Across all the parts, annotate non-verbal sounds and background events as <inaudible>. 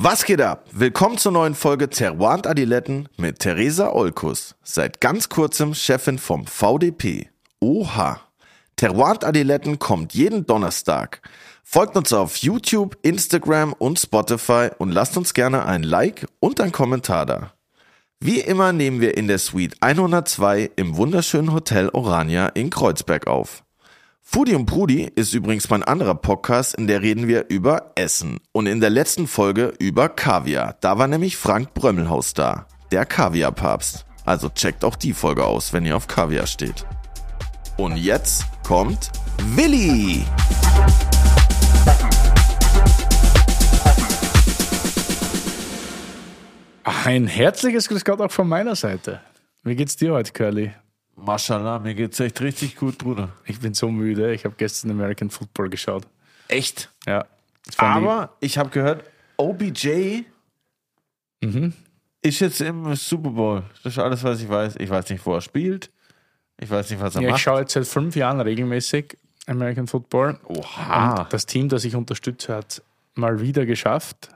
Was geht ab? Willkommen zur neuen Folge Terroir Adiletten mit Theresa Olkus. Seit ganz kurzem Chefin vom VDP. Oha. Terroir Adiletten kommt jeden Donnerstag. Folgt uns auf YouTube, Instagram und Spotify und lasst uns gerne ein Like und ein Kommentar da. Wie immer nehmen wir in der Suite 102 im wunderschönen Hotel Orania in Kreuzberg auf. Foodie und Prudi ist übrigens mein anderer Podcast, in der reden wir über Essen. Und in der letzten Folge über Kaviar. Da war nämlich Frank Brömmelhaus da, der Kaviarpapst. Also checkt auch die Folge aus, wenn ihr auf Kaviar steht. Und jetzt kommt Willi. Ein herzliches Grüß Gott auch von meiner Seite. Wie geht's dir heute, Curly? Maschallah, mir geht's echt richtig gut, Bruder. Ich bin so müde. Ich habe gestern American Football geschaut. Echt? Ja. Aber ich habe gehört, OBJ Mhm. ist jetzt im Super Bowl. Das ist alles, was ich weiß. Ich weiß nicht, wo er spielt. Ich weiß nicht, was er Ja, ich macht. schaue jetzt seit fünf Jahren regelmäßig American Football. Oha. Und das Team, das ich unterstütze, hat mal wieder geschafft.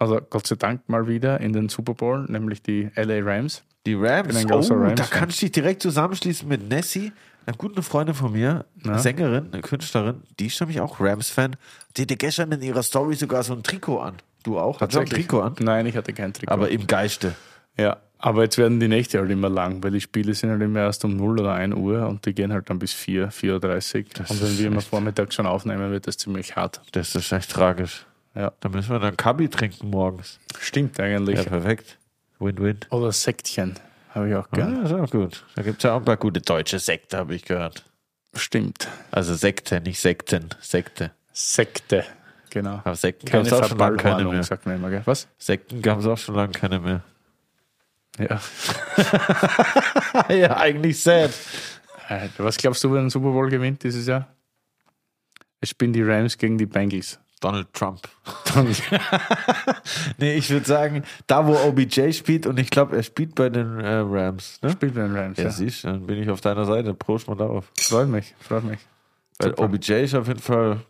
Also Gott sei Dank mal wieder in den Super Bowl, nämlich die LA Rams. Die Rams. Oh, großer da Rams-Fan. kann ich dich direkt zusammenschließen mit Nessie, einer guten Freundin von mir, eine Ja. Sängerin, eine Künstlerin. Die ist nämlich auch Rams-Fan. Die hatte gestern in ihrer Story sogar so ein Trikot an. Du auch? Hast du ein. Trikot an? Nein, ich hatte kein Trikot. Aber im Geiste. ja, aber jetzt werden die Nächte halt immer lang, weil die Spiele sind halt immer erst um 0 oder 1 Uhr und die gehen halt dann bis 4, 4.30 Uhr. Und wenn wir immer vormittags schon aufnehmen, wird das ziemlich hart. Das ist echt tragisch. Ja. Da müssen wir dann Kabi trinken morgens. Stimmt eigentlich. Ja, perfekt. Win-win. Oder Sektchen. Habe ich auch Ja, gern. ist auch gut. Da gibt es ja auch ein paar gute deutsche Sekte, habe ich gehört. Stimmt. Also Sekte, nicht Sekten. Sekte. Sekte. Genau. Aber Sekten gab es auch schon lange keine mehr. sagt man immer, gell? Was? Sekten gab es auch schon lange keine mehr. Ja. <laughs> ja, eigentlich sad. Alter, Was glaubst du, wer den Super Bowl gewinnt dieses Jahr? Es spielen die Rams gegen die Bengals. Donald Trump. <laughs> nee, ich würde sagen, da wo OBJ spielt und ich glaube, er spielt bei den äh, Rams. Ne? Spielt bei den Rams. Ja, Ja. siehst du, dann bin ich auf deiner Seite. Prost mal darauf. Freut mich, freut mich. Weil Super. OBJ ist auf jeden Fall.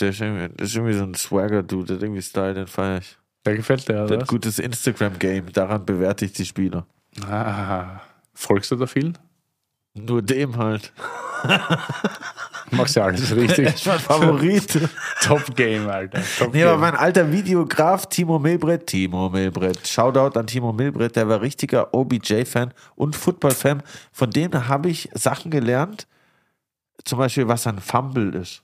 Der ist irgendwie, das ist irgendwie so ein Swagger-Dude, der hat irgendwie Style, den feiere ich. Der gefällt dir, Der oder? hat was? gutes Instagram-Game, daran bewerte ich die Spieler. Ah, folgst du da viel? Nur dem halt. <laughs> Machst ja alles richtig. <laughs> ist mein Favorit. <laughs> Top Game, Alter. Top Nee, aber Game. mein alter Videograf Timo Milbrett, Timo Milbrett, Shoutout an Timo Milbrett, der war richtiger OBJ-Fan und Football-Fan. Von dem habe ich Sachen gelernt, zum Beispiel, was ein Fumble ist.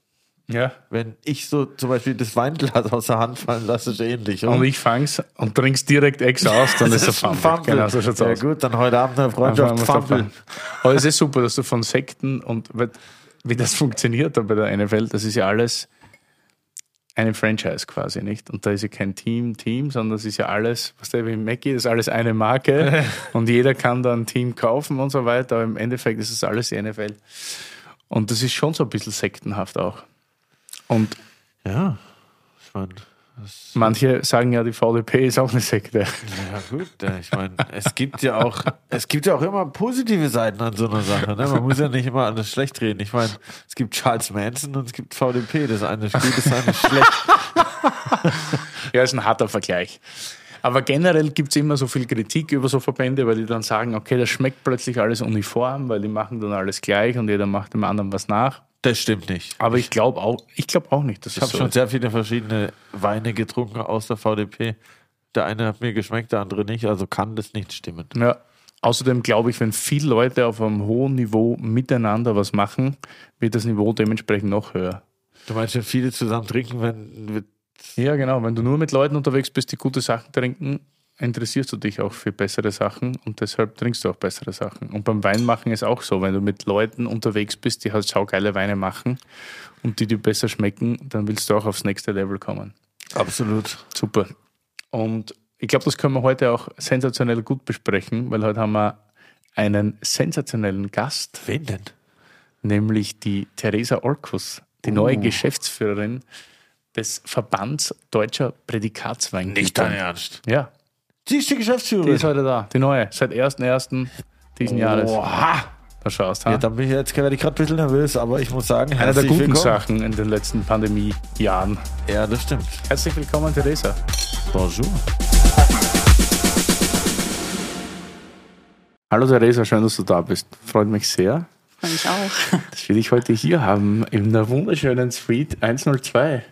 Ja. Wenn ich so zum Beispiel das Weinglas aus der Hand fallen lasse, ist ähnlich. oder? Und ich fang's und trink's direkt ex aus, dann ist er ein Fumble. Genau, so schaut's ja aus. gut, dann heute Abend eine Freundschaft Fumble. Aber es ist super, dass du von Sekten und wie- das <laughs> funktioniert da bei der NFL, das ist ja alles eine Franchise quasi, nicht? Und da ist ja kein Team, Team, sondern das ist ja alles, was der wie Mackie, das ist alles eine Marke <laughs> und jeder kann da ein Team kaufen und so weiter, aber im Endeffekt ist es alles die NFL. Und das ist schon so ein bisschen sektenhaft auch. Und Ja, ich meine, manche sagen ja, die VDP ist auch eine Sekte. ja gut, ja, ich meine, es gibt ja auch, es gibt ja auch immer positive Seiten an so einer Sache. Ne? Man muss ja nicht immer alles schlecht reden. Ich meine, es gibt Charles Manson und es gibt VDP. Das eine ist gut, das eine ist schlecht. Ja, ist ein harter Vergleich. Aber generell gibt es immer so viel Kritik über so Verbände, weil die dann sagen, okay, das schmeckt plötzlich alles uniform, weil die machen dann alles gleich und jeder macht dem anderen was nach. Das stimmt nicht. Aber ich glaube auch, ich glaube auch nicht, dass Ich habe so schon ist. sehr viele verschiedene Weine getrunken aus der VDP. Der eine hat mir geschmeckt, der andere nicht. Also kann das nicht stimmen. Ja. Außerdem glaube ich, wenn viele Leute auf einem hohen Niveau miteinander was machen, wird das Niveau dementsprechend noch höher. Du meinst, wenn viele zusammen trinken, wenn Ja, genau. Wenn du nur mit Leuten unterwegs bist, die gute Sachen trinken, interessierst du dich auch für bessere Sachen und deshalb trinkst du auch bessere Sachen. Und beim Weinmachen ist auch so, wenn du mit Leuten unterwegs bist, die halt saugeile Weine machen und die dir besser schmecken, dann willst du auch aufs nächste Level kommen. absolut. Super. Und ich glaube, das können wir heute auch sensationell gut besprechen, weil heute haben wir einen sensationellen Gast, Wen denn? nämlich die Theresa Orkus, die neue Geschäftsführerin des Verbands Deutscher Prädikatsweingüter. Nicht dein Ernst. Ja, Sie ist die Geschäftsführerin. die ist heute da. Die neue, seit 1.1. diesen Jahres. Oha. Da schaust du. Ja, dann bin ich jetzt werde ich gerade ein bisschen nervös, aber ich muss sagen, Eine der guten willkommen. Sachen in den letzten Pandemiejahren. Ja, das stimmt. Herzlich willkommen, Theresa. Bonjour. Hallo Theresa, schön, dass du da bist. Freut mich sehr, Freue mich auch. dass wir dich heute hier haben in der wunderschönen Suite 102.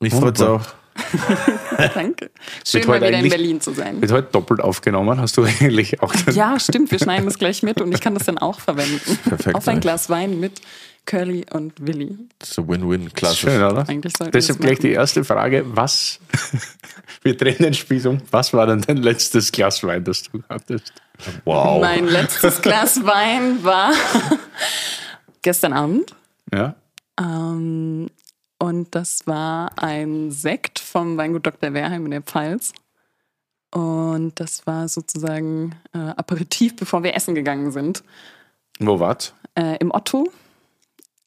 Mich freut's auch. <laughs> Danke. Schön, mal heute wieder in Berlin zu sein. Wird heute doppelt aufgenommen, hast du <laughs> eigentlich auch Ja, stimmt. Wir schneiden das gleich mit und ich kann das dann auch verwenden. <laughs> Perfekt, Auf ein. Glas Wein mit Curly und Willi. Das ist ein Win-Win, klasse. Schön, oder? Eigentlich Deshalb gleich die erste Frage. Was, wir drehen den Spieß um. Was war denn dein letztes Glas Wein, das du hattest? Wow. Mein letztes Glas Wein war gestern Abend. Ja? Ähm, und das war ein Sekt vom Weingut Dr. Wehrheim in der Pfalz. Und das war sozusagen äh, Aperitif, bevor wir essen gegangen sind. Wo war's? äh, im Otto,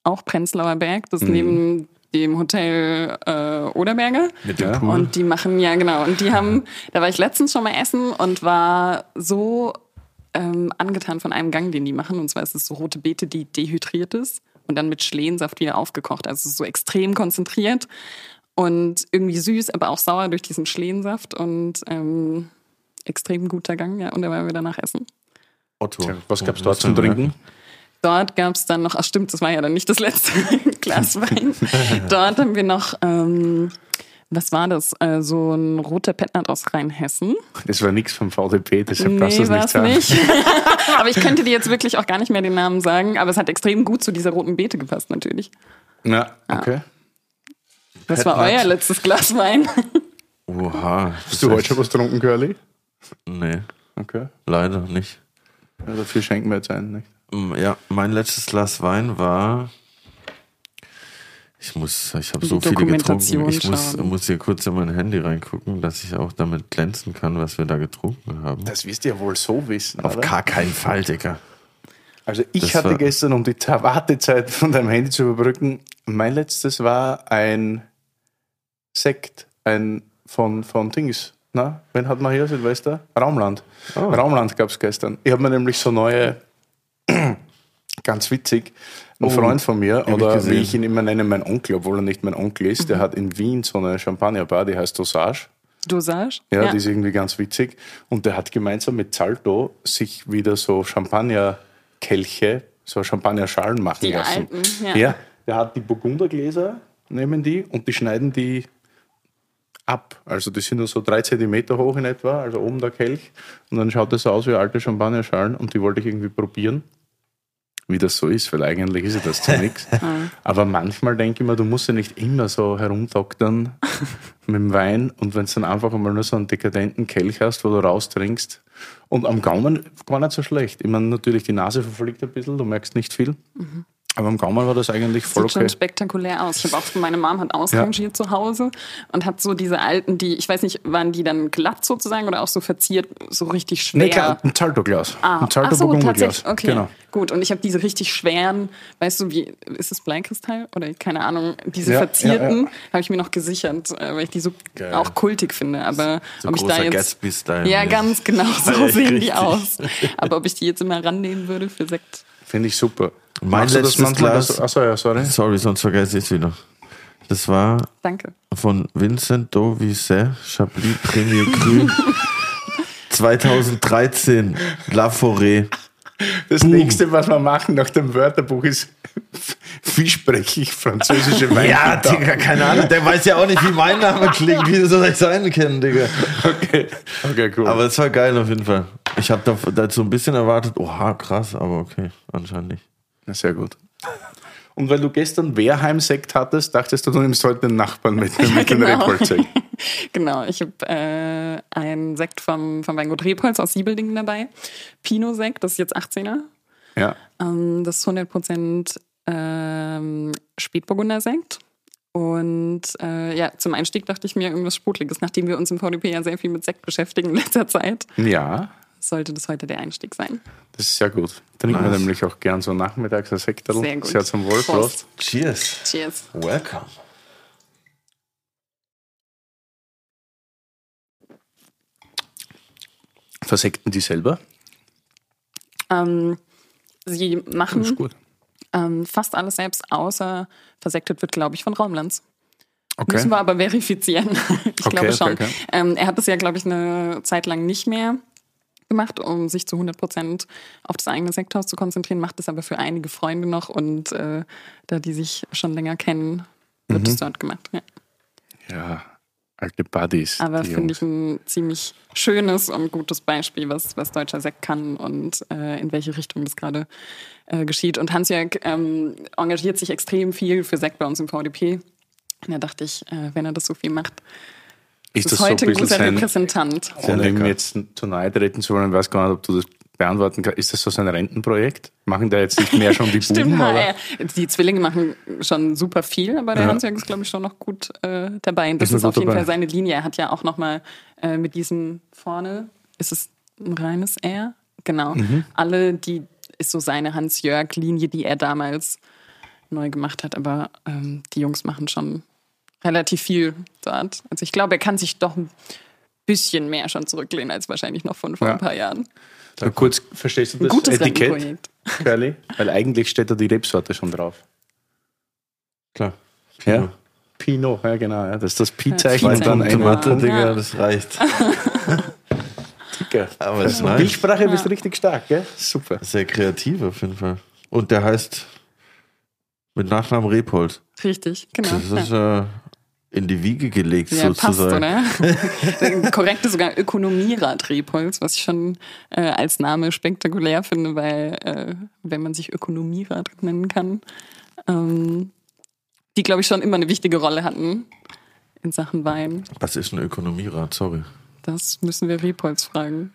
auch Prenzlauer Berg, das neben dem Hotel äh, Oderberger. Mit dem. Pool. Und die machen, ja genau, und die haben, da war ich letztens schon mal essen und war so ähm, angetan von einem Gang, den die machen. Und zwar ist es so rote Beete, die dehydriert ist und dann mit Schlehensaft wieder aufgekocht. Also es so extrem konzentriert und irgendwie süß, aber auch sauer durch diesen Schlehensaft und ähm, extrem guter Gang, ja. Und da waren wir danach essen. Otto. Was gab's Wo dort zum? Trinken? Dort gab es dann noch, ach stimmt, das war ja dann nicht das letzte <laughs> Glas Wein. <laughs> Dort haben wir noch, ähm, was war das? Äh, so ein roter Petnat aus Rheinhessen. Das war nichts vom VDP, deshalb darfst du Nee, es nicht sagen. nicht. <laughs> <laughs> aber ich könnte dir jetzt wirklich auch gar nicht mehr den Namen sagen, aber es hat extrem gut zu dieser roten Beete gepasst natürlich. Ja, okay. Das war euer letztes Glas Wein. <laughs> Oha. Hast du heute schon was getrunken, Curly? Nee, Okay. leider nicht. Ja, dafür schenken wir jetzt ein, nicht? Mm, Ja, mein letztes Glas Wein war. Ich muss, ich habe so viele getrunken. Ich muss, muss hier kurz in mein Handy reingucken, dass ich auch damit glänzen kann, was wir da getrunken haben. Das wirst du ja wohl so wissen, Auf oder? gar keinen Fall, Digga. Also ich Das hatte gestern, um die Wartezeit von deinem Handy zu überbrücken, mein letztes war ein Sekt, ein von, von Dings. Na, wen hat man hier, Silvester? Raumland. Raumland gab es gestern. Ich habe mir nämlich so neue, <clears throat> ganz witzig, ein Oh, Freund von mir, ich oder wie ich ihn immer nenne, mein Onkel, obwohl er nicht mein Onkel ist, der hat in Wien so eine Champagnerbar, die heißt Dosage. Dosage? Ja, die ist irgendwie ganz witzig. Und der hat gemeinsam mit Zalto sich wieder so Champagnerkelche, so Champagnerschalen machen Die lassen. alten, ja. ja. Der hat die Burgundergläser, nehmen die und die schneiden die ab. Also die sind nur so drei Zentimeter hoch in etwa, also oben der Kelch. Und dann schaut das so aus wie alte Champagnerschalen und die wollte ich irgendwie probieren. Wie das so ist, weil eigentlich ist ja das zu nichts. <laughs> Aber manchmal denke ich mir, du musst ja nicht immer so herumdoktern <laughs> mit dem Wein und wenn du dann einfach einmal nur so einen dekadenten Kelch hast, wo du raustrinkst und am Gaumen gar nicht so schlecht. Ich meine, natürlich die Nase verfliegt ein bisschen, du merkst nicht viel. Aber am Gaumen war das eigentlich voll Sieht schon okay. spektakulär aus. Ich habe auch, meine Mom hat ausrangiert zu Hause und hat so diese alten, die, ich weiß nicht, waren die dann glatt sozusagen oder auch so verziert, so richtig schwer? Nee, klar, ein Zalto-Glas. Ah, ein ach so, tatsächlich. Okay, Genau. gut. Und ich habe diese richtig schweren, weißt du, wie ist es Bleikristall oder keine Ahnung, diese Ja, verzierten ja, ja. habe ich mir noch gesichert, äh, weil ich die so Geil. auch kultig finde. Aber So ob ich da jetzt ja, ganz genau <laughs> so sehen die richtig. aus. Aber ob ich die jetzt immer rannehmen würde für Sekt. Finde ich super. Mein Machst letztes manchmal, Glas- Achso, ja, sorry. Sorry, sonst vergesse ich es wieder. Das war Danke. von Vincent Dovisset, Chablis Premier Cru. <laughs> 2013, La Forêt. Das nächste, was wir machen nach dem Wörterbuch, ist wie spreche ich französische Weine? Ja, Digga, keine Ahnung. Der weiß ja auch nicht, wie mein Name klingt. Wie soll ich seinen kennen, Digga? Okay, okay cool. Aber es war geil auf jeden Fall. Ich habe da, da so ein bisschen erwartet, oha, krass, aber okay, anscheinend nicht. Na, sehr gut. Und weil du gestern Wehrheim-Sekt hattest, dachtest du, du nimmst heute den Nachbarn mit, <laughs> mit dem genau. Rebholz-Sekt. <laughs> Genau, ich habe äh, einen Sekt vom, vom Weingut Rebholz aus Siebeldingen dabei. Pinot-Sekt, das ist jetzt 18er. Ja. Ähm, das ist 100% ähm, Spätburgunder-Sekt. Und äh, ja, zum Einstieg dachte ich mir irgendwas Sprudeliges, nachdem wir uns im VDP ja sehr viel mit Sekt beschäftigen in letzter Zeit. ja, Sollte das heute der Einstieg sein. das ist sehr gut. Trinken wir Nice. nämlich auch gern so nachmittags ein Sekterl. Sehr gut. Sehr zum Wohl, Prost. Cheers. Cheers. Welcome. Versekten die selber? Ähm, sie Das ist machen gut. ähm, fast alles selbst, außer versektet wird, glaube ich, von Raumlands. Okay. Müssen wir aber <laughs> verifizieren. ich Okay, glaube schon. okay, okay. Ähm, er hat das ja, glaube ich, eine Zeit lang nicht mehr gemacht, um sich zu 100 Prozent auf das eigene Sekthaus zu konzentrieren, macht es aber für einige Freunde noch und äh, da die sich schon länger kennen, wird Mhm. es dort gemacht. Ja. Ja, alte Buddies. Aber finde ich ein ziemlich schönes und gutes Beispiel, was, was deutscher Sekt kann und äh, in welche Richtung das gerade äh, geschieht. Und Hans-Jörg ähm, engagiert sich extrem viel für Sekt bei uns im VDP. Und da dachte ich, äh, wenn er das so viel macht, Ist ist das so ein heute ein bisschen guter sein, Repräsentant. ohne ihm jetzt zu nahe treten zu wollen, ich weiß gar nicht, ob du das beantworten kannst. Ist das so sein Rentenprojekt? Machen da jetzt nicht mehr schon die <laughs> Stimmt, Buben? oder? die Zwillinge machen schon super viel, aber der Ja. Hans-Jörg ist, glaube ich, schon noch gut äh, dabei. Und das Ist ist, auf jeden dabei. Fall seine Linie. Er hat ja auch nochmal äh, mit diesem vorne, ist es ein reines R? Genau. Mhm. Alle, die ist so seine Hans-Jörg-Linie, die er damals neu gemacht hat. Aber ähm, die Jungs machen schon relativ viel dort. Also ich glaube, er kann sich doch ein bisschen mehr schon zurücklehnen als wahrscheinlich noch von vor Ja. ein paar Jahren. So kurz, verstehst du Ein das gutes Etikett. Curly? Weil eigentlich steht da die Rebsorte schon drauf. Klar. Ja? Pinot, ja genau. Ja. Das ist das Pi-Zeichen Ja, und dann eine Mathe. Digga, das reicht. <laughs> Ticker. Aber es ist nice. Bildsprache bist richtig stark, gell? Super. Sehr kreativ auf jeden Fall. Und der heißt mit Nachnamen Repolz. Richtig, genau. Das ist ja. äh, in die Wiege gelegt Ja, passt, sozusagen. oder? <laughs> Korrekt ist sogar Ökonomierat Repolz, was ich schon äh, als Name spektakulär finde, weil äh, wenn man sich Ökonomierat nennen kann, ähm, die, glaube ich, schon immer eine wichtige Rolle hatten in Sachen Wein. Was ist ein Ökonomierat? Sorry. Das müssen wir Repolz fragen.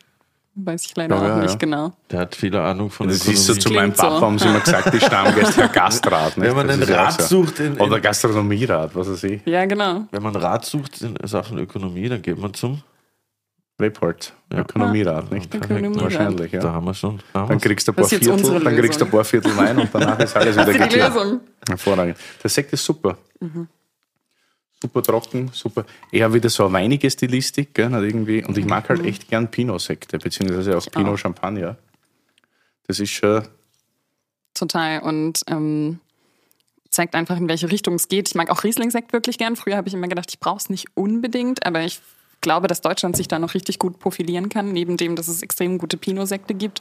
Weiß ich leider Ja, auch ja, nicht ja. genau. Der hat viele Ahnung von Das Ökonomie. ist so zu meinem Klingt so. Papa, haben sie immer gesagt, die Stammgäste Herr Gastrat. nicht? wenn man Das einen Rat so. sucht in, in, Oder Gastronomierat, was weiß ich. Ja, genau. wenn man Rat sucht in Sachen Ökonomie, dann geht man zum Report. Ja. Ökonomierat, nicht? Ökonomierat. Wahrscheinlich, Da ja. haben wir schon. Da haben Dann kriegst du ein paar Viertel, dann kriegst du ein paar Viertel Wein und danach ist alles wieder geklärt. Hervorragend. Der Sekt ist super. Mhm. Super trocken, super. Eher wieder so eine weinige Stilistik, gell, nicht irgendwie. Und ich mag Mhm. halt echt gern Pinot-Sekte, beziehungsweise auch Pinot Champagner. Das ist schon, Total. Und ähm, zeigt einfach, in welche Richtung es geht. Ich mag auch Riesling-Sekt wirklich gern. Früher habe ich immer gedacht, ich brauche es nicht unbedingt, aber ich glaube, dass Deutschland sich da noch richtig gut profilieren kann, neben dem, dass es extrem gute Pinot-Sekte gibt,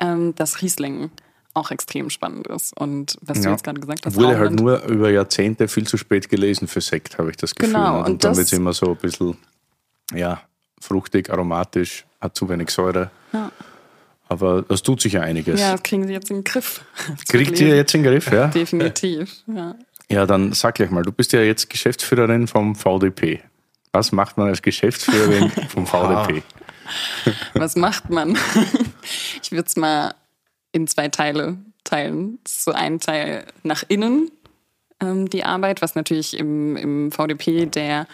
ähm, dass Riesling auch extrem spannend ist. Und was du Ja. jetzt gerade gesagt hast, wurde halt nur über Jahrzehnte viel zu spät gelesen für Sekt, habe ich das Gefühl. Genau, und Und dann wird es immer so ein bisschen, ja, fruchtig, aromatisch, hat zu wenig Säure. Ja. Aber das tut sich ja einiges. Ja, das kriegen sie jetzt in den Griff. <laughs> Kriegt ihr jetzt in den Griff, ja? <laughs> Definitiv, ja. Ja, dann sag gleich mal, du bist ja jetzt Geschäftsführerin vom VDP. Was macht man als Geschäftsführerin <laughs> vom VDP? Was macht man? Ich würde es mal in zwei Teile teilen. So ein Teil nach innen, ähm, die Arbeit, was natürlich im, im VDP der,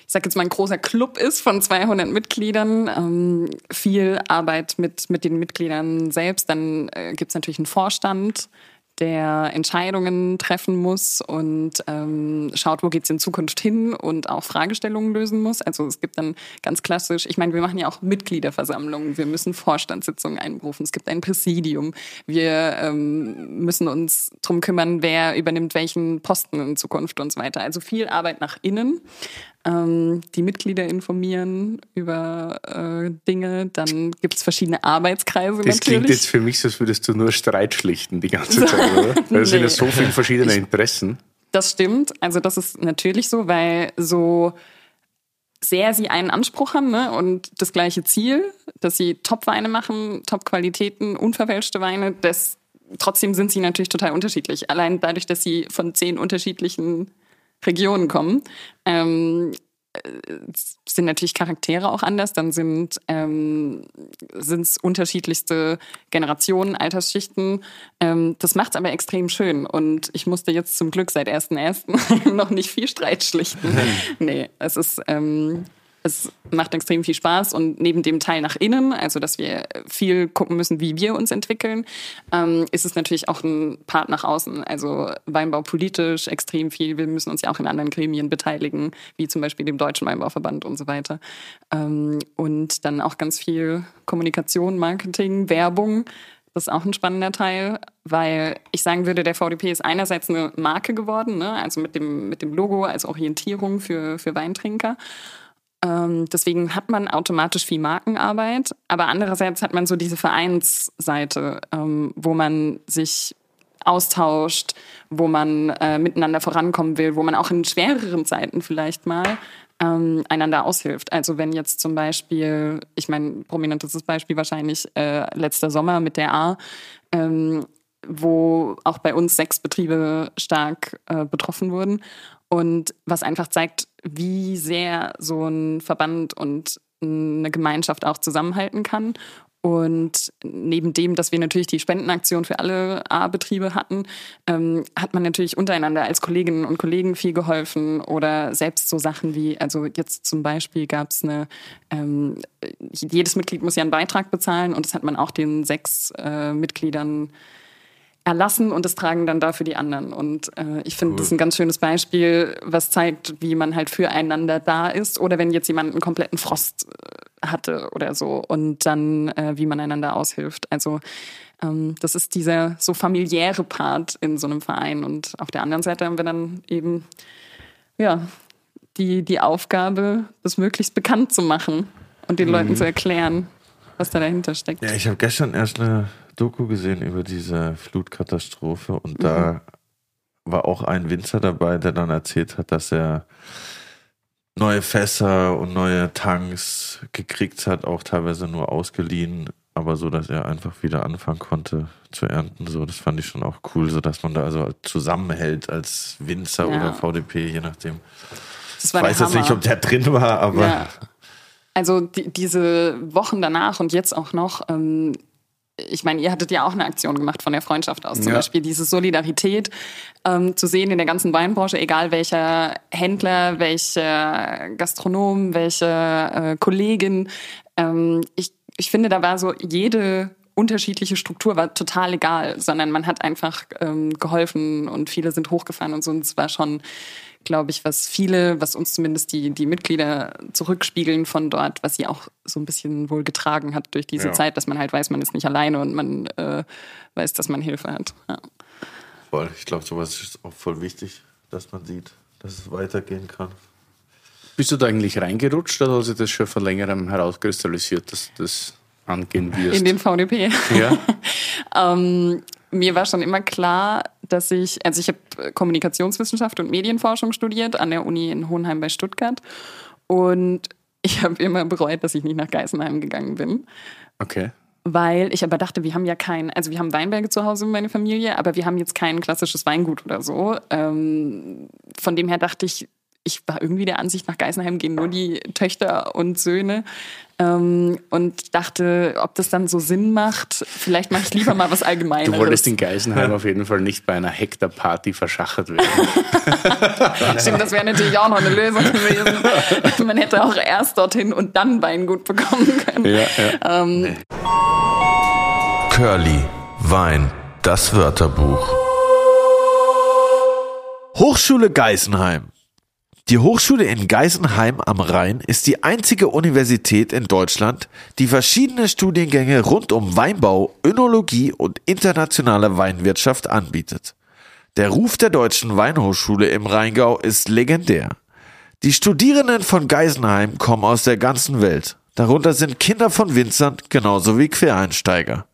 ich sag jetzt mal, ein großer Club ist von 200 Mitgliedern. Ähm, viel Arbeit mit, mit den Mitgliedern selbst. Dann äh, gibt es natürlich einen Vorstand, der Entscheidungen treffen muss und ähm, schaut, wo geht's in Zukunft hin und auch Fragestellungen lösen muss. Also es gibt dann ganz klassisch, ich meine, wir machen ja auch Mitgliederversammlungen, wir müssen Vorstandssitzungen einberufen, es gibt ein Präsidium, wir ähm, müssen uns drum kümmern, wer übernimmt welchen Posten in Zukunft und so weiter. Also viel Arbeit nach innen, ähm, die Mitglieder informieren über äh, Dinge, dann gibt's verschiedene Arbeitskreise Das natürlich. klingt jetzt für mich so, als würdest du nur Streit schlichten die ganze <laughs> Zeit, oder? Weil es sind ja Nee. so viele verschiedene Interessen. Das stimmt. Also das ist natürlich so, weil so sehr sie einen Anspruch haben ne? und das gleiche Ziel, dass sie Top-Weine machen, Top-Qualitäten, unverfälschte Weine, das, trotzdem sind sie natürlich total unterschiedlich. Allein dadurch, dass sie von zehn unterschiedlichen Regionen kommen, ähm, äh, sind natürlich Charaktere auch anders, dann sind ähm, es unterschiedlichste Generationen, Altersschichten. Ähm, das macht es aber extrem schön. Und ich musste jetzt zum Glück seit 1.1. <laughs> noch nicht viel Streit schlichten. <laughs> nee, es ist. Ähm, es macht extrem viel Spaß und neben dem Teil nach innen, also dass wir viel gucken müssen, wie wir uns entwickeln, ähm, ist es natürlich auch ein Part nach außen. Also Weinbau politisch extrem viel. Wir müssen uns ja auch in anderen Gremien beteiligen, wie zum Beispiel dem Deutschen Weinbauverband und so weiter. Ähm, und dann auch ganz viel Kommunikation, Marketing, Werbung. Das ist auch ein spannender Teil, weil ich sagen würde, der VDP ist einerseits eine Marke geworden, ne? also mit dem, mit dem Logo als Orientierung für, für Weintrinker. Ähm, deswegen hat man automatisch viel Markenarbeit, aber andererseits hat man so diese Vereinsseite, ähm, wo man sich austauscht, wo man äh, miteinander vorankommen will, wo man auch in schwereren Zeiten vielleicht mal ähm, einander aushilft. Also wenn jetzt zum Beispiel, ich meine, prominentestes Beispiel wahrscheinlich äh, letzter Sommer mit der A, ähm, wo auch bei uns sechs Betriebe stark äh, betroffen wurden. Und was einfach zeigt, wie sehr so ein Verband und eine Gemeinschaft auch zusammenhalten kann. Und neben dem, dass wir natürlich die Spendenaktion für alle A-Betriebe hatten, ähm, hat man natürlich untereinander als Kolleginnen und Kollegen viel geholfen oder selbst so Sachen wie, also jetzt zum Beispiel gab es eine, ähm, jedes Mitglied muss ja einen Beitrag bezahlen und das hat man auch den sechs äh, Mitgliedern erlassen und das tragen dann dafür die anderen. Und äh, ich finde, cool. das ist ein ganz schönes Beispiel, was zeigt, wie man halt füreinander da ist. Oder wenn jetzt jemand einen kompletten Frost äh, hatte oder so und dann, äh, wie man einander aushilft. Also ähm, das ist dieser so familiäre Part in so einem Verein. Und auf der anderen Seite haben wir dann eben, ja, die, die Aufgabe, das möglichst bekannt zu machen und den mhm. Leuten zu erklären, was da dahinter steckt. Ja, ich habe gestern erst eine Doku gesehen über diese Flutkatastrophe und mhm. da war auch ein Winzer dabei, der dann erzählt hat, dass er neue Fässer und neue Tanks gekriegt hat, auch teilweise nur ausgeliehen, aber so, dass er einfach wieder anfangen konnte zu ernten. So, das fand ich schon auch cool, so dass man da also zusammenhält als Winzer ja. oder VDP, je nachdem. ich weiß jetzt nicht, ob der drin war, aber. Ja. Also die, diese Wochen danach und jetzt auch noch, ähm, ich meine, ihr hattet ja auch eine Aktion gemacht von der Freundschaft aus, zum ja. Beispiel diese Solidarität ähm, zu sehen in der ganzen Weinbranche, egal welcher Händler, welcher Gastronom, welche äh, Kollegin. Ähm, ich, ich finde, da war so jede unterschiedliche Struktur war total egal, sondern man hat einfach ähm, geholfen und viele sind hochgefahren und so. Und es war schon glaube ich, was viele, was uns zumindest die, die Mitglieder zurückspiegeln von dort, was sie auch so ein bisschen wohl getragen hat durch diese ja. Zeit, dass man halt weiß, man ist nicht alleine und man äh, weiß, dass man Hilfe hat. Ja. Voll, ich glaube, sowas ist auch voll wichtig, dass man sieht, dass es weitergehen kann. Bist du da eigentlich reingerutscht oder hat sich das schon vor längerem herauskristallisiert, dass das angehen wirst? In den VDP. Ja. <laughs> ähm, mir war schon immer klar, dass ich, also ich habe Kommunikationswissenschaft und Medienforschung studiert an der Uni in Hohenheim bei Stuttgart. Und ich habe immer bereut, dass ich nicht nach Geisenheim gegangen bin. Okay. Weil ich aber dachte, wir haben ja kein, also wir haben Weinberge zu Hause in meiner Familie, aber wir haben jetzt kein klassisches Weingut oder so. Ähm, von dem her dachte ich, ich war irgendwie der Ansicht, nach Geisenheim gehen nur die Töchter und Söhne. Ähm, und dachte, ob das dann so Sinn macht. Vielleicht mache ich lieber mal was Allgemeines. Du wolltest in Geisenheim auf jeden Fall nicht bei einer Hektarparty verschachert werden. <laughs> Stimmt, das wäre natürlich auch noch eine Lösung gewesen. <laughs> Man hätte auch erst dorthin und dann Weingut bekommen können. Ja, ja. Ähm. Curly, Wein, das Wörterbuch. Hochschule Geisenheim. Die Hochschule in Geisenheim am Rhein ist die einzige Universität in Deutschland, die verschiedene Studiengänge rund um Weinbau, Önologie und internationale Weinwirtschaft anbietet. Der Ruf der deutschen Weinhochschule im Rheingau ist legendär. Die Studierenden von Geisenheim kommen aus der ganzen Welt. Darunter sind Kinder von Winzern genauso wie Quereinsteiger.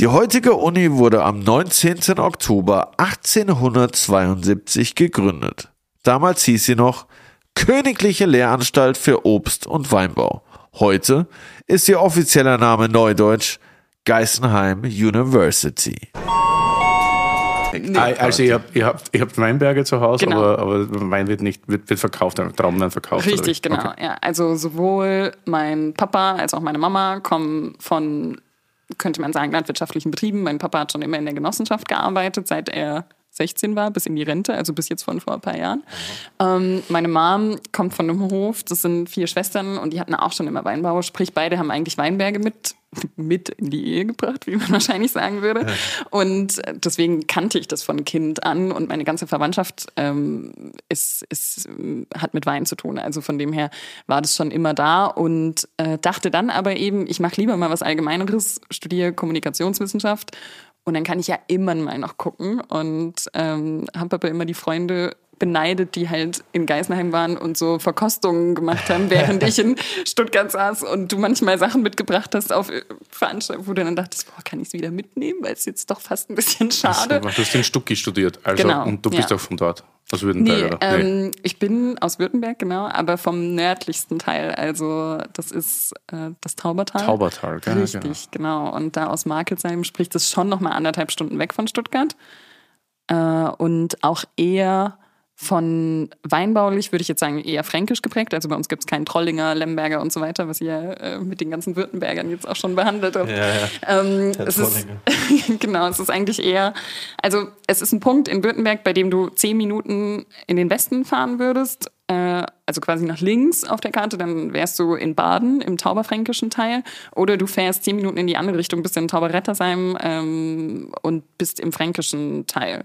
Die heutige Uni wurde am 19. Oktober 1872 gegründet. Damals hieß sie noch Königliche Lehranstalt für Obst- und Weinbau. Heute ist ihr offizieller Name Neudeutsch Geisenheim University. Also ihr habt, ihr, habt, ihr habt Weinberge zu Hause, genau. aber, aber Wein wird nicht wird, wird verkauft, Trauben verkauft. Richtig, genau. Okay. Ja, also sowohl mein Papa als auch meine Mama kommen von, könnte man sagen, landwirtschaftlichen Betrieben. Mein Papa hat schon immer in der Genossenschaft gearbeitet, seit er 16 war, bis in die Rente, also bis jetzt von vor ein paar Jahren. Ähm, meine Mom kommt von einem Hof, das sind vier Schwestern und die hatten auch schon immer Weinbau, sprich beide haben eigentlich Weinberge mit <laughs> mit in die Ehe gebracht, wie man <laughs> wahrscheinlich sagen würde. Und deswegen kannte ich das von Kind an und meine ganze Verwandtschaft ähm, ist, ist, hat mit Wein zu tun. Also von dem her war das schon immer da und äh, dachte dann aber eben, ich mache lieber mal was Allgemeineres, studiere Kommunikationswissenschaft und dann kann ich ja immer mal noch gucken und ähm, habe aber immer die Freunde beneidet, die halt in Geisenheim waren und so Verkostungen gemacht haben, während ich in <laughs> Stuttgart saß und du manchmal Sachen mitgebracht hast auf Veranstaltungen, wo du dann dachtest, boah, kann ich es wieder mitnehmen, weil es jetzt doch fast ein bisschen schade. Du hast in Stuttgart studiert, also Genau, und du bist ja. auch von dort, aus Württemberg, Nee, oder? ähm, ich bin aus Württemberg, genau, aber vom nördlichsten Teil. Also das ist äh, das Taubertal. Taubertal, gell, Richtig, genau. Und da aus Markelsheim spricht es schon noch mal anderthalb Stunden weg von Stuttgart. Äh, und auch eher von weinbaulich würde ich jetzt sagen eher fränkisch geprägt. Also bei uns gibt es keinen Trollinger, Lemberger und so weiter, was ihr äh, mit den ganzen Württembergern jetzt auch schon behandelt habt. Ähm, es ist, <laughs> genau, es ist eigentlich eher, also es ist ein Punkt in Württemberg, bei dem du zehn Minuten in den Westen fahren würdest, äh, also quasi nach links auf der Karte, dann wärst du in Baden im tauberfränkischen Teil, oder du fährst zehn Minuten in die andere Richtung, bist in Tauberrettersheim ähm, und bist im fränkischen Teil.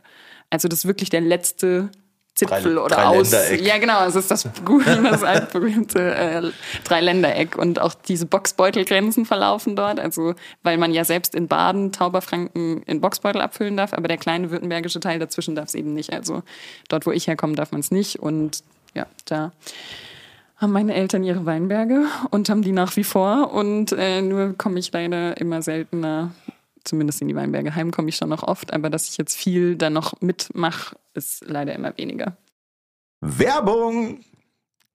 Also das ist wirklich der letzte Zipfel Drei- oder aus. Dreiländereck. Ja, genau, es ist das, <laughs> das altberühmte äh, Dreiländereck und auch diese Boxbeutelgrenzen verlaufen dort. Also, weil man ja selbst in Baden Tauberfranken in Boxbeutel abfüllen darf, aber der kleine württembergische Teil dazwischen darf es eben nicht. Also, dort, wo ich herkomme, darf man es nicht. Und ja, da haben meine Eltern ihre Weinberge und haben die nach wie vor. Und äh, nur komme ich leider immer seltener, zumindest in die Weinberge heim komme ich schon noch oft, aber dass ich jetzt viel da noch mitmache, ist leider immer weniger. Werbung!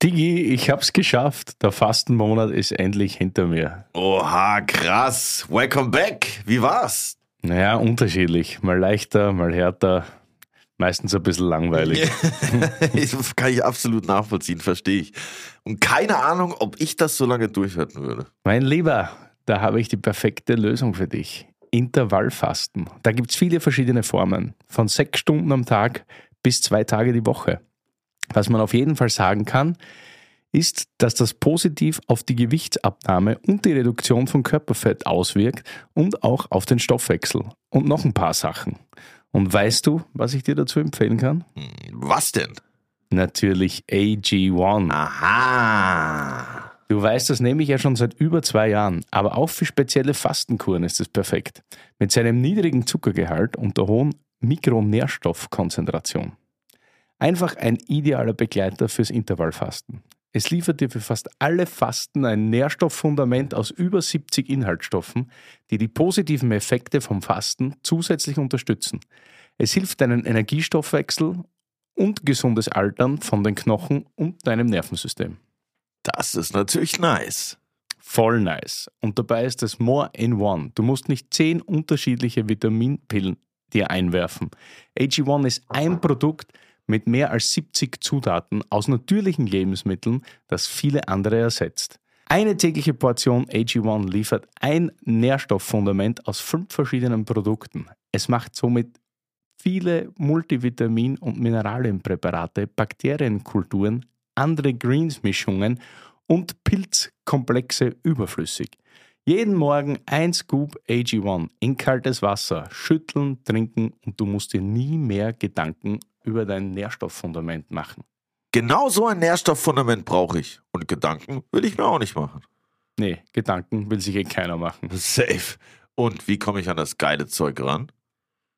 Digi, ich hab's geschafft. Der Fastenmonat ist endlich hinter mir. Oha, krass. Welcome back. Wie war's? Naja, unterschiedlich. Mal leichter, mal härter. Meistens ein bisschen langweilig. <laughs> das kann ich absolut nachvollziehen, verstehe ich. Und keine Ahnung, ob ich das so lange durchhalten würde. Mein Lieber, da habe ich die perfekte Lösung für dich. Intervallfasten. Da gibt's viele verschiedene Formen. Von sechs Stunden am Tag bis zwei Tage die Woche. Was man auf jeden Fall sagen kann, ist, dass das positiv auf die Gewichtsabnahme und die Reduktion von Körperfett auswirkt und auch auf den Stoffwechsel. Und noch ein paar Sachen. Und weißt du, was ich dir dazu empfehlen kann? Was denn? Natürlich AG1. Aha. Du weißt, das nehme ich ja schon seit über zwei Jahren, aber auch für spezielle Fastenkuren ist es perfekt. Mit seinem niedrigen Zuckergehalt und der hohen Mikronährstoffkonzentration. Einfach ein idealer Begleiter fürs Intervallfasten. Es liefert dir für fast alle Fasten ein Nährstofffundament aus über 70 Inhaltsstoffen, die die positiven Effekte vom Fasten zusätzlich unterstützen. Es hilft deinen Energiestoffwechsel und gesundes Altern von den Knochen und deinem Nervensystem. Das ist natürlich nice. Voll nice. Und dabei ist es more in one. Du musst nicht zehn unterschiedliche Vitaminpillen dir einwerfen. AG1 ist ein Produkt mit mehr als 70 Zutaten aus natürlichen Lebensmitteln, das viele andere ersetzt. Eine tägliche Portion AG1 liefert ein Nährstofffundament aus fünf verschiedenen Produkten. Es macht somit viele Multivitamin- und Mineralienpräparate, Bakterienkulturen, andere Greens-Mischungen und Pilzkomplexe überflüssig. Jeden Morgen ein Scoop AG1 in kaltes Wasser, schütteln, trinken und du musst dir nie mehr Gedanken über dein Nährstofffundament machen. Genau so ein Nährstofffundament brauche ich. Und Gedanken will ich mir auch nicht machen. Nee, Gedanken will sich eh keiner machen. Safe. Und wie komme ich an das geile Zeug ran?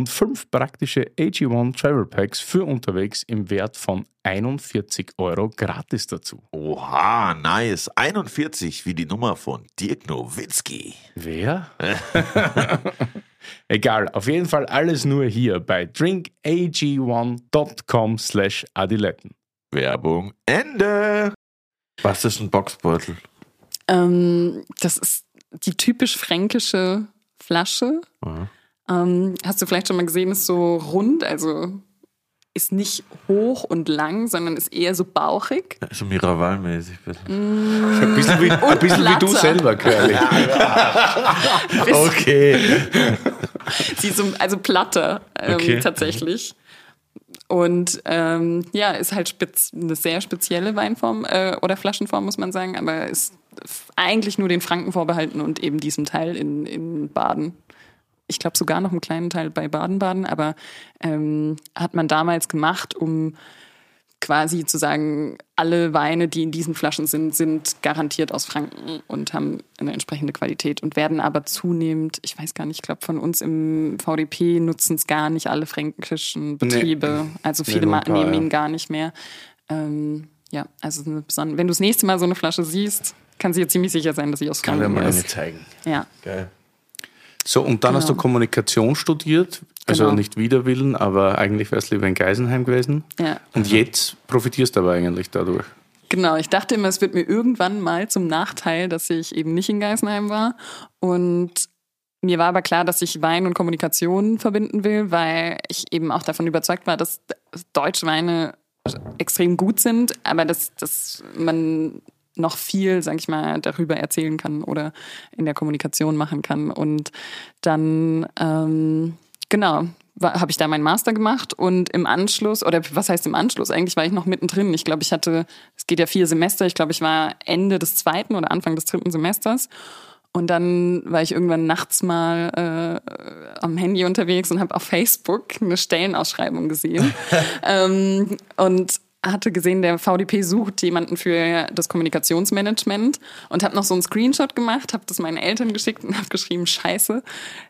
und fünf praktische AG1 Travel Packs für unterwegs im Wert von 41 Euro gratis dazu. Oha, nice. 41 wie die Nummer von Dirk Nowitzki. Wer? <laughs> Egal, auf jeden Fall alles nur hier bei drinkag1.com slash adiletten. Werbung Ende. Was ist ein Boxbeutel? Ähm, das ist die typisch fränkische Flasche. Ähm, hast du vielleicht schon mal gesehen, ist so rund, also ist nicht hoch und lang, sondern ist eher so bauchig. So Miraval-mäßig. bitte. Ein bisschen wie, <laughs> ein bisschen wie du selber, Curly. <laughs> okay. <laughs> Sie ist so, also platter ähm, Okay. tatsächlich. Und ähm, ja, ist halt eine sehr spezielle Weinform äh, oder Flaschenform, muss man sagen, aber ist eigentlich nur den Franken vorbehalten und eben diesem Teil in, in Baden. Ich glaube sogar noch einen kleinen Teil bei Baden-Baden, aber ähm, hat man damals gemacht, um quasi zu sagen, alle Weine, die in diesen Flaschen sind, sind garantiert aus Franken und haben eine entsprechende Qualität und werden aber zunehmend, ich weiß gar nicht, ich glaube von uns im VDP nutzen es gar nicht alle fränkischen Betriebe. Also viele nur ma- ein paar, nehmen ja. ihn gar nicht mehr. Ähm, ja, also wenn du das nächste Mal so eine Flasche siehst, kannst du dir ziemlich sicher sein, dass sie aus Kann dir Franken mal eine ist. zeigen. Ja. Geil. So, und dann hast du Genau. Kommunikation studiert. Also Genau. nicht wider Willen, aber eigentlich wärst du lieber in Geisenheim gewesen. Ja. Und jetzt profitierst du aber eigentlich dadurch. Genau, ich dachte immer, es wird mir irgendwann mal zum Nachteil, dass ich eben nicht in Geisenheim war. Und mir war aber klar, dass ich Wein und Kommunikation verbinden will, weil ich eben auch davon überzeugt war, dass deutsche Weine extrem gut sind, aber dass, dass man noch viel, sag ich mal, darüber erzählen kann oder in der Kommunikation machen kann. Und dann, ähm, genau, habe ich da meinen Master gemacht und im Anschluss, oder was heißt im Anschluss? Eigentlich war ich noch mittendrin. Ich glaube, ich hatte, es geht ja vier Semester, ich glaube, ich war Ende des zweiten oder Anfang des dritten Semesters. Und dann war ich irgendwann nachts mal äh, am Handy unterwegs und habe auf Facebook eine Stellenausschreibung gesehen. <laughs> ähm, und hatte gesehen, der VDP sucht jemanden für das Kommunikationsmanagement und habe noch so einen Screenshot gemacht, habe das meinen Eltern geschickt und habe geschrieben, scheiße,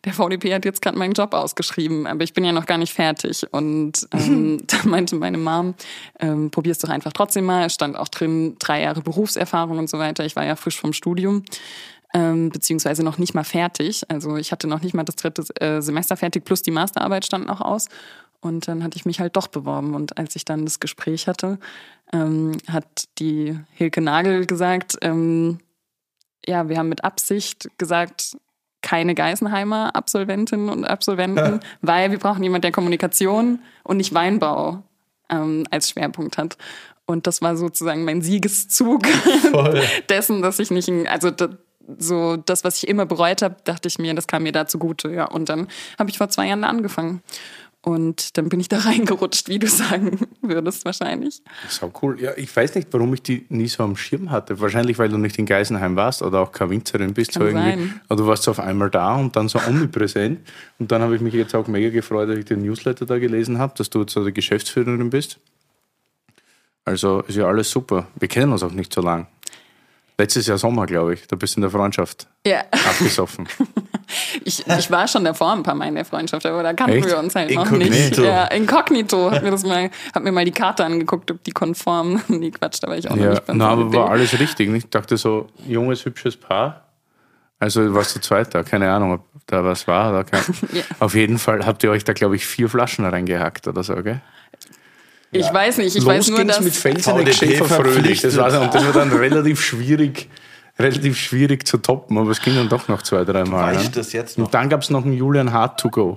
der VDP hat jetzt gerade meinen Job ausgeschrieben, aber ich bin ja noch gar nicht fertig. Und <laughs> ähm, da meinte meine Mom, ähm, probier's doch einfach trotzdem mal. Es stand auch drin, drei Jahre Berufserfahrung und so weiter. Ich war ja frisch vom Studium ähm, beziehungsweise noch nicht mal fertig. Also ich hatte noch nicht mal das dritte äh, Semester fertig, plus die Masterarbeit stand noch aus. Und dann hatte ich mich halt doch beworben. Und als ich dann das Gespräch hatte, ähm, hat die Hilke Nagel gesagt, ähm, ja, wir haben mit Absicht gesagt, keine Geisenheimer Absolventinnen und Absolventen, weil wir brauchen jemanden, der Kommunikation und nicht Weinbau ähm, als Schwerpunkt hat. Und das war sozusagen mein Siegeszug <laughs> dessen, dass ich nicht, in, also so das, was ich immer bereut habe, dachte ich mir, das kam mir da zugute. Ja, und dann habe ich vor zwei Jahren angefangen. Und dann bin ich da <laughs> reingerutscht, wie du sagen würdest wahrscheinlich. So cool. Ja, ich weiß nicht, warum ich die nie so am Schirm hatte. Wahrscheinlich, weil du nicht in Geisenheim warst oder auch keine Winzerin bist. Kann so irgendwie. sein. Aber du warst so auf einmal da und dann so <laughs> omnipräsent. Und dann habe ich mich jetzt auch mega gefreut, dass ich den Newsletter da gelesen habe, dass du jetzt so die Geschäftsführerin bist. Also ist ja alles super. Wir kennen uns auch nicht so lang. Letztes Jahr Sommer, glaube ich. Da bist du in der Freundschaft Ja, abgesoffen. <laughs> ich, ich war schon davor ein paar Mal in der Freundschaft, aber da kannten Echt? wir uns halt noch Inkognito. nicht. Ja, inkognito. Hab mir das mal, hab mir mal die Karte angeguckt, ob die konform. <laughs> Nee, Quatsch, da war ich auch noch Ja, nicht beim na, aber war alles richtig. Nicht? Ich dachte so, junges, hübsches Paar. Also warst du Zweiter, keine Ahnung, ob da was war. Oder kein. <laughs> Ja. Auf jeden Fall habt ihr euch da, glaube ich, vier Flaschen reingehackt oder so, gell? Ich weiß nicht, ich Los weiß nur, ging's dass... mit Felseneck VDP Schäfer Fröhlich. Das war, und das war dann relativ schwierig, relativ schwierig zu toppen, aber es ging dann doch noch zwei, drei Mal. Weißt Ne? du das jetzt noch? Und dann gab es noch einen Julian Hart to go.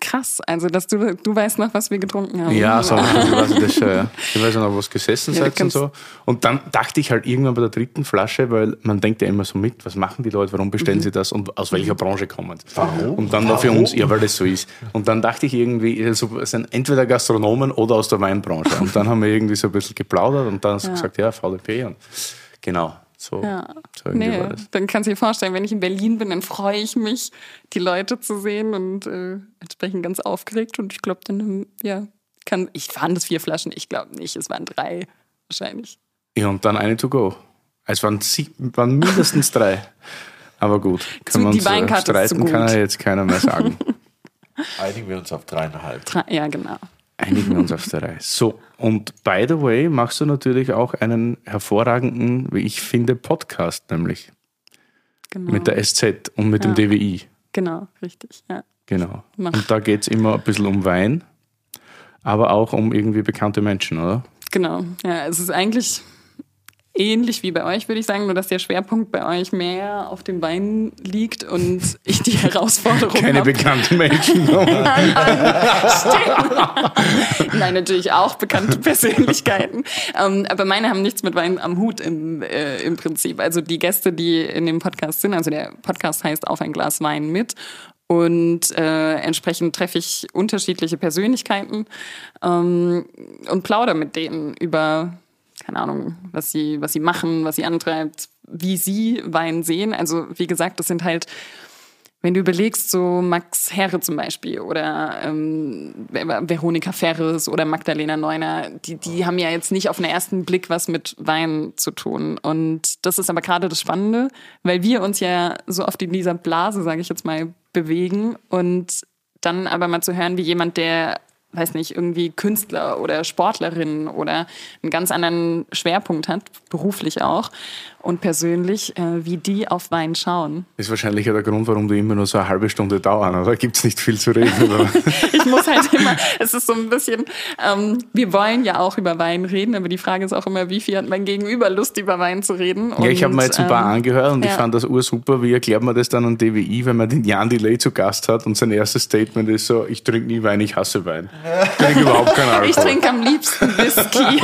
Krass, also dass du, du weißt noch, was wir getrunken haben. Ja, so, ich weiß, das, schon, ja. ich weiß noch, was gesessen Ja, seid und so. Und dann dachte ich halt irgendwann bei der dritten Flasche, weil man denkt ja immer so mit, was machen die Leute, warum bestellen sie das und aus welcher Branche kommen sie? Warum? Und dann war für uns, ja, weil das so ist. Und dann dachte ich irgendwie, also, es sind entweder Gastronomen oder aus der Weinbranche. Und dann haben wir irgendwie so ein bisschen geplaudert und dann hast du gesagt, ja, VDP und genau. So, Ja. so irgendwie Nee, dann kannst du dir vorstellen, wenn ich in Berlin bin, dann freue ich mich, die Leute zu sehen und äh, entsprechend ganz aufgeregt. Und ich glaube, dann, ähm, ja, kann, ich waren das vier Flaschen, ich glaube nicht, es waren drei wahrscheinlich. Ja, und dann eine to go. Es waren, sie, waren mindestens drei. Aber gut, <laughs> kann man die uns, Weinkarte ist zu streiten, kann ja jetzt keiner mehr sagen. <laughs> Einigen wir uns auf dreieinhalb. Drei, ja, genau. Einigen wir uns auf drei. So, und by the way, machst du natürlich auch einen hervorragenden, wie ich finde, Podcast, nämlich genau. mit der SZ und mit Ja. dem DWI. Genau, richtig, ja. Genau. Mach. Und da geht es immer ein bisschen um Wein, aber auch um irgendwie bekannte Menschen, oder? Genau. Ja, es ist eigentlich ähnlich wie bei euch, würde ich sagen, nur dass der Schwerpunkt bei euch mehr auf dem Wein liegt und ich die Herausforderung Keine hab. bekannten Menschen. Nein, stimmt. <laughs> Nein, natürlich auch bekannte Persönlichkeiten. Ähm, aber meine haben nichts mit Wein am Hut im, äh, im Prinzip. Also die Gäste, die in dem Podcast sind, also der Podcast heißt Auf ein Glas Wein mit. Und äh, entsprechend treffe ich unterschiedliche Persönlichkeiten ähm, und plaudere mit denen über, keine Ahnung, was sie, was sie machen, was sie antreibt, wie sie Wein sehen. Also wie gesagt, das sind halt wenn du überlegst, so Max Herre zum Beispiel oder ähm, Veronika Ferres oder Magdalena Neuner, die, die haben ja jetzt nicht auf den ersten Blick was mit Wein zu tun. Und das ist aber gerade das Spannende, weil wir uns ja so oft in dieser Blase, sage ich jetzt mal, bewegen und dann aber mal zu hören, wie jemand, der weiß nicht, irgendwie Künstler oder Sportlerin oder einen ganz anderen Schwerpunkt hat, beruflich auch und persönlich, äh, wie die auf Wein schauen. Ist wahrscheinlich ja der Grund, warum die immer nur so eine halbe Stunde dauern, oder? Gibt es nicht viel zu reden? <laughs> Ich muss halt immer, es ist so ein bisschen, ähm, wir wollen ja auch über Wein reden, aber die Frage ist auch immer, wie viel hat mein Gegenüber Lust, über Wein zu reden? ja, ich habe mir jetzt ein paar ähm, angehört und ja. ich fand das ursuper. Wie erklärt man das dann an DWI, wenn man den Jan Delay zu Gast hat und sein erstes Statement ist so, ich trinke nie Wein, ich hasse Wein. Ich trinke überhaupt keinen <laughs> Alkohol. Ich trinke am liebsten Whisky.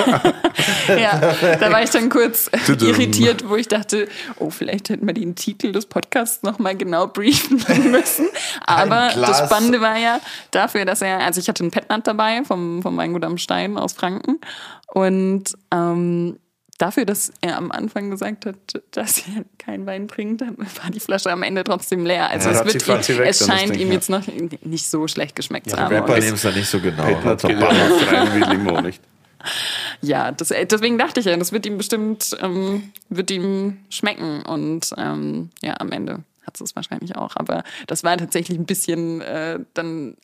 <laughs> ja, da war ich dann kurz irritiert, wo ich dachte, oh, vielleicht hätten wir den Titel des Podcasts nochmal genau briefen <laughs> müssen. Aber das Spannende war ja dafür, dass er, also ich hatte einen Petnat dabei vom, vom Weingut am Stein aus Franken und ähm, dafür, dass er am Anfang gesagt hat, dass er keinen Wein trinkt, war die Flasche am Ende trotzdem leer. Also Ja, es, wird ihm, es scheint Ding, ihm ja. jetzt noch nicht so schlecht geschmeckt zu Die haben. Rapper nehmen es ja nicht so genau. Hat rein wie Limo, nicht? <laughs> Ja, das, äh, deswegen dachte ich ja, das wird ihm bestimmt, ähm, wird ihm schmecken und ähm, ja, am Ende hat es wahrscheinlich auch. Aber das war tatsächlich ein bisschen äh, dann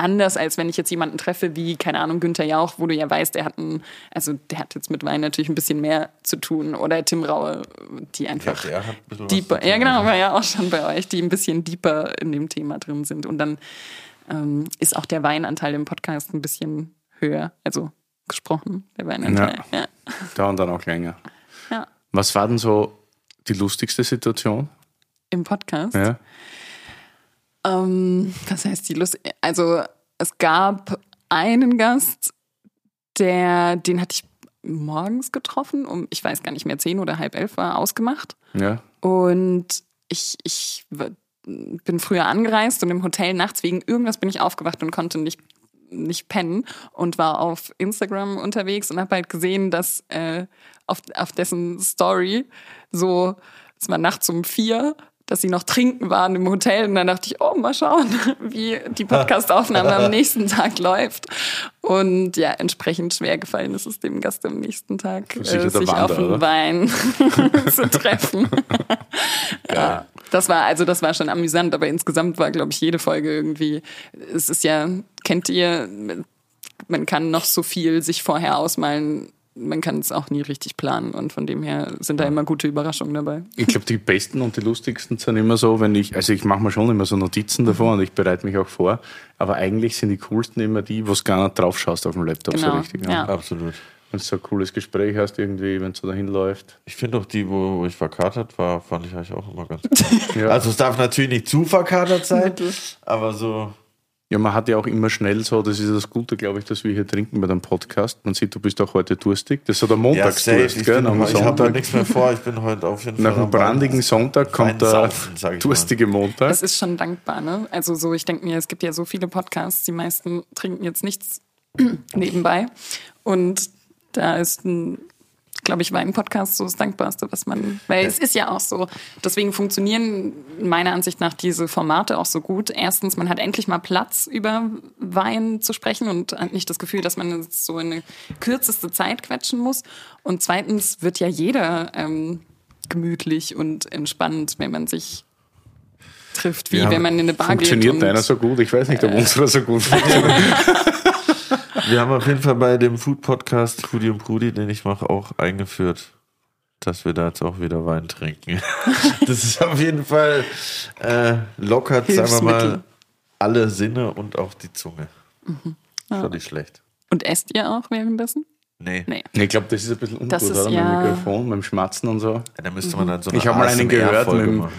anders, als wenn ich jetzt jemanden treffe wie, keine Ahnung, Günther Jauch, wo du ja weißt, der hat ein, also der hat jetzt mit Wein natürlich ein bisschen mehr zu tun. Oder Tim Raue, die einfach hat ein deeper, ja genau, war ja auch schon bei euch, die ein bisschen deeper in dem Thema drin sind. Und dann ähm, ist auch der Weinanteil im Podcast ein bisschen höher, also gesprochen, der Weinanteil. Ja. Dauern dann auch länger. Ja. Was war denn so die lustigste Situation? Im Podcast. Ja. Ähm, was heißt die Lust? Also es gab einen Gast, der, den hatte ich morgens getroffen, um, ich weiß gar nicht mehr, zehn oder halb elf war ausgemacht. Ja. Und ich, ich bin früher angereist und im Hotel nachts wegen irgendwas bin ich aufgewacht und konnte nicht nicht pennen und war auf Instagram unterwegs und habe halt gesehen, dass äh, auf, auf dessen Story so, es war nachts um vier, dass sie noch trinken waren im Hotel und dann dachte ich, oh, mal schauen, <laughs> wie die Podcastaufnahme am <laughs> nächsten Tag läuft. Und ja, entsprechend schwer gefallen ist es dem Gast am nächsten Tag, äh, sich Wander, auf den Wein <laughs> zu treffen. ja, das war, also das war schon amüsant, aber insgesamt war, glaube ich, jede Folge irgendwie, es ist ja, kennt ihr, man kann noch so viel sich vorher ausmalen, man kann es auch nie richtig planen und von dem her sind da immer gute Überraschungen dabei. Ich glaube, die besten und die lustigsten sind immer so, wenn ich, also ich mache mir schon immer so Notizen davor und ich bereite mich auch vor, aber eigentlich sind die coolsten immer die, wo du gar nicht drauf schaust auf dem Laptop so Genau, richtig. ja. Absolut. Wenn du so ein cooles Gespräch hast irgendwie, wenn es so dahin läuft. Ich finde auch die, wo, wo ich verkatert war, fand ich eigentlich auch immer ganz <laughs> gut. Ja. Also es darf natürlich nicht zu verkatert sein, aber so. Ja, man hat ja auch immer schnell so, das ist das Gute, glaube ich, dass wir hier trinken bei dem Podcast. Man sieht, du bist auch heute durstig. Das ist so der Ja, Montagsdurst, Ich, gell? Nach heute- ich habe Sonntag. nichts mehr vor. Ich bin heute auf jeden <laughs> Nach Fall. dem am brandigen Sonntag kommt der sag ich mal. durstige Montag. Das ist schon dankbar, ne? Also so, ich denke mir, es gibt ja so viele Podcasts, die meisten trinken jetzt nichts <clears throat> nebenbei. Und da ist ein, glaube ich, Wein-Podcast so das Dankbarste, was man. Weil es ist ja auch so. Deswegen funktionieren meiner Ansicht nach diese Formate auch so gut. Erstens, man hat endlich mal Platz, über Wein zu sprechen und hat nicht das Gefühl, dass man es so in eine kürzeste Zeit quetschen muss. Und zweitens wird ja jeder ähm, gemütlich und entspannt, wenn man sich trifft, wie Ja, wenn man in eine Bar Funktioniert geht. deiner so gut? Ich weiß nicht, ob unserer so gut funktioniert. <laughs> Wir haben auf jeden Fall bei dem Food-Podcast Foodie und Prudi, den ich mache, auch eingeführt, dass wir da jetzt auch wieder Wein trinken. <laughs> Das ist auf jeden Fall äh, lockert, sagen wir mal, alle Sinne und auch die Zunge. Schon nicht schlecht. Und esst ihr auch währenddessen? Nee. Nee. Ich glaube, das ist ein bisschen ungut, Das ist oder? ja- Mit dem Mikrofon, mit dem Schmatzen und so. Ja, da müsste man dann so Ich habe mal einen gehört mit dem machen.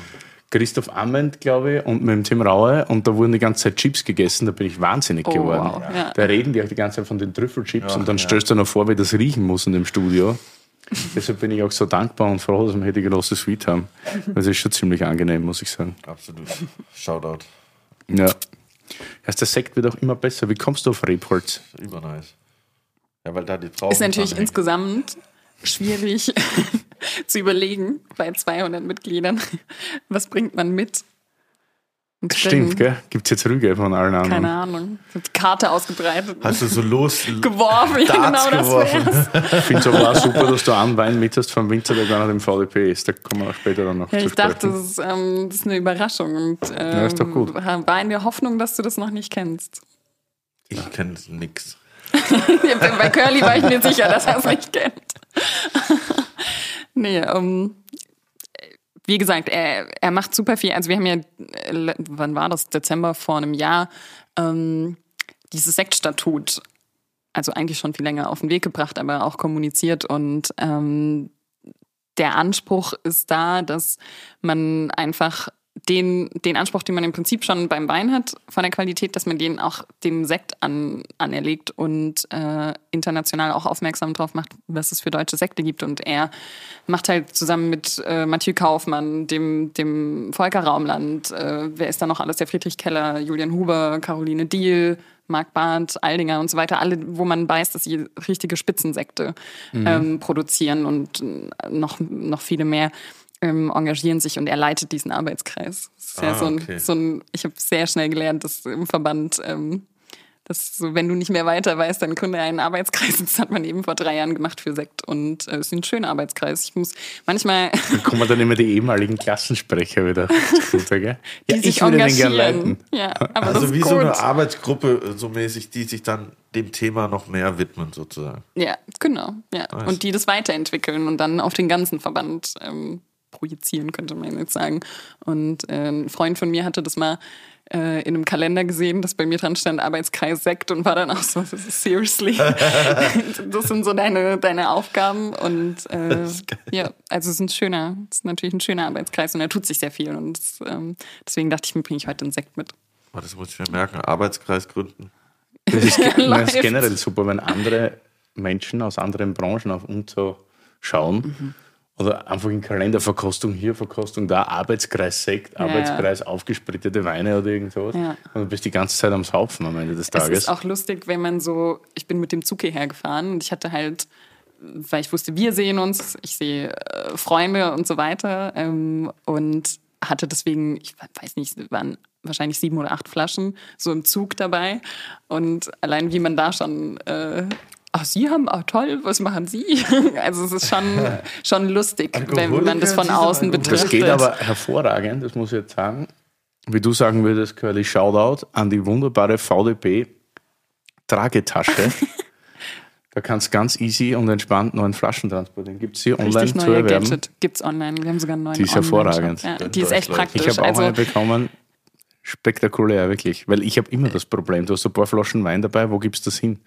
Christoph Amend, glaube ich, und mit dem Tim Raue und da wurden die ganze Zeit Chips gegessen, da bin ich wahnsinnig Oh, geworden. wow, ja. Da reden die auch die ganze Zeit von den Trüffelchips Ja, und dann ja. stellst du dir noch vor, wie das riechen muss in dem Studio. <laughs> Deshalb bin ich auch so dankbar und froh, dass wir hier die große Suite haben. Das ist schon ziemlich angenehm, muss ich sagen. Absolut. Shoutout. Ja. Erst der Sekt wird auch immer besser. Wie kommst du auf Rebholz? Übernice. Ja, weil da die Trauben Ist natürlich insgesamt schwierig <laughs> <laughs> zu überlegen bei 200 Mitgliedern. <laughs> Was bringt man mit? Und Stimmt, gell? Gibt es jetzt Rüge von allen anderen? Keine Ahnung. Die Karte ausgebreitet. Hast du so los <laughs> geworfen, ja, Darts genau das geworfen. wär's. Ich finde es aber auch super, dass du einen Wein mit hast vom Winter, der gar nicht im VDP ist. Da kommen wir auch später dann noch Ja, zu ich dachte, sprechen. das ist, ähm, das ist eine Überraschung. Und, ähm, Ja, ist doch gut. War in der Hoffnung, dass du das noch nicht kennst. Ich kenne nix. Bei Curly war ich mir sicher, dass er es nicht kennt. Nee, ähm, wie gesagt, er, er macht super viel. Also wir haben ja, äh, wann war das? Dezember vor einem Jahr, ähm, dieses Sektstatut, also eigentlich schon viel länger auf den Weg gebracht, aber auch kommuniziert und ähm, der Anspruch ist da, dass man einfach den, den Anspruch, den man im Prinzip schon beim Wein hat, von der Qualität, dass man den auch dem Sekt an, anerlegt und äh, international auch aufmerksam drauf macht, was es für deutsche Sekte gibt. Und er macht halt zusammen mit äh, Mathieu Kaufmann, dem, dem Volker Raumland, äh, wer ist da noch alles, der Friedrich Keller, Julian Huber, Caroline Diehl, Marc Barth, Aldinger und so weiter, alle, wo man weiß, dass sie richtige Spitzensekte ähm, produzieren und äh, noch, noch viele mehr ähm, engagieren sich und er leitet diesen Arbeitskreis. Das ist ja Ah, so ein, okay. so ein, ich habe sehr schnell gelernt, dass im Verband, ähm, dass so, wenn du nicht mehr weiter weißt, dann gründe einen Arbeitskreis. <laughs> Das hat man eben vor drei Jahren gemacht für Sekt und äh, es ist ein schöner Arbeitskreis. Ich muss manchmal Da kommen dann immer die ehemaligen Klassensprecher wieder <laughs> zugute, gell? die Ja, sich ich würde den gerne leiten. Ja, aber Also wie gut. so eine Arbeitsgruppe, äh, so mäßig, die sich dann dem Thema noch mehr widmen, sozusagen. Ja, genau. Ja. Nice. Und die das weiterentwickeln und dann auf den ganzen Verband ähm, projizieren, könnte man jetzt sagen. Und äh, ein Freund von mir hatte das mal äh, in einem Kalender gesehen, dass bei mir dran stand Arbeitskreis Sekt und war dann auch so, das ist seriously. <laughs> das sind so deine, deine Aufgaben und äh, ja, also es ist ein schöner, es ist natürlich ein schöner Arbeitskreis und er tut sich sehr viel und das, ähm, deswegen dachte ich mir, bringe ich heute einen Sekt mit. Oh, das muss ich mir merken. Arbeitskreis gründen. <laughs> Das ist, das ist generell super, wenn andere Menschen aus anderen Branchen auf uns so schauen. Mhm. Oder einfach in Kalenderverkostung hier, Verkostung da, Arbeitskreis Sekt, Ja, Arbeitskreis aufgesprittete Weine oder irgend sowas. Ja. Und du bist die ganze Zeit am Saufen am Ende des Es Tages. ist auch lustig, wenn man so, ich bin mit dem Zug hierher gefahren und ich hatte halt, weil ich wusste, wir sehen uns, ich sehe äh, Freunde und so weiter ähm, und hatte deswegen, ich weiß nicht, es waren wahrscheinlich sieben oder acht Flaschen so im Zug dabei und allein wie man da schon äh, Ach, Sie haben, ah, toll, was machen Sie? <laughs> Also es ist schon, <laughs> schon lustig, wenn man das von außen betrachtet. Das geht aber hervorragend, das muss ich jetzt sagen. Wie du sagen würdest, Curly, Shoutout an die wunderbare VDP-Tragetasche. <laughs> da kannst du ganz easy und entspannt neuen Flaschen transportieren. Gibt es hier online Richtig zu neue erwerben? Gadget gibt's online. Wir haben sogar einen neuen Die ist hervorragend. Ja, die ist echt praktisch. Ich habe auch also, eine bekommen. Spektakulär, wirklich. Weil ich habe immer das Problem, du hast ein paar Flaschen Wein dabei, wo gibst du das hin?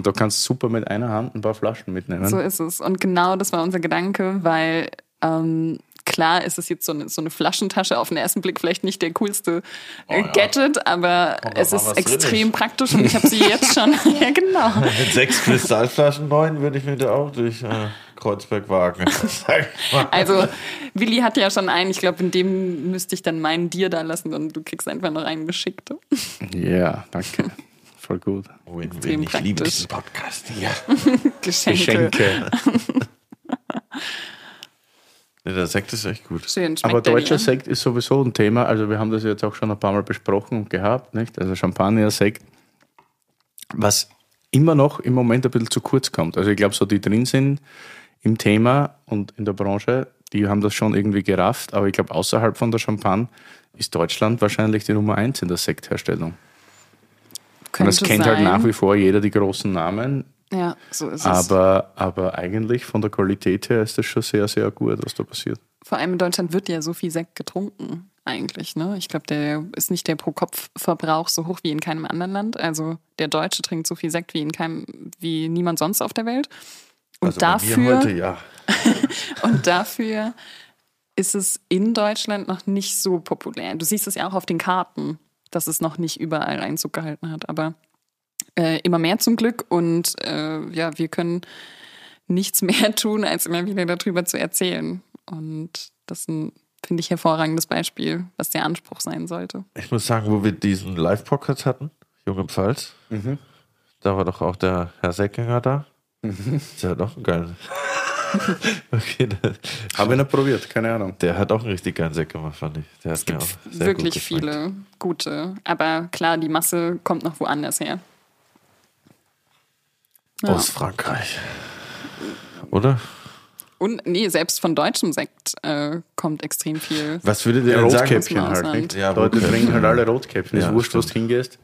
Und da kannst du super mit einer Hand ein paar Flaschen mitnehmen. So ist es. Und genau das war unser Gedanke, weil ähm, klar ist es jetzt so eine, so eine Flaschentasche auf den ersten Blick vielleicht nicht der coolste äh, Oh ja. Gadget, aber Kommt es ist extrem ist. praktisch und ich habe sie jetzt schon. <laughs> ja, genau. Mit sechs Kristallflaschen neun würde ich mir da auch durch äh, Kreuzberg wagen. <laughs> Also Willi hat ja schon einen, ich glaube, in dem müsste ich dann meinen dir da lassen und du kriegst einfach noch einen geschickt. Ja, danke. Voll gut. Win, Extrem win. Ich liebe diesen Podcast hier. <laughs> <laughs> Geschenke. Geschenke. <laughs> Nee, der Sekt ist echt gut. Schön, Aber deutscher dir? Sekt ist sowieso ein Thema. Also wir haben das jetzt auch schon ein paar Mal besprochen und gehabt, nicht? Also Champagner, Sekt, was immer noch im Moment ein bisschen zu kurz kommt. Also ich glaube, so die drin sind im Thema und in der Branche, die haben das schon irgendwie gerafft. Aber ich glaube, außerhalb von der Champagne ist Deutschland wahrscheinlich die Nummer eins in der Sektherstellung. Und das Könnte kennt halt sein. nach wie vor jeder die großen Namen. Ja, so ist es. Aber, aber eigentlich von der Qualität her ist das schon sehr, sehr gut, was da passiert. Vor allem in Deutschland wird ja so viel Sekt getrunken. eigentlich. Ne? Ich glaube, der ist nicht der Pro-Kopf-Verbrauch so hoch wie in keinem anderen Land. Also der Deutsche trinkt so viel Sekt wie in keinem, wie niemand sonst auf der Welt. Und Also dafür, heute, ja. <laughs> und dafür ist es in Deutschland noch nicht so populär. Du siehst es ja auch auf den Karten, dass es noch nicht überall Einzug gehalten hat. Aber äh, immer mehr zum Glück. Und äh, ja, wir können nichts <laughs> mehr tun, als immer wieder darüber zu erzählen. Und das ist ein, finde ich, hervorragendes Beispiel, was der Anspruch sein sollte. Ich muss sagen, wo wir diesen Live-Podcast hatten, Junge Pfalz, da war doch auch der Herr Seckinger da. Der hat auch einen geilen. <laughs> <laughs> okay, der, Habe ich noch probiert, keine Ahnung. der hat auch einen richtig geilen Sekt gemacht, fand ich. Der hat mir auch sehr Wirklich viele gute. Aber klar, die Masse kommt noch woanders her. Ja. Aus Frankreich. Oder? Und nee, selbst von deutschem Sekt äh, kommt extrem viel. Was würdet ihr Ja, denn sagen? Rotkäppchen halt. Nicht? Ja, Leute trinken halt alle Rotkäppchen. Ist Ja, wurscht, wo du stimmt. hingehst.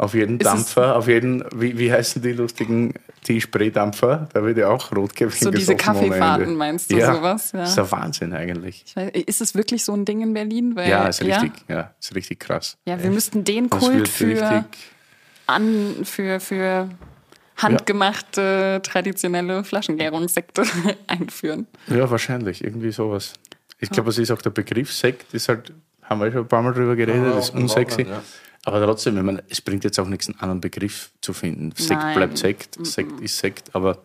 Auf jeden Dampfer, auf jeden, wie, wie heißen die lustigen, die Spraydampfer? Da wird ja auch Rotkäppchen So diese Kaffeefahrten, meinst du, ja. sowas? Ja. Das ist der Wahnsinn eigentlich. Ich weiß, ist es wirklich so ein Ding in Berlin? Weil, Ja, ist ja? richtig, ja, ist richtig krass. Ja, wir müssten den Das Kult für, an, für, für handgemachte, traditionelle Flaschengärungssekte <laughs> einführen. ja, wahrscheinlich, irgendwie sowas. Ich glaube, es ist auch der Begriff Sekt, ist halt, haben wir schon ein paar Mal drüber geredet, Ja, das ist unsexy. Ja. Aber trotzdem, ich meine, es bringt jetzt auch nichts, einen anderen Begriff zu finden. Sekt Nein. bleibt Sekt, Sekt ist Sekt, aber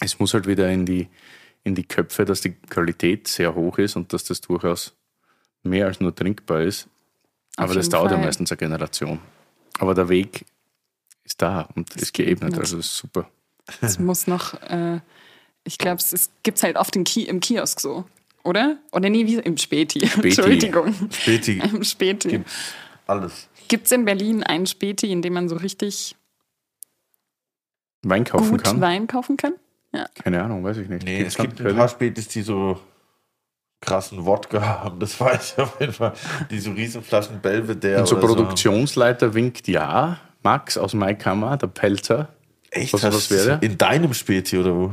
es muss halt wieder in die, in die Köpfe, dass die Qualität sehr hoch ist und dass das durchaus mehr als nur trinkbar ist. Auf Aber das dauert ja Fall. meistens eine Generation. Aber der Weg ist da und ist geebnet, geebnet. also ist super. Es muss noch, äh, ich glaube, es gibt es halt oft im, Ki im Kiosk so, oder? Oder nee, wie im Späti. Entschuldigung. Späti. Im Späti. Alles. Gibt es in Berlin einen Späti, in dem man so richtig Wein kaufen gut kann? Wein kaufen kann? Keine Ahnung, weiß ich nicht. Nee, Gibt's es gibt ein paar Spätis, die so krassen Wodka haben, das weiß ich auf jeden Fall. Die so Riesenflaschen Belvedere Und so Produktionsleiter winkt ja. Max aus Maikammer, der Pelzer. Echt? Was- Was, was wäre? In deinem Späti oder wo?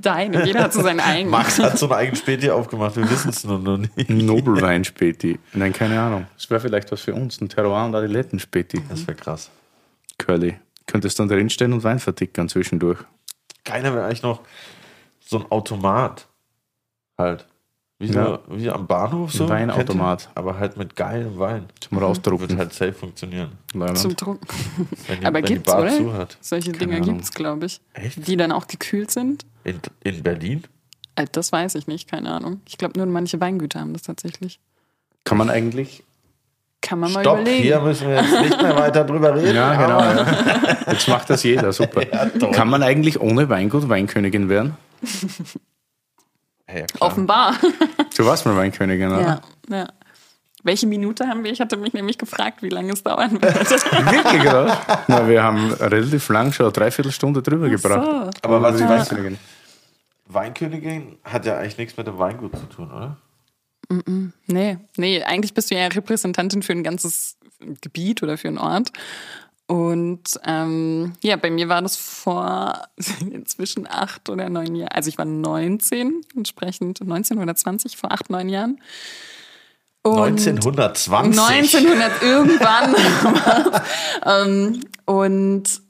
Deine, jeder hat so seinen <laughs> eigenen. Max hat so einen eigenen Späti aufgemacht, wir wissen es nur noch nicht. Nobelwein-Späti. Nein, keine Ahnung. Das wäre vielleicht was für uns. Ein Terroir- und Adiletten-Späti. Das wäre krass. Curly. Könntest dann drinstehen und Wein vertickern zwischendurch. Keiner wäre eigentlich noch so ein Automat. Halt. Wie, so, Ja. wie am Bahnhof so. Ein Weinautomat. ihr? Aber halt mit geilem Wein. Zum Wird Rausdrucken. halt safe funktionieren. Leibend. Zum Drucken. Wenn die, Aber gibt's, oder? zu hat. Solche Dinge Ahnung. gibt es, glaube ich. Echt? Die dann auch gekühlt sind. In, in Berlin? Äh, Das weiß ich nicht, keine Ahnung. Ich glaube, nur manche Weingüter haben das tatsächlich. Kann man eigentlich. Kann man mal Stopp, überlegen. hier müssen wir jetzt nicht mehr weiter drüber reden. Ja, genau. Ja. Jetzt macht das jeder, super. <laughs> toll. Kann man eigentlich ohne Weingut Weinkönigin werden? <laughs> Ja, ja, klar. Offenbar. Du warst mal Weinkönigin, oder? Ja, ja. Welche Minute haben wir? Ich hatte mich nämlich gefragt, wie lange es dauern wird. <laughs> Wirklich, oder? Na, wir haben relativ lang schon eine Dreiviertelstunde drüber gebracht. so. Aber was die ich weiß, Weinkönigin. Weinkönigin hat ja eigentlich nichts mit dem Weingut zu tun, oder? Nee, nee, eigentlich bist du ja Repräsentantin für ein ganzes Gebiet oder für einen Ort. Und ähm, ja, bei mir war das vor <laughs> inzwischen acht oder neun Jahren. Also ich war 19, entsprechend 19 oder 20, vor acht, neun Jahren. Und 1920. 1900 <laughs> irgendwann. <laughs> ähm, und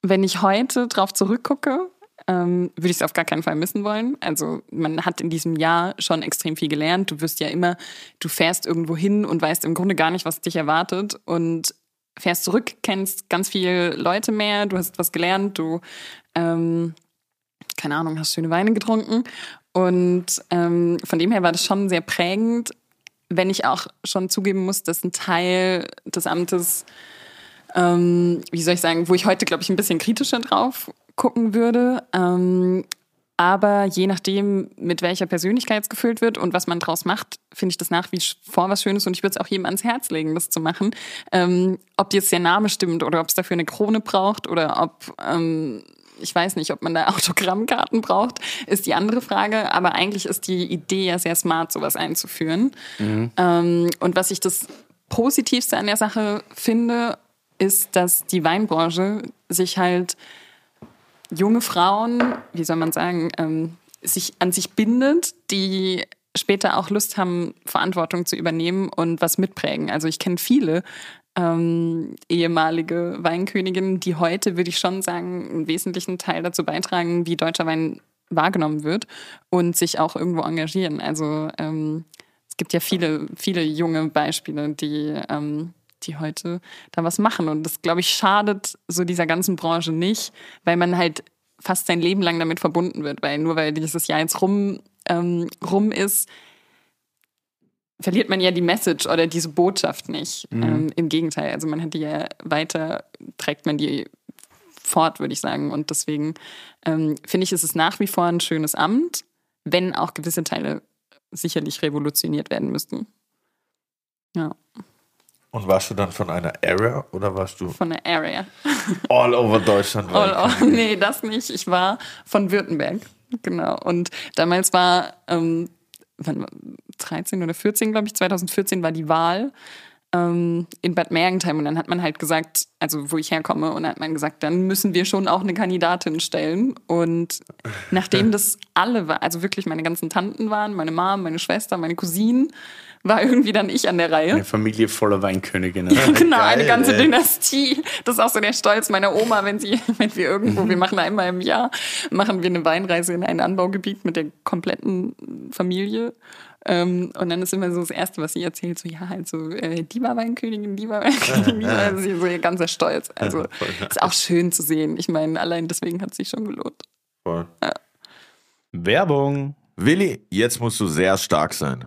wenn ich heute drauf zurückgucke, ähm, würde ich es auf gar keinen Fall missen wollen. Also man hat in diesem Jahr schon extrem viel gelernt. Du wirst ja immer, du fährst irgendwo hin und weißt im Grunde gar nicht, was dich erwartet. Und fährst zurück, kennst ganz viele Leute mehr, du hast was gelernt, du, ähm, keine Ahnung, hast schöne Weine getrunken. Und ähm, von dem her war das schon sehr prägend, wenn ich auch schon zugeben muss, dass ein Teil des Amtes, ähm, wie soll ich sagen, wo ich heute, glaube ich, ein bisschen kritischer drauf gucken würde. Ähm, aber je nachdem, mit welcher Persönlichkeit es gefüllt wird und was man draus macht, finde ich das nach wie vor was Schönes und ich würde es auch jedem ans Herz legen, das zu machen. Ähm, ob jetzt der Name stimmt oder ob es dafür eine Krone braucht oder ob, ähm, ich weiß nicht, ob man da <laughs> Autogrammkarten braucht, ist die andere Frage. Aber eigentlich ist die Idee ja sehr smart, sowas einzuführen. Ähm, und was ich das Positivste an der Sache finde, ist, dass die Weinbranche sich halt junge Frauen, wie soll man sagen, ähm, sich an sich bindet, die später auch Lust haben, Verantwortung zu übernehmen und was mitprägen. Also ich kenne viele ähm, ehemalige Weinköniginnen, die heute, würde ich schon sagen, einen wesentlichen Teil dazu beitragen, wie deutscher Wein wahrgenommen wird und sich auch irgendwo engagieren. Also ähm, es gibt ja viele, viele junge Beispiele, die, ähm, die heute da was machen. Und das, glaube ich, schadet so dieser ganzen Branche nicht, weil man halt fast sein Leben lang damit verbunden wird. Weil nur weil dieses Jahr jetzt rum, ähm, rum ist, verliert man ja die Message oder diese Botschaft nicht. Mhm. Ähm, Im Gegenteil, also man hat die ja weiter, trägt man die fort, würde ich sagen. Und deswegen ähm, finde ich, ist es nach wie vor ein schönes Amt, wenn auch gewisse Teile sicherlich revolutioniert werden müssten. Ja. Und warst du dann von einer Area oder warst du? Von einer Area. All over Deutschland. All over, <laughs> nee, das nicht. Ich war von Württemberg. Genau. Und damals war ähm, 13 oder 14, glaube ich, 2014 war die Wahl ähm, in Bad Mergentheim. Und dann hat man halt gesagt, also wo ich herkomme, und dann hat man gesagt, dann müssen wir schon auch eine Kandidatin stellen. Und nachdem das alle war, also wirklich meine ganzen Tanten waren, meine Mom, meine Schwester, meine Cousinen, war irgendwie dann ich an der Reihe. Eine Familie voller Weinköniginnen. Ja, <laughs> genau, Geil, eine ganze ey. Dynastie. Das ist auch so der Stolz meiner Oma, wenn sie, <laughs> wenn wir irgendwo, wir machen einmal im Jahr, machen wir eine Weinreise in ein Anbaugebiet mit der kompletten Familie. Ähm, und dann ist immer so das Erste, was sie erzählt, so, ja, also, äh, die war Weinkönigin, die war <laughs> Weinkönigin, die war also, so ihr ganzer Stolz. Also, ist auch schön zu sehen. Ich meine, allein deswegen hat es sich schon gelohnt. Voll. Ja. Werbung. Willi, jetzt musst du sehr stark sein.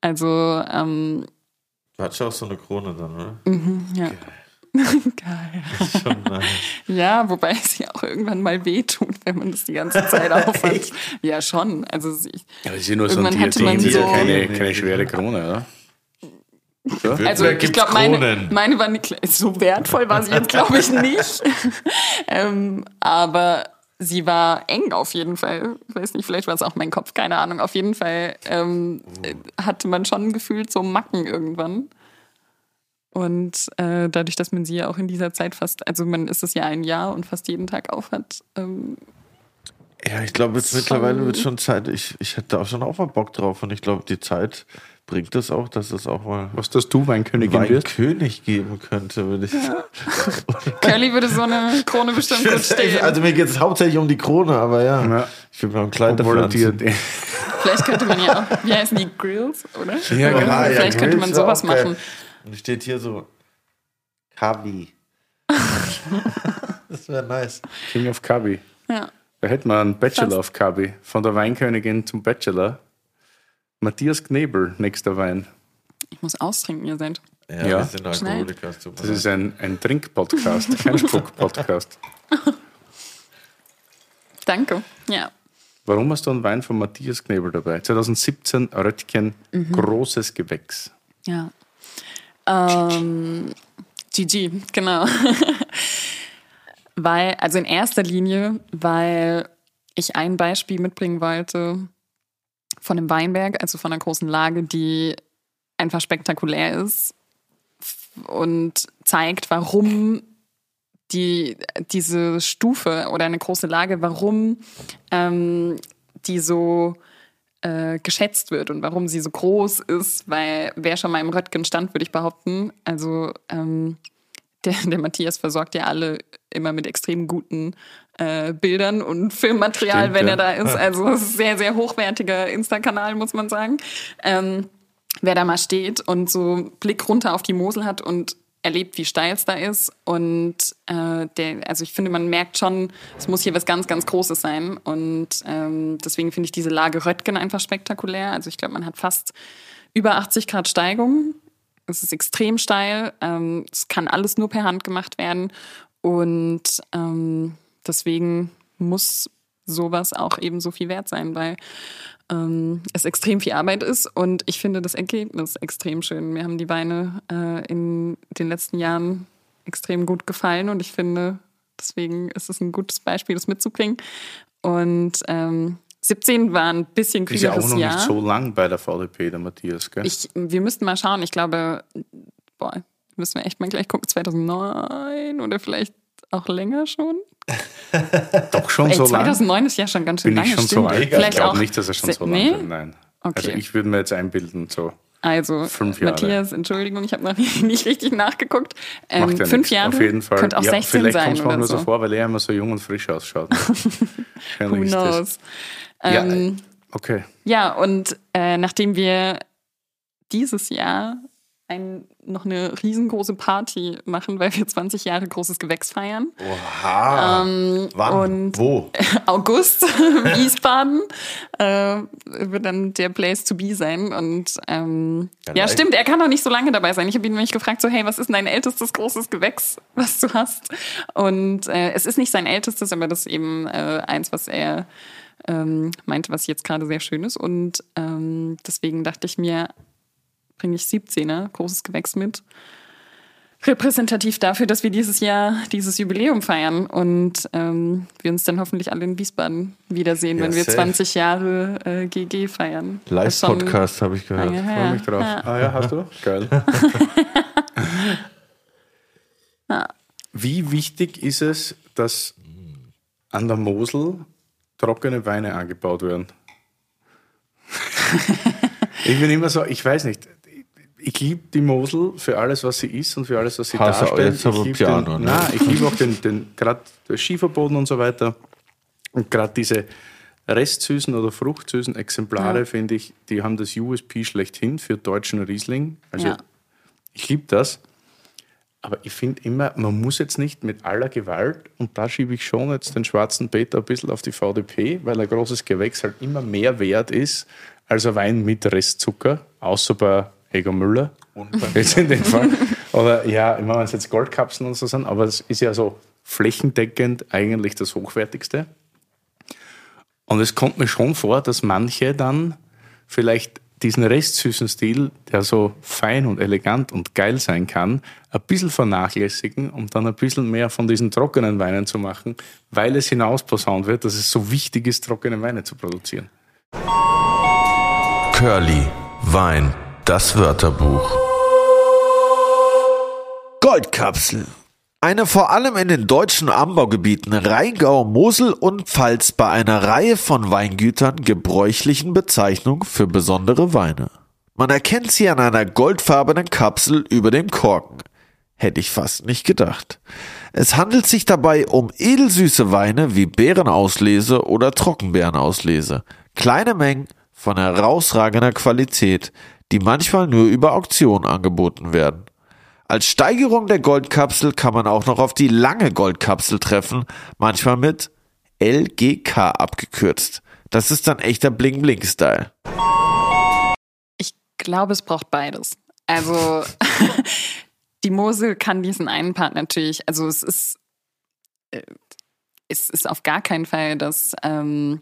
Also, ähm, Du hattest ja auch so eine Krone dann, oder? Mhm, ja. Geil. <laughs> Ist schon nice. ja, wobei es ja auch irgendwann mal wehtut, wenn man das die ganze Zeit <laughs> aufhat. ja, schon. Also ich, ja, ist ja nur so ein Diadem, so keine, keine schwere Krone, oder? So? Also ich glaube, meine, meine war nicht so wertvoll war sie jetzt, glaube ich, nicht. <laughs> ähm, aber sie war eng auf jeden Fall. Ich weiß nicht, vielleicht war es auch mein Kopf, keine Ahnung. Auf jeden Fall ähm, hatte man schon gefühlt so Macken irgendwann. Und äh, dadurch, dass man sie ja auch in dieser Zeit fast, also man ist es ja ein Jahr und fast jeden Tag aufhat. Ähm, Ja, ich glaube, jetzt mittlerweile wird schon Zeit. Ich, ich hätte auch schon auch mal Bock drauf und ich glaube, die Zeit bringt es auch, dass es auch mal Was, dass du Weinkönigin wirst? Weinkönig geben könnte, würde ich sagen. <laughs> Curly würde so eine Krone bestimmt gut stehen. Also mir geht es hauptsächlich um die Krone, aber ja. Ja. Ich will mir ein Kleid Obwohl dafür dir, anziehen. <laughs> Vielleicht könnte man ja auch, wie heißen die Grills, oder? Ja, genau. Ja, Vielleicht könnte man sowas machen. Und steht hier so Kavi. <laughs> das wäre nice. King of Kabi. Ja. Da hätten wir einen Bachelor Fast. of Kabi. Von der Weinkönigin zum Bachelor. Matthias Knebel, nächster Wein. Ich muss austrinken, ihr seid. Ja, Ja. wir sind Alkoholiker. Das ist ein, ein Trink-Podcast, kein <laughs> Spuck-Podcast. <laughs> Danke. Ja. Warum hast du einen Wein von Matthias Knebel dabei? 2017 Röttchen, großes Gewächs. Ja. Ähm, GG, genau. <laughs> weil, also in erster Linie, weil ich ein Beispiel mitbringen wollte von einem Weinberg, also von einer großen Lage, die einfach spektakulär ist und zeigt, warum die, diese Stufe oder eine große Lage, warum ähm, die so äh, geschätzt wird und warum sie so groß ist, weil wer schon mal im Röttgen stand, würde ich behaupten, also ähm, der, der Matthias versorgt ja alle immer mit extrem guten äh, Bildern und Filmmaterial, Stimmt, wenn ja. er da ist. Also sehr, sehr hochwertiger Insta-Kanal, muss man sagen. Ähm, wer da mal steht und so Blick runter auf die Mosel hat und erlebt, wie steil es da ist. Und äh, der, also ich finde, man merkt schon, es muss hier was ganz, ganz Großes sein. Und ähm, deswegen finde ich diese Lage Röttgen einfach spektakulär. Also ich glaube, man hat fast über 80 Grad Steigung. Es ist extrem steil. Ähm, es kann alles nur per Hand gemacht werden. Und ähm, deswegen muss sowas auch eben so viel wert sein, weil ähm, es extrem viel Arbeit ist und ich finde das Ergebnis extrem schön. Mir haben die Weine äh, in den letzten Jahren extrem gut gefallen und ich finde, deswegen ist es ein gutes Beispiel, das mitzubringen. Und ähm, 17 war ein bisschen Ist ja auch noch Jahr. nicht so lang bei der VDP, der Matthias, gell? Ich, wir müssten mal schauen. Ich glaube, boah, müssen wir echt mal gleich gucken, 2009 oder vielleicht auch länger schon. <laughs> Doch schon Ey, so lang. 2009 ist ja schon ganz schön Bin lange. ich schon so alt? Ich Vielleicht glaube auch. nicht, dass er schon so lang nee? ist. Nein. Okay. Also ich würde mir jetzt einbilden, so Also, Fünf Jahre. Matthias, Entschuldigung, ich habe noch nicht, <laughs> nicht richtig nachgeguckt. Ähm, macht ja fünf nichts. Jahre. Auf jeden Fall. Könnte auch ja, 16 vielleicht sein kommt es mir nur so. vor, weil er immer so jung und frisch ausschaut. <laughs> Who knows? Ja, Ähm, okay. Ja, und äh, nachdem wir dieses Jahr ein, noch eine riesengroße Party machen, weil wir 20 Jahre großes Gewächs feiern. Oha. Wann? und- Wo? <laughs> August, <laughs> Wiesbaden, äh, wird dann der Place to be sein. Und ähm, Ja, ja, stimmt, er kann noch nicht so lange dabei sein. Ich habe ihn nämlich gefragt, so, hey, was ist denn dein ältestes großes Gewächs, was du hast? Und äh, es ist nicht sein ältestes, aber das ist eben äh, eins, was er ähm, meinte, was jetzt gerade sehr schön ist. Und ähm, deswegen dachte ich mir, bringe ich 17er, großes Gewächs mit. Repräsentativ dafür, dass wir dieses Jahr dieses Jubiläum feiern und ähm, wir uns dann hoffentlich alle in Wiesbaden wiedersehen, Ja, wenn wir safe. 20 Jahre äh, GG feiern. Live-Podcast habe ich gehört. her. Freue mich drauf. Ja. Ah ja, hast du? <laughs> Geil. <laughs> Wie wichtig ist es, dass an der Mosel trockene Weine angebaut werden? <laughs> ich bin immer so, ich weiß nicht. Ich liebe die Mosel für alles, was sie ist und für alles, was sie Hast darstellt. jetzt aber ich liebe den, ne? nein, ich liebe auch den, den gerade Schieferboden und so weiter. Und gerade diese restsüßen oder fruchtsüßen Exemplare, Ja. finde ich, die haben das USP schlechthin für deutschen Riesling. Also Ja. ich liebe das. Aber ich finde immer, man muss jetzt nicht mit aller Gewalt, und da schiebe ich schon jetzt den schwarzen Peter ein bisschen auf die VDP, weil ein großes Gewächs halt immer mehr wert ist als ein Wein mit Restzucker, außer bei Ego Müller. Jetzt in dem Fall. <laughs> Oder ja, immer wenn es jetzt Goldkapseln und so sind, aber es ist ja so flächendeckend eigentlich das Hochwertigste. Und es kommt mir schon vor, dass manche dann vielleicht diesen restsüßen Stil, der so fein und elegant und geil sein kann, ein bisschen vernachlässigen, um dann ein bisschen mehr von diesen trockenen Weinen zu machen, weil es hinausposaunt wird, dass es so wichtig ist, trockene Weine zu produzieren. Curly, Wein, das Wörterbuch. Goldkapsel. Eine vor allem in den deutschen Anbaugebieten Rheingau, Mosel und Pfalz bei einer Reihe von Weingütern gebräuchlichen Bezeichnung für besondere Weine. Man erkennt sie an einer goldfarbenen Kapsel über dem Korken. Hätte ich fast nicht gedacht. Es handelt sich dabei um edelsüße Weine wie Beerenauslese oder Trockenbeerenauslese. Kleine Mengen von herausragender Qualität, die manchmal nur über Auktion angeboten werden. Als Steigerung der Goldkapsel kann man auch noch auf die lange Goldkapsel treffen, manchmal mit LGK abgekürzt. Das ist dann echter Bling-Bling-Style. Ich glaube, es braucht beides. Also <laughs> die Mosel kann diesen einen Part natürlich, also es ist, äh, es ist auf gar keinen Fall das. Ähm,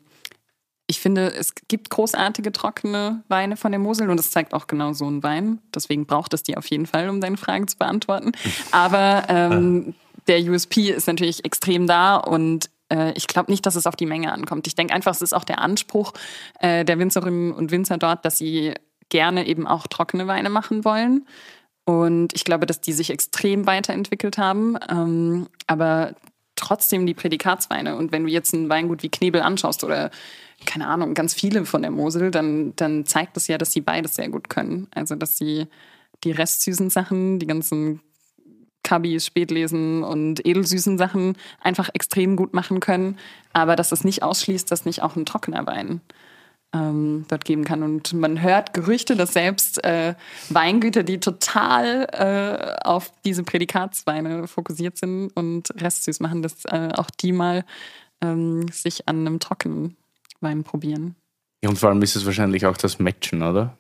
ich finde, es gibt großartige trockene Weine von der Mosel und es zeigt auch genau so einen Wein. Deswegen braucht es die auf jeden Fall, um deine Fragen zu beantworten. <laughs> Aber ähm, der USP ist natürlich extrem da und äh, ich glaube nicht, dass es auf die Menge ankommt. Ich denke einfach, es ist auch der Anspruch äh, der Winzerinnen und Winzer dort, dass sie gerne eben auch trockene Weine machen wollen. Und ich glaube, dass die sich extrem weiterentwickelt haben. Ähm, aber trotzdem die Prädikatsweine. Und wenn du jetzt ein Weingut wie Knebel anschaust oder keine Ahnung, ganz viele von der Mosel, dann, dann zeigt das ja, dass sie beides sehr gut können. Also, dass sie die restsüßen Sachen, die ganzen Kabis, Spätlesen und edelsüßen Sachen einfach extrem gut machen können, aber dass es nicht ausschließt, dass nicht auch ein trockener Wein ähm, dort geben kann. Und man hört Gerüchte, dass selbst äh, Weingüter, die total äh, auf diese Prädikatsweine fokussiert sind und restsüß machen, dass äh, auch die mal ähm, sich an einem trockenen Wein probieren. Ja, und vor allem ist es wahrscheinlich auch das Matchen, oder?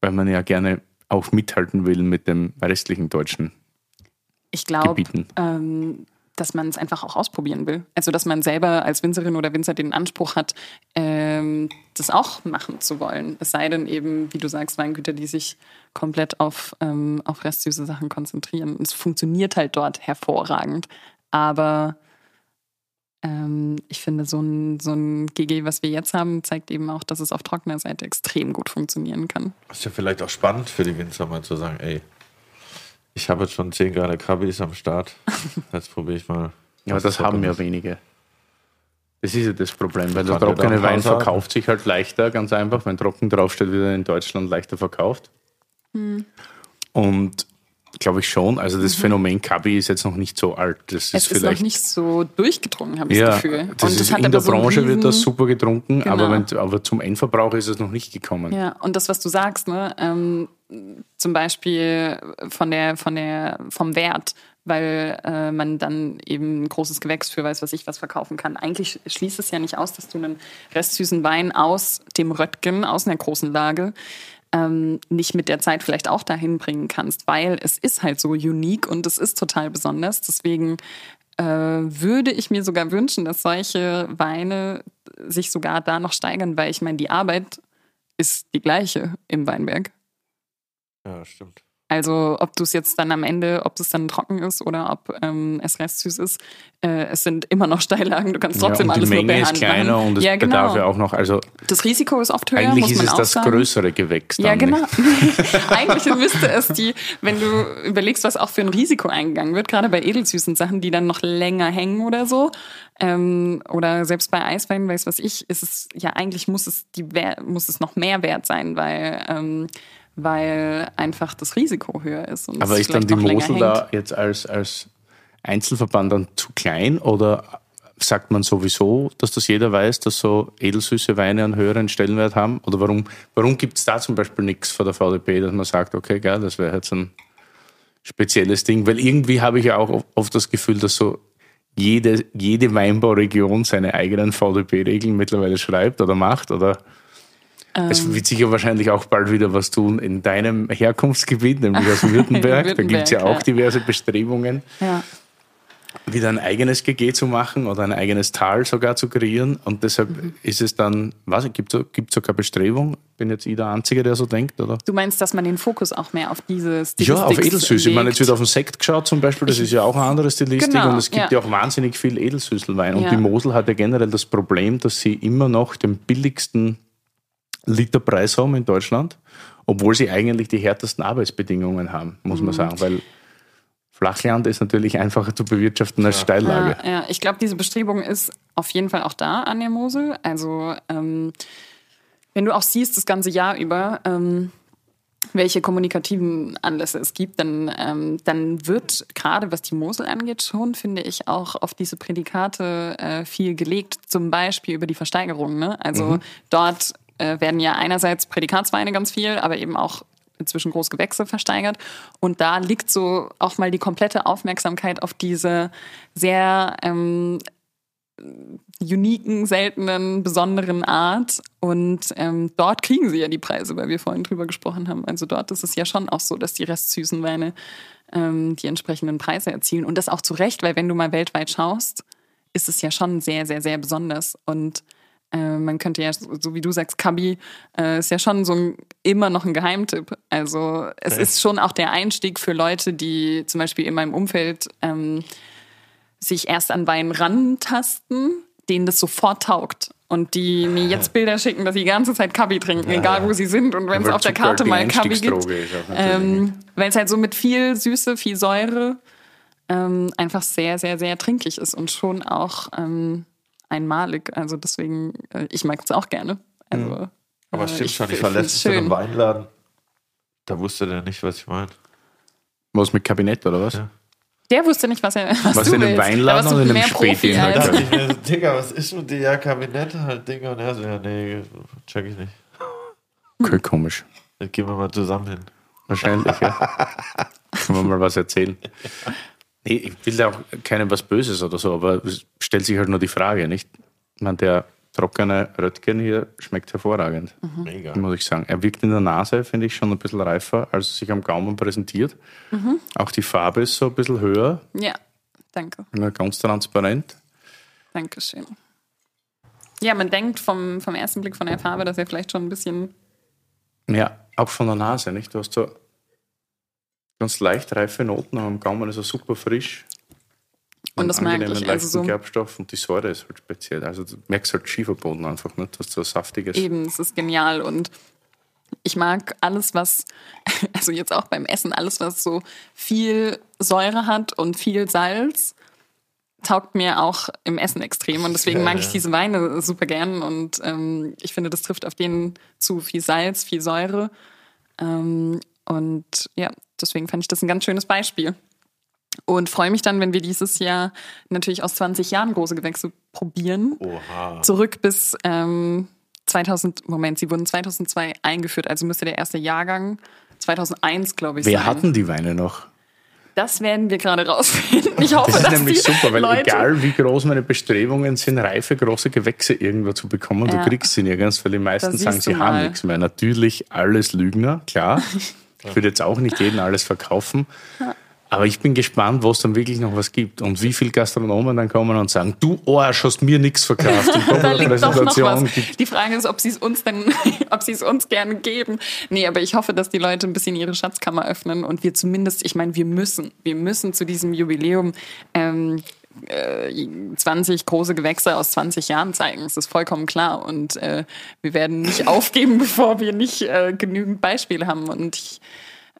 Weil man ja gerne auch mithalten will mit dem restlichen deutschen ich glaube, ähm, dass man es einfach auch ausprobieren will. Also, dass man selber als Winzerin oder Winzer den Anspruch hat, ähm, das auch machen zu wollen. Es sei denn eben, wie du sagst, Weingüter, die sich komplett auf, ähm, auf restsüße Sachen konzentrieren. Es funktioniert halt dort hervorragend. Aber ich finde, so ein, so ein GG, was wir jetzt haben, zeigt eben auch, dass es auf trockener Seite extrem gut funktionieren kann. Das ist ja vielleicht auch spannend für die Winzer mal zu sagen, ey, ich habe jetzt schon 10 Grad Kabis am Start. <laughs> Jetzt probiere ich mal. Ja, aber das haben ja wenige. Das ist ja das Problem, weil der trockene Wein verkauft sich halt leichter, ganz einfach. Wenn trocken draufsteht, wird er in Deutschland leichter verkauft. Hm. Und Glaube ich schon. Also das mhm. Phänomen Kabi ist jetzt noch nicht so alt. Das es ist, ist noch nicht so durchgedrungen, habe ich ja, das Gefühl. Das ist, in der so Branche wird das super getrunken, genau. aber, wenn, aber zum Endverbrauch ist es noch nicht gekommen. Ja, und das, was du sagst, ne, ähm, zum Beispiel von der, von der, vom Wert, weil äh, man dann eben ein großes Gewächs für weiß was ich was verkaufen kann. Eigentlich schließt es ja nicht aus, dass du einen restsüßen Wein aus dem Röttgen, aus einer großen Lage, ähm, nicht mit der Zeit vielleicht auch dahin bringen kannst, weil es ist halt so unique und es ist total besonders. Deswegen äh, würde ich mir sogar wünschen, dass solche Weine sich sogar da noch steigern, weil ich meine, die Arbeit ist die gleiche im Weinberg. Ja, stimmt. Also ob du es jetzt dann am Ende, ob es dann trocken ist oder ob ähm, es restsüß ist, äh, es sind immer noch Steillagen. Du kannst trotzdem ja, und alles die Menge ist kleiner machen. und es ja, genau. bedarf ja auch noch. Also das Risiko ist oft höher. Eigentlich ist es das sagen. größere Gewächs. ja, genau. <laughs> <laughs> eigentlich müsste es die, wenn du überlegst, was auch für ein Risiko eingegangen wird, gerade bei edelsüßen Sachen, die dann noch länger hängen oder so, ähm, oder selbst bei Eiswein, weiß was ich, ist es ja eigentlich muss es die muss es noch mehr wert sein, weil ähm, weil einfach das Risiko höher ist. Aber ist dann die Mosel da jetzt als, als Einzelverband dann zu klein oder sagt man sowieso, dass das jeder weiß, dass so edelsüße Weine einen höheren Stellenwert haben? Oder warum, warum gibt es da zum Beispiel nichts von der VDP, dass man sagt, okay, geil, das wäre jetzt ein spezielles Ding? Weil irgendwie habe ich ja auch oft das Gefühl, dass so jede, jede Weinbauregion seine eigenen VDP-Regeln mittlerweile schreibt oder macht oder es ähm. wird sicher wahrscheinlich auch bald wieder was tun in deinem Herkunftsgebiet, nämlich aus Württemberg. <laughs> Württemberg da gibt es ja auch diverse Bestrebungen, ja. wieder ein eigenes GG zu machen oder ein eigenes Tal sogar zu kreieren. Und deshalb mhm. ist es dann, was, gibt es sogar Bestrebung? Bin jetzt ich der Einzige, der so denkt, oder? Du meinst, dass man den Fokus auch mehr auf diese Stilistik Ja, auf Edelsüß. Ich meine, jetzt wird auf den Sekt geschaut zum Beispiel, das ist ja auch eine andere Stilistik genau, und es gibt ja. ja auch wahnsinnig viel Edelsüßelwein. Und ja. die Mosel hat ja generell das Problem, dass sie immer noch den billigsten Literpreis haben in Deutschland, obwohl sie eigentlich die härtesten Arbeitsbedingungen haben, muss mhm. man sagen. Weil Flachland ist natürlich einfacher zu bewirtschaften als Steillage. Ja, ja. ich glaube, diese Bestrebung ist auf jeden Fall auch da an der Mosel. Also ähm, wenn du auch siehst, das ganze Jahr über, ähm, welche kommunikativen Anlässe es gibt, dann, ähm, dann wird gerade was die Mosel angeht schon, finde ich, auch auf diese Prädikate äh, viel gelegt, zum Beispiel über die Versteigerung. Ne? Also mhm. dort äh, werden ja einerseits Prädikatsweine ganz viel, aber eben auch inzwischen Großgewächse versteigert. Und da liegt so auch mal die komplette Aufmerksamkeit auf diese sehr ähm, uniken, seltenen, besonderen Art. Und ähm, dort kriegen sie ja die Preise, weil wir vorhin drüber gesprochen haben. Also dort ist es ja schon auch so, dass die restsüßen Weine ähm, die entsprechenden Preise erzielen. Und das auch zu Recht, weil wenn du mal weltweit schaust, ist es ja schon sehr, sehr, sehr besonders. Und äh, man könnte ja, so wie du sagst, Kabi äh, ist ja schon so ein, immer noch ein Geheimtipp. Also es okay. ist schon auch der Einstieg für Leute, die zum Beispiel in meinem Umfeld ähm, sich erst an Wein rantasten, denen das sofort taugt. Und die mir jetzt Bilder schicken, dass sie die ganze Zeit Kabi trinken, ja, egal wo sie sind. Und wenn es auf der Karte mal Kabi gibt. Ähm, Weil es halt so mit viel Süße, viel Säure ähm, einfach sehr, sehr, sehr trinkig ist und schon auch ähm, einmalig. Also deswegen, äh, ich mag es auch gerne. Also, mhm. Aber äh, stimmt schon, ich war letztens in einem Weinladen. Da wusste der nicht, was ich meine. Was mit Kabinett oder was? Ja. Der wusste nicht, was er was, was du in einem Weinladen oder in einem Späti? Da dachte ich mir, Digga, was ist mit dir? Ja, Kabinett halt, Digga. Und er so, ja, nee, check ich nicht. Okay, komisch. Jetzt gehen wir mal zusammen hin. Wahrscheinlich, ja. <laughs> Können wir mal was erzählen. Nee, ich will da auch keinem was Böses oder so, aber es stellt sich halt nur die Frage, nicht? Ich meine, der trockene Röttgen hier schmeckt hervorragend. Mhm. Mega. Muss ich sagen. Er wirkt in der Nase, finde ich, schon ein bisschen reifer, als er sich am Gaumen präsentiert. Mhm. Auch die Farbe ist so ein bisschen höher. Ja, danke. Ganz transparent. Dankeschön. Ja, man denkt vom, vom ersten Blick von der Farbe, dass er vielleicht schon ein bisschen. Ja, auch von der Nase, nicht? Du hast so ganz leicht reife Noten am Gaumen, also super frisch. Und das merke ich. Also so Gerbstoff und die Säure ist halt speziell. Also du merkst halt Schieferboden einfach nicht, was so saftiges. Eben, es ist genial und ich mag alles, was, <laughs> also jetzt auch beim Essen, alles, was so viel Säure hat und viel Salz, taugt mir auch im Essen extrem. Und deswegen mag ich diese Weine super gern. Und ähm, ich finde, das trifft auf den zu viel Salz, viel Säure. Ähm, und ja, deswegen fand ich das ein ganz schönes Beispiel. Und freue mich dann, wenn wir dieses Jahr natürlich aus 20 Jahren große Gewächse probieren. Oha. Zurück bis ähm, 2000, Moment, sie wurden 2002 eingeführt, also müsste der erste Jahrgang 2001, glaube ich, Wer sein. hatten die Weine noch? Das werden wir gerade rausfinden. Ich hoffe, das ist nämlich super, weil Leute egal wie groß meine Bestrebungen sind, reife große Gewächse irgendwo zu bekommen, ja. du kriegst sie nirgends, weil die meisten sagen, sie mal. haben nichts mehr. Natürlich alles Lügner, klar. <laughs> Ich würde jetzt auch nicht jedem alles verkaufen. Aber ich bin gespannt, wo es dann wirklich noch was gibt und wie viele Gastronomen dann kommen und sagen, du Arsch, hast mir nichts verkauft. <laughs> da liegt doch noch was. Die Frage ist, ob sie es uns dann, <laughs> ob sie es uns gerne geben. Nee, aber ich hoffe, dass die Leute ein bisschen ihre Schatzkammer öffnen und wir zumindest, ich meine, wir müssen, wir müssen zu diesem Jubiläum ähm, 20 äh, große Gewächse aus 20 Jahren zeigen. Das ist vollkommen klar. Und äh, wir werden nicht <laughs> aufgeben, bevor wir nicht äh, genügend Beispiele haben. Und ich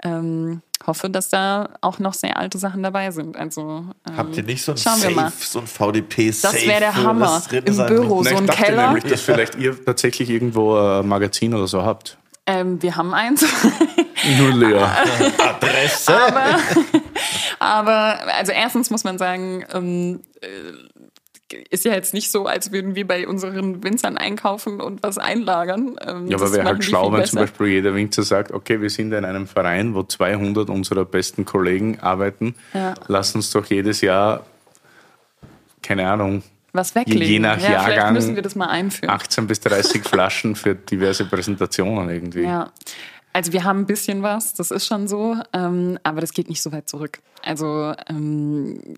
ähm, hoffe, dass da auch noch sehr alte Sachen dabei sind. Also, ähm, Habt ihr nicht so ein Safe, so ein VDP-Safe? Das wäre der Hammer. Im Büro, so ein ich Keller. Nämlich, dass <laughs> vielleicht ihr tatsächlich irgendwo ein Magazin oder so habt. Ähm, wir haben eins. <laughs> Nur leer. <laughs> Adresse. Aber, aber, also erstens muss man sagen, ähm, äh, ist ja jetzt nicht so, als würden wir bei unseren Winzern einkaufen und was einlagern. Ähm, ja, aber wäre halt schlau, wenn zum Beispiel jeder Winzer sagt, okay, wir sind in einem Verein, wo 200 unserer besten Kollegen arbeiten. Ja. Lass uns doch jedes Jahr, keine Ahnung, was weglegen. Je nach ja, Jahrgang müssen wir das mal einführen. 18 bis 30 Flaschen für diverse Präsentationen irgendwie. Ja. Also wir haben ein bisschen was, das ist schon so, ähm, aber das geht nicht so weit zurück. Also ähm,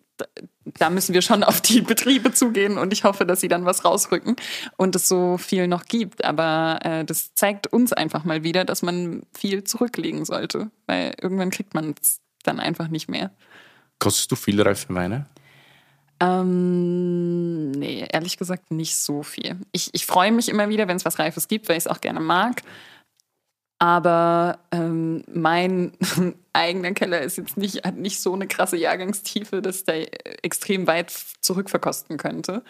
da, müssen wir schon auf die Betriebe zugehen und ich hoffe, dass sie dann was rausrücken und es so viel noch gibt. Aber äh, das zeigt uns einfach mal wieder, dass man viel zurücklegen sollte, weil irgendwann kriegt man es dann einfach nicht mehr. Kostest du viel reife Weine? Ähm, nee, ehrlich gesagt nicht so viel. Ich, ich freue mich immer wieder, wenn es was Reifes gibt, weil ich es auch gerne mag. Aber ähm, mein <laughs> eigener Keller ist jetzt nicht, hat nicht so eine krasse Jahrgangstiefe, dass der extrem weit zurückverkosten könnte.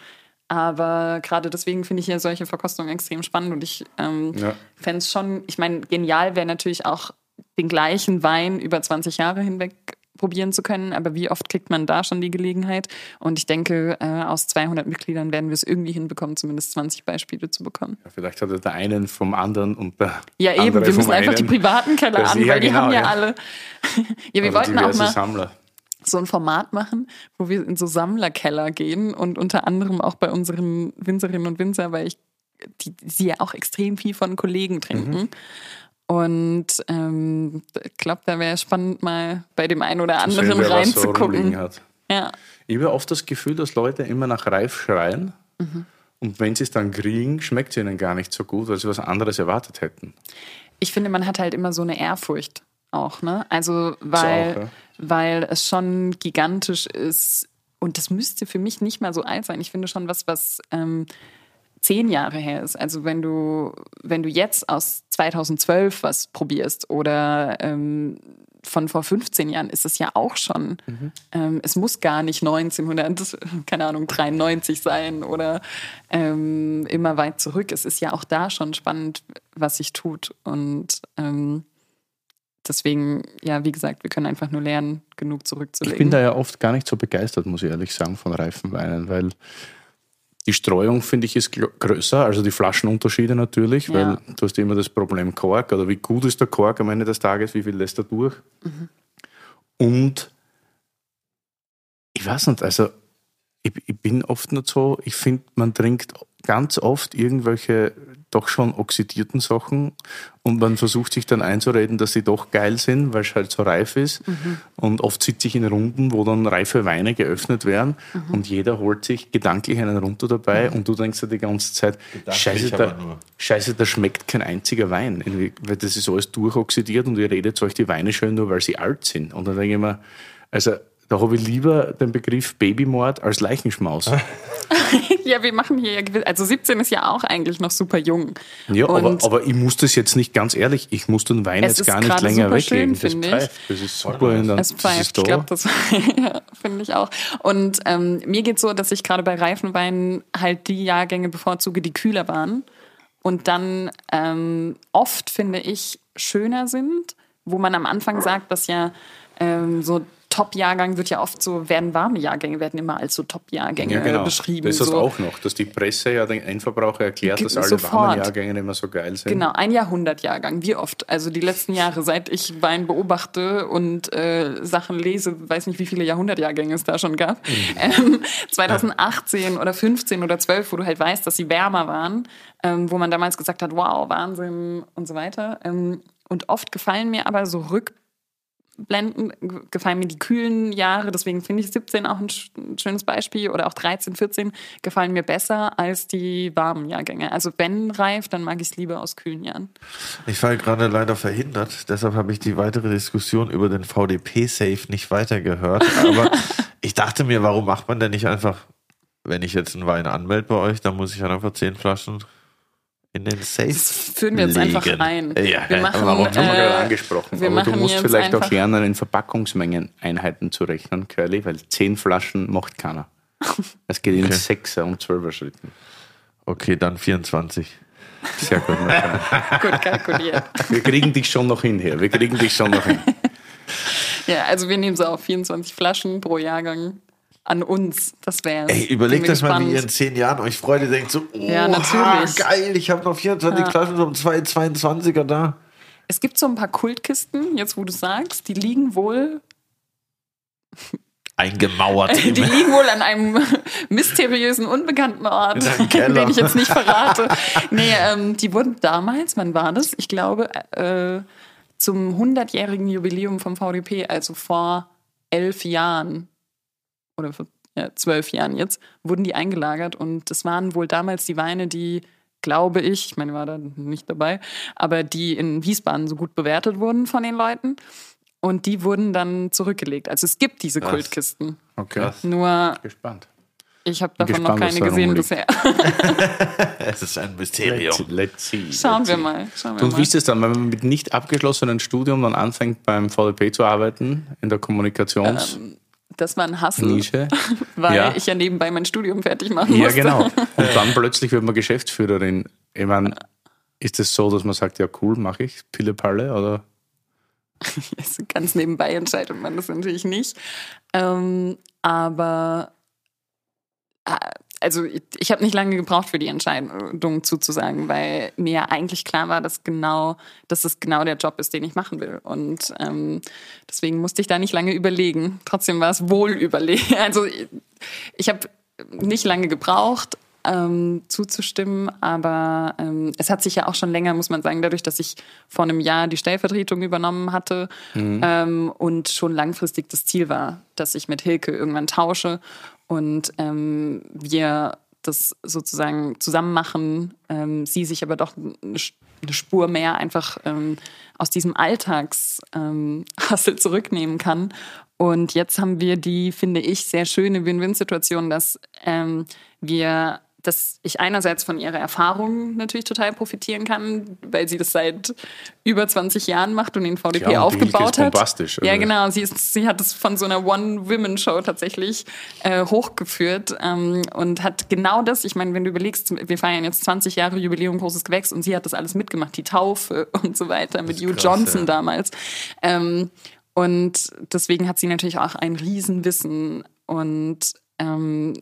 Aber gerade deswegen finde ich ja solche Verkostungen extrem spannend und ich ähm, Ja. fände es schon, ich meine, genial wäre natürlich auch den gleichen Wein über 20 Jahre hinweg probieren zu können, aber wie oft kriegt man da schon die Gelegenheit? Und ich denke, äh, aus 200 Mitgliedern werden wir es irgendwie hinbekommen, zumindest 20 Beispiele zu bekommen. Ja, vielleicht hat er der einen vom anderen und der Ja, eben, wir müssen einfach die einen. privaten Keller Das- an, ja, weil die genau, haben ja, ja. alle. <laughs> ja, wir Also wollten auch mal Sammler. so ein Format machen, wo wir in so Sammlerkeller gehen und unter anderem auch bei unseren Winzerinnen und Winzer, weil ich die, sie ja auch extrem viel von Kollegen trinken. Mhm. Und ähm, ich glaube, da wäre spannend, mal bei dem einen oder anderen so rumliegen reinzugucken. hat. Ja. Ich habe oft das Gefühl, dass Leute immer nach Reif schreien. Mhm. Und wenn sie es dann kriegen, schmeckt es ihnen gar nicht so gut, weil sie was anderes erwartet hätten. Ich finde, man hat halt immer so eine Ehrfurcht auch, ne? Also, weil, auch, ja. weil es schon gigantisch ist. Und das müsste für mich nicht mal so alt sein. Ich finde schon was, was ähm, zehn Jahre her ist. Also wenn du, wenn du jetzt aus 2012 was probierst oder ähm, von vor 15 Jahren ist es ja auch schon. Ähm, es muss gar nicht 1900, keine Ahnung, 93 sein oder ähm, immer weit zurück. Es ist ja auch da schon spannend, was sich tut. Und ähm, deswegen, ja, wie gesagt, wir können einfach nur lernen, genug zurückzulegen. Ich bin da ja oft gar nicht so begeistert, muss ich ehrlich sagen, von reifen Weinen, weil die Streuung, finde ich, ist größer, also die Flaschenunterschiede natürlich, Ja. weil du hast immer das Problem Kork oder wie gut ist der Kork am Ende des Tages, wie viel lässt er durch. Und ich weiß nicht, also ich, ich bin oft nicht so, ich finde, man trinkt ganz oft irgendwelche doch schon oxidierten Sachen und man versucht sich dann einzureden, dass sie doch geil sind, weil es halt so reif ist. Und oft sitze ich in Runden, wo dann reife Weine geöffnet werden und jeder holt sich gedanklich einen runter dabei und du denkst dir die ganze Zeit, scheiße da, scheiße, da schmeckt kein einziger Wein. Weil das ist alles durchoxidiert und ihr redet euch die Weine schön nur, weil sie alt sind. Und dann denke ich mir, also da habe ich lieber den Begriff Babymord als Leichenschmaus. <laughs> ja, wir machen hier ja gewiss, also 17 ist ja auch eigentlich noch super jung. Ja, aber, aber ich muss das jetzt nicht, ganz ehrlich, ich muss den Wein Es jetzt gar nicht länger weglegen. schön, das pfeift, das ist super. Und dann, Es das pfeift, ich glaube, das <laughs> ja, finde ich auch. Und ähm, mir geht so, dass ich gerade bei reifen Weinen halt die Jahrgänge bevorzuge, die kühler waren. Und dann ähm, oft, finde ich, schöner sind, wo man am Anfang sagt, dass ja ähm, so Top-Jahrgang wird ja oft so, werden warme Jahrgänge, werden immer als so Top-Jahrgänge ja, genau. beschrieben. Das ist das so. auch noch, dass die Presse ja den Endverbraucher erklärt, dass alle sofort. warmen Jahrgänge immer so geil sind. Genau, ein Jahrhundertjahrgang. Wie oft? Also die letzten Jahre, seit ich Wein beobachte und äh, Sachen lese, weiß nicht, wie viele Jahrhundertjahrgänge es da schon gab. Ähm, 2018 oder 15 oder 12, wo du halt weißt, dass sie wärmer waren, ähm, wo man damals gesagt hat, wow, Wahnsinn und so weiter. Ähm, und oft gefallen mir aber so Rückblenden, g- gefallen mir die kühlen Jahre, deswegen finde ich 17 auch ein, sch ein schönes Beispiel oder auch 13, 14 gefallen mir besser als die warmen Jahrgänge. Also wenn reif, dann mag ich es lieber aus kühlen Jahren. Ich war gerade leider verhindert, deshalb habe ich die weitere Diskussion über den VDP-Safe nicht weitergehört. Aber <laughs> ich dachte mir, warum macht man denn nicht einfach, wenn ich jetzt einen Wein anmelde bei euch, dann muss ich halt einfach zehn Flaschen in den Safe Das führen wir jetzt legen. einfach ein. Ja, wir machen, haben wir äh, gerade angesprochen. wir Aber du musst vielleicht auch lernen, in Verpackungsmengen-Einheiten zu rechnen, Curly, weil zehn Flaschen macht keiner. <laughs> Es geht in Okay. Sechser- und Zwölfer-Schritten. Okay, dann 24. Sehr gut. <laughs> Gut kalkuliert. Wir kriegen dich schon noch hin hier. Wir kriegen dich schon noch hin. <laughs> Ja, also wir nehmen so auf 24 Flaschen pro Jahrgang an uns. Das wäre Ey, überlegt euch mal, wie ihr in zehn Jahren euch Freude denkt, so, oh, Ja, natürlich. geil, ich habe noch 24 Ja. Flaschen um 222er da. Es gibt so ein paar Kultkisten, jetzt wo du sagst, die liegen wohl, Eingemauert. <laughs> die liegen wohl an einem <laughs> mysteriösen, unbekannten Ort, <laughs> den ich jetzt nicht verrate. Nee, ähm, die wurden damals, wann war das? Ich glaube, äh, zum 100-jährigen Jubiläum vom VDP, also vor elf Jahren oder vor ja, zwölf Jahren jetzt, wurden die eingelagert und das waren wohl damals die Weine, die, glaube ich, ich meine, ich war da nicht dabei, aber die in Wiesbaden so gut bewertet wurden von den Leuten und die wurden dann zurückgelegt. Also es gibt diese Krass. Kultkisten. Okay. Krass. Nur Gespannt. Ich habe davon gespannt, noch keine gesehen bisher. <laughs> Es ist ein Mysterium. Let's, let's see. Schauen let's wir mal. Schauen wir Und mal. wie ist es dann, wenn man mit nicht abgeschlossenem Studium dann anfängt beim VDP zu arbeiten, in der Kommunikationsnische? Das war ein Hassel, <laughs> weil Ja. ich ja nebenbei mein Studium fertig machen Ja, musste. genau. <laughs> Und dann plötzlich wird man Geschäftsführerin. Ich meine, ist es so, dass man sagt, ja cool, mache ich, Pille Palle oder? <laughs> Ganz nebenbei entscheidet man das natürlich nicht. Ähm, aber äh, also ich, ich habe nicht lange gebraucht für die Entscheidung zuzusagen, weil mir ja eigentlich klar war, dass genau, dass es genau der Job ist, den ich machen will. Und ähm, deswegen musste ich da nicht lange überlegen. Trotzdem war es wohl überlegen. <laughs> Also ich, ich habe nicht lange gebraucht, ähm, zuzustimmen, aber ähm, es hat sich ja auch schon länger, muss man sagen, dadurch, dass ich vor einem Jahr die Stellvertretung übernommen hatte ähm, und schon langfristig das Ziel war, dass ich mit Hilke irgendwann tausche und ähm, wir das sozusagen zusammen machen, ähm, sie sich aber doch eine, eine Spur mehr einfach ähm, aus diesem Alltagshassel ähm, <laughs> zurücknehmen kann. Und jetzt haben wir die, finde ich, sehr schöne Win-Win-Situation, dass ähm, wir dass ich einerseits von ihrer Erfahrung natürlich total profitieren kann, weil sie das seit über 20 Jahren macht und den VDP Ja, und aufgebaut ist hat. bombastisch, Ja, also- genau. Sie, ist, sie hat es von so einer One-Women-Show tatsächlich äh, hochgeführt ähm, und hat genau das, ich meine, wenn du überlegst, wir feiern jetzt 20 Jahre Jubiläum Großes Gewächs und sie hat das alles mitgemacht, die Taufe <laughs> und so weiter mit Hugh krass, Johnson ja. damals. Ähm, und deswegen hat sie natürlich auch ein Riesenwissen und ähm,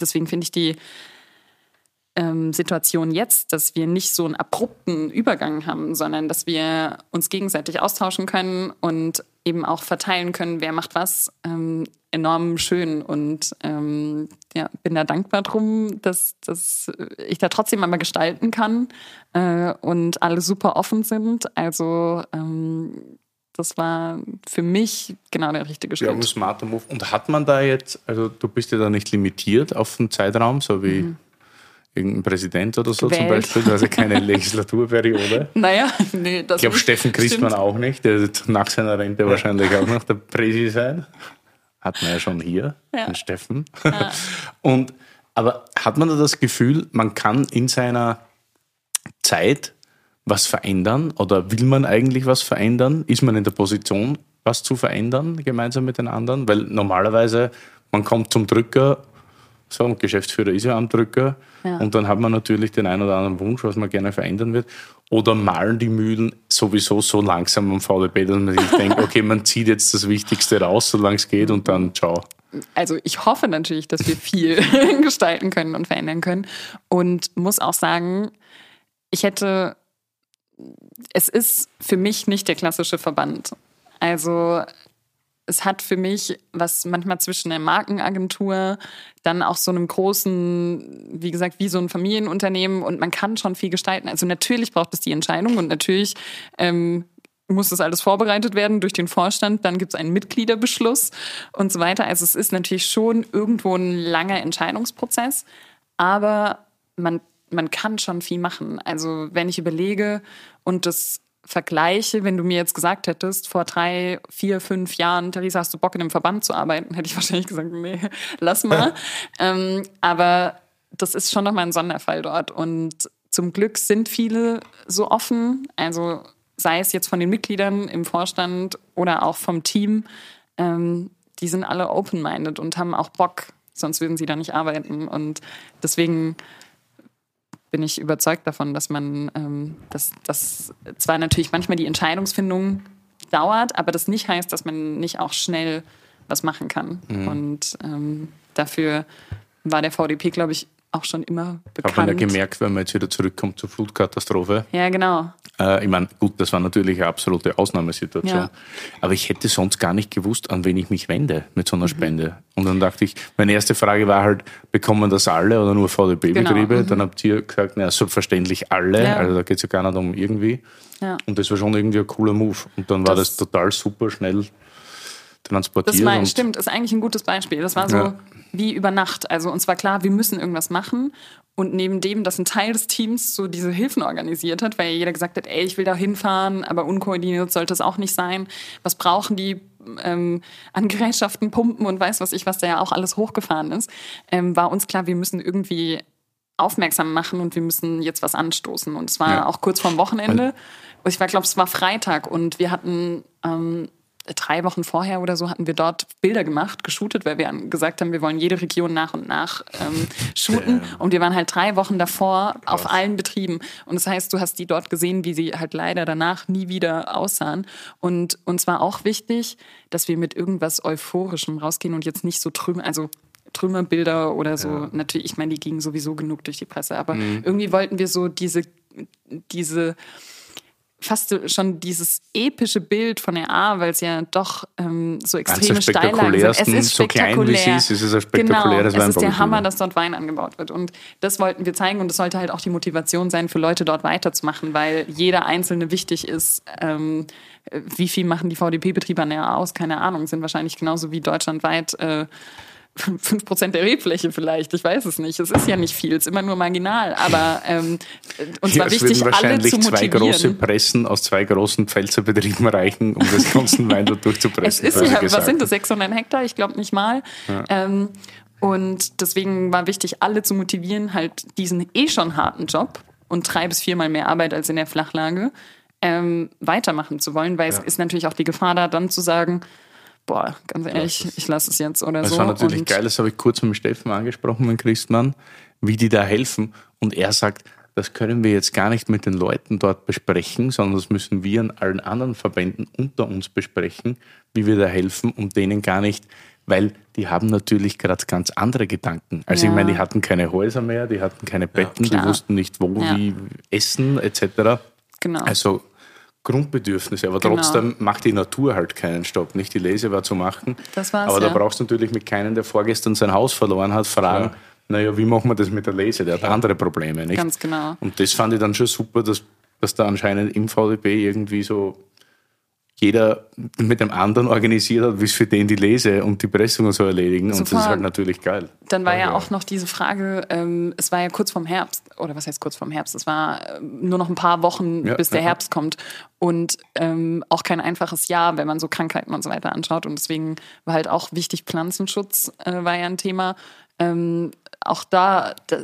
deswegen finde ich die ähm, Situation jetzt, dass wir nicht so einen abrupten Übergang haben, sondern dass wir uns gegenseitig austauschen können und eben auch verteilen können, wer macht was, ähm, enorm schön. Und ähm, ja, bin da dankbar drum, dass, dass ich da trotzdem einmal gestalten kann äh, und alle super offen sind. Also ähm, das war für mich genau der richtige Ja, ein Schritt. smarter Move. Und hat man da jetzt, also du bist ja da nicht limitiert auf den Zeitraum, so wie irgendein Präsident oder so zum Mhm. Gewählt. Beispiel, ja keine Legislaturperiode. <laughs> Naja, nee, das Ich glaube. Steffen Christmann Stimmt. auch nicht. Der wird nach seiner Rente wahrscheinlich auch noch der Präsi sein. Hat man ja schon hier, Ja. den Steffen. <laughs> Und, aber hat man da das Gefühl, man kann in seiner Zeit was verändern oder will man eigentlich was verändern? Ist man in der Position, was zu verändern gemeinsam mit den anderen? Weil normalerweise, man kommt zum Drücker, so ein Geschäftsführer ist ja am Drücker Ja. und dann hat man natürlich den einen oder anderen Wunsch, was man gerne verändern wird. Oder malen die Mühlen sowieso so langsam am VDB, dass man sich <laughs> denkt, okay, man zieht jetzt das Wichtigste raus, solange es geht und dann ciao. also ich hoffe natürlich, dass wir viel <laughs> gestalten können und verändern können. Und muss auch sagen, ich hätte, es ist für mich nicht der klassische Verband. Also es hat für mich was manchmal zwischen der Markenagentur, dann auch so einem großen, wie gesagt, wie so ein Familienunternehmen und man kann schon viel gestalten. Also natürlich braucht es die Entscheidung und natürlich ähm, muss das alles vorbereitet werden durch den Vorstand, dann gibt es einen Mitgliederbeschluss und so weiter. Also es ist natürlich schon irgendwo ein langer Entscheidungsprozess, aber man, man kann schon viel machen. Also wenn ich überlege und das vergleiche, wenn du mir jetzt gesagt hättest, vor drei, vier, fünf Jahren, Theresa, hast du Bock in einem Verband zu arbeiten, hätte ich <laughs> wahrscheinlich gesagt, nee, lass mal. ähm, aber das ist schon nochmal ein Sonderfall dort. Und zum Glück sind viele so offen, also sei es jetzt von den Mitgliedern im Vorstand oder auch vom Team, ähm, die sind alle open-minded und haben auch Bock, sonst würden sie da nicht arbeiten. Und deswegen bin ich überzeugt davon, dass man, ähm, dass, dass zwar natürlich manchmal die Entscheidungsfindung dauert, aber das nicht heißt, dass man nicht auch schnell was machen kann. Und ähm, dafür war der VDP, glaube ich, auch schon immer Hat man ja bekannt. gemerkt, wenn man jetzt wieder zurückkommt zur Flutkatastrophe. Ja, genau. Äh, ich meine, gut, das war natürlich eine absolute Ausnahmesituation. Ja. Aber ich hätte sonst gar nicht gewusst, an wen ich mich wende mit so einer Spende. Und dann dachte ich, meine erste Frage war halt, bekommen das alle oder nur VDB-Betriebe? Genau, mhm. Dann habt ihr gesagt, na, selbstverständlich alle. Ja. Also da geht es ja gar nicht um irgendwie. Ja. Und das war schon irgendwie ein cooler Move. Und dann war das, Das- total super schnell transportiert. Das und stimmt, ist eigentlich ein gutes Beispiel. Das war so Ja. wie über Nacht. Also uns war klar, wir müssen irgendwas machen. Und neben dem, dass ein Teil des Teams so diese Hilfen organisiert hat, weil jeder gesagt hat, ey, ich will da hinfahren, aber unkoordiniert sollte es auch nicht sein. Was brauchen die ähm, an Gerätschaften pumpen und weiß was ich, was da ja auch alles hochgefahren ist, ähm, war uns klar, wir müssen irgendwie aufmerksam machen und wir müssen jetzt was anstoßen. Und es war Ja. auch kurz vorm Wochenende. Ich war, glaube es war Freitag und wir hatten ähm, drei Wochen vorher oder so hatten wir dort Bilder gemacht, geshootet, weil wir gesagt haben, wir wollen jede Region nach und nach ähm, <laughs> shooten. Und wir waren halt drei Wochen davor auf allen Betrieben. Und das heißt, du hast die dort gesehen, wie sie halt leider danach nie wieder aussahen. Und uns war auch wichtig, dass wir mit irgendwas Euphorischem rausgehen und jetzt nicht so trüben, also Trümmerbilder oder so. Natürlich, ich meine, die gingen sowieso genug durch die Presse, aber irgendwie wollten wir so diese, diese fast schon dieses epische Bild von der A, weil es ja doch ähm, so extreme Steillagen sind. Es ist so klein wie sie spektakulär. ist, ist es ein spektakuläres genau, es ist der. Hammer, dass dort Wein angebaut wird. Und das wollten wir zeigen und das sollte halt auch die Motivation sein, für Leute dort weiterzumachen, weil jeder Einzelne wichtig ist. Ähm, wie viel machen die VDP-Betriebe an der A aus? Keine Ahnung, sind wahrscheinlich genauso wie deutschlandweit äh, 5% der Rebfläche vielleicht, ich weiß es nicht. Es ist ja nicht viel, es ist immer nur marginal. Aber ähm, uns Ja, war es wichtig, alle wahrscheinlich zu zwei große motivieren. Pressen aus zwei großen Pfälzerbetrieben <laughs> reichen, um das ganze Wein dort Es durchzupressen. ist ja, was gesagt. sind das, 600 Hektar? Ich glaube nicht mal. Ähm, und deswegen war wichtig, alle zu motivieren, halt diesen eh schon harten Job und drei bis viermal mehr Arbeit als in der Flachlage ähm, weitermachen zu wollen, weil es ist natürlich auch die Gefahr da, dann zu sagen, boah, ganz ehrlich, ich lasse es jetzt oder Das so. war natürlich und geil, das habe ich kurz mit dem Steffen angesprochen, mit Christmann, wie die da helfen. Und er sagt, das können wir jetzt gar nicht mit den Leuten dort besprechen, sondern das müssen wir an allen anderen Verbänden unter uns besprechen, wie wir da helfen, um denen gar nicht, weil die haben natürlich gerade ganz andere Gedanken. Also Ja. ich meine, die hatten keine Häuser mehr, die hatten keine Betten, die klar. wussten nicht wo, Ja. wie essen etc. Genau. Also Grundbedürfnisse, aber Genau. trotzdem macht die Natur halt keinen Stopp. Nicht die Lese war zu machen. Das war's, aber da ja. brauchst du natürlich mit keinem, der vorgestern sein Haus verloren hat, fragen, naja, wie machen wir das mit der Lese? Der hat andere Probleme, nicht? Ganz genau. Und das fand ich dann schon super, dass, dass da anscheinend im VDB irgendwie so jeder mit dem anderen organisiert hat, wie es für den die Lese und die Pressung und so erledigen. Und das ist halt natürlich geil. Dann war ja auch noch diese Frage, ähm, es war ja kurz vorm Herbst, oder was heißt kurz vorm Herbst? Es war ähm, nur noch ein paar Wochen, Ja, bis der ja. Herbst kommt. Und ähm, auch kein einfaches Jahr, wenn man so Krankheiten und so weiter anschaut. Und deswegen war halt auch wichtig, Pflanzenschutz äh, war ja ein Thema. Ähm, auch da, da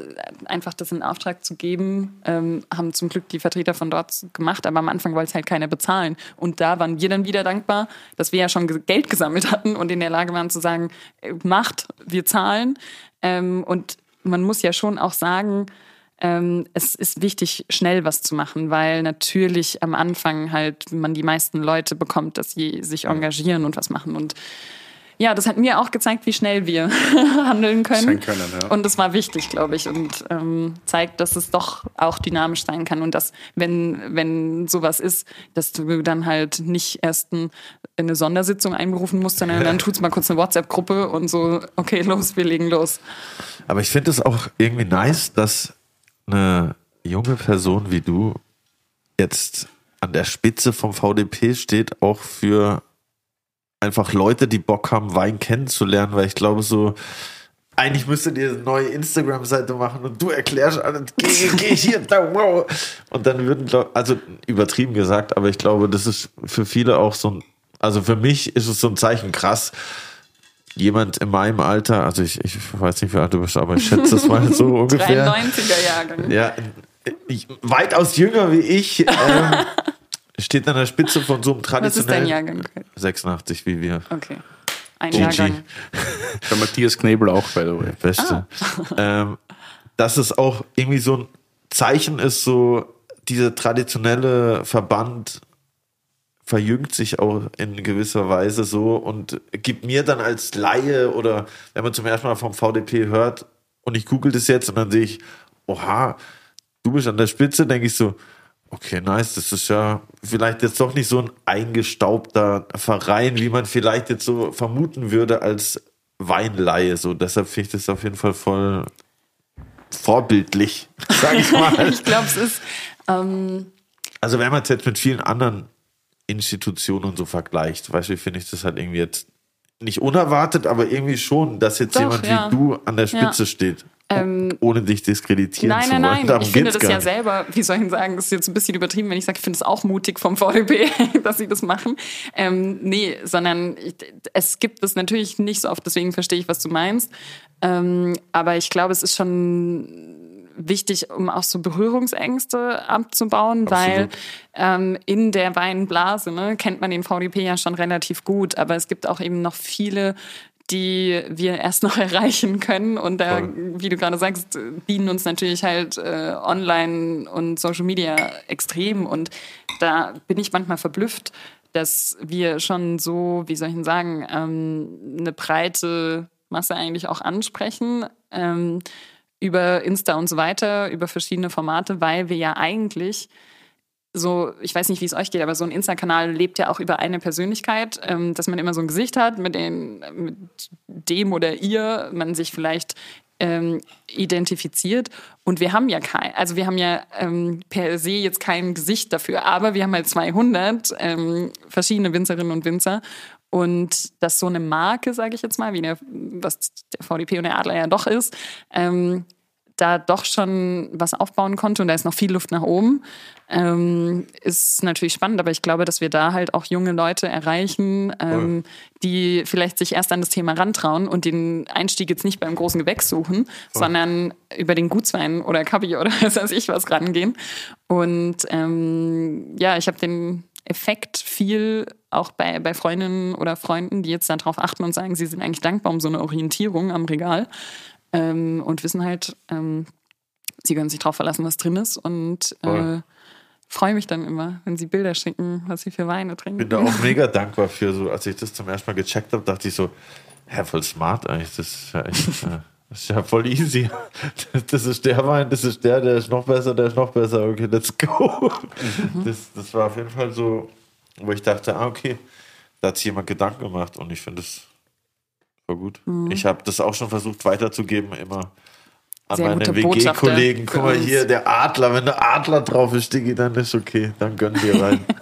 einfach das in Auftrag zu geben, ähm, haben zum Glück die Vertreter von dort gemacht, aber am Anfang wollte es halt keiner bezahlen. Und da waren wir dann wieder dankbar, dass wir ja schon ge- Geld gesammelt hatten und in der Lage waren zu sagen, äh, macht, wir zahlen. Ähm, und man muss ja schon auch sagen, ähm, es ist wichtig, schnell was zu machen, weil natürlich am Anfang halt man die meisten Leute bekommt, dass sie sich engagieren und was machen. Und ja, das hat mir auch gezeigt, wie schnell wir <laughs> handeln können. Können, ja. Und das war wichtig, glaube ich, und ähm, zeigt, dass es doch auch dynamisch sein kann und dass, wenn, wenn sowas ist, dass du dann halt nicht erst ein, eine Sondersitzung einberufen musst, sondern dann tut's mal kurz eine WhatsApp-Gruppe und so, okay, <laughs> los, wir legen los. Aber ich finde es auch irgendwie nice, dass eine junge Person wie du jetzt an der Spitze vom VDP steht, auch für einfach Leute, die Bock haben, Wein kennenzulernen, weil ich glaube so, eigentlich müsstet ihr eine neue Instagram-Seite machen und du erklärst alles, geh, geh hier, da, wow. Und dann würden, also übertrieben gesagt, aber ich glaube, das ist für viele auch so ein, also für mich ist es so ein Zeichen krass, jemand in meinem Alter, also ich, ich weiß nicht, wie alt du bist, aber ich schätze das mal so <laughs> ungefähr. 93er Jahrgang. Ja, weitaus jünger wie ich, <laughs> ähm, steht an der Spitze von so einem Was ist dein traditionellen Jahrgang? 86 wie wir. Okay. Ein. Jahrgang. <laughs> Der Matthias Knebel auch, by the way. Beste. <laughs> Ähm, dass es auch irgendwie so ein Zeichen ist, so dieser traditionelle Verband verjüngt sich auch in gewisser Weise so und gibt mir dann als Laie oder wenn man zum ersten Mal vom VDP hört und ich google das jetzt und dann sehe ich, oha, du bist an der Spitze, denke ich so, okay, nice, das ist ja vielleicht jetzt doch nicht so ein eingestaubter Verein, wie man vielleicht jetzt so vermuten würde als Weinleihe. So, deshalb finde ich das auf jeden Fall voll vorbildlich, <laughs> sage ich mal. <laughs> Ich glaube, es ist. Ähm, Also wenn man es jetzt mit vielen anderen Institutionen und so vergleicht, weißt du, finde ich das halt irgendwie jetzt nicht unerwartet, aber irgendwie schon, dass jetzt Doch, jemand ja. wie du an der Spitze Ja. steht. Ähm, Ohne dich diskreditieren Nein, zu nein, wollen. nein. Darum Ich finde das ja nicht. selber, wie soll ich sagen, das ist jetzt ein bisschen übertrieben, wenn ich sage, ich finde es auch mutig vom VDB, <laughs> dass sie das machen. Ähm, nee, sondern ich, es gibt es natürlich nicht so oft, deswegen verstehe ich, was du meinst. Ähm, aber ich glaube, es ist schon wichtig, um auch so Berührungsängste abzubauen, weil ähm, in der Weinblase ne, kennt man den VDP ja schon relativ gut, aber es gibt auch eben noch viele die wir erst noch <laughs> erreichen können. Und da, wie du gerade sagst, dienen uns natürlich halt äh, online und Social Media extrem. Und da bin ich manchmal verblüfft, dass wir schon so, wie soll ich denn sagen, ähm, eine breite Masse eigentlich auch ansprechen. Ähm, über Insta und so weiter, über verschiedene Formate, weil wir ja eigentlich so, ich weiß nicht, wie es euch geht, aber so ein Insta-Kanal lebt ja auch über eine Persönlichkeit, ähm, dass man immer so ein Gesicht hat, mit, den, mit dem oder ihr man sich vielleicht ähm, identifiziert. Und wir haben ja kein, also wir haben ja ähm, per se jetzt kein Gesicht dafür, aber wir haben halt 200 ähm, verschiedene Winzerinnen und Winzer. Und dass so eine Marke, sage ich jetzt mal, wie der, was der VDP und der Adler ja doch ist, ähm, da doch schon was aufbauen konnte und da ist noch viel Luft nach oben, ähm, ist natürlich spannend. Aber ich glaube, dass wir da halt auch junge Leute erreichen, ähm, die vielleicht sich erst an das Thema rantrauen und den Einstieg jetzt nicht beim großen Gewächs suchen, sondern über den Gutswein oder Kabi <laughs> oder was weiß ich was rangehen. Und ähm, ja, ich habe den Effekt viel auch bei, bei Freundinnen oder Freunden, die jetzt darauf achten und sagen, sie sind eigentlich dankbar um so eine Orientierung am Regal ähm, und wissen halt, ähm, sie können sich darauf verlassen, was drin ist und äh, Voll. Freue mich dann immer, wenn sie Bilder schicken, was sie für Weine trinken. bin da auch mega dankbar für. So, als ich das zum ersten Mal gecheckt habe, dachte ich so, hä, voll smart eigentlich. Das ist ja echt, äh, das ist ja voll easy. <laughs> Das ist der Wein, das ist der, der ist noch besser, der ist noch besser. Okay, let's go. Das, das war auf jeden Fall so, wo ich dachte, ah, okay, da hat sich jemand Gedanken gemacht und ich finde das voll gut. Ich habe das auch schon versucht weiterzugeben, immer an Sehr meine WG-Kollegen. Guck mal hier, der Adler, wenn der Adler drauf ist, Digi, dann ist okay, dann gönnen wir rein. <laughs>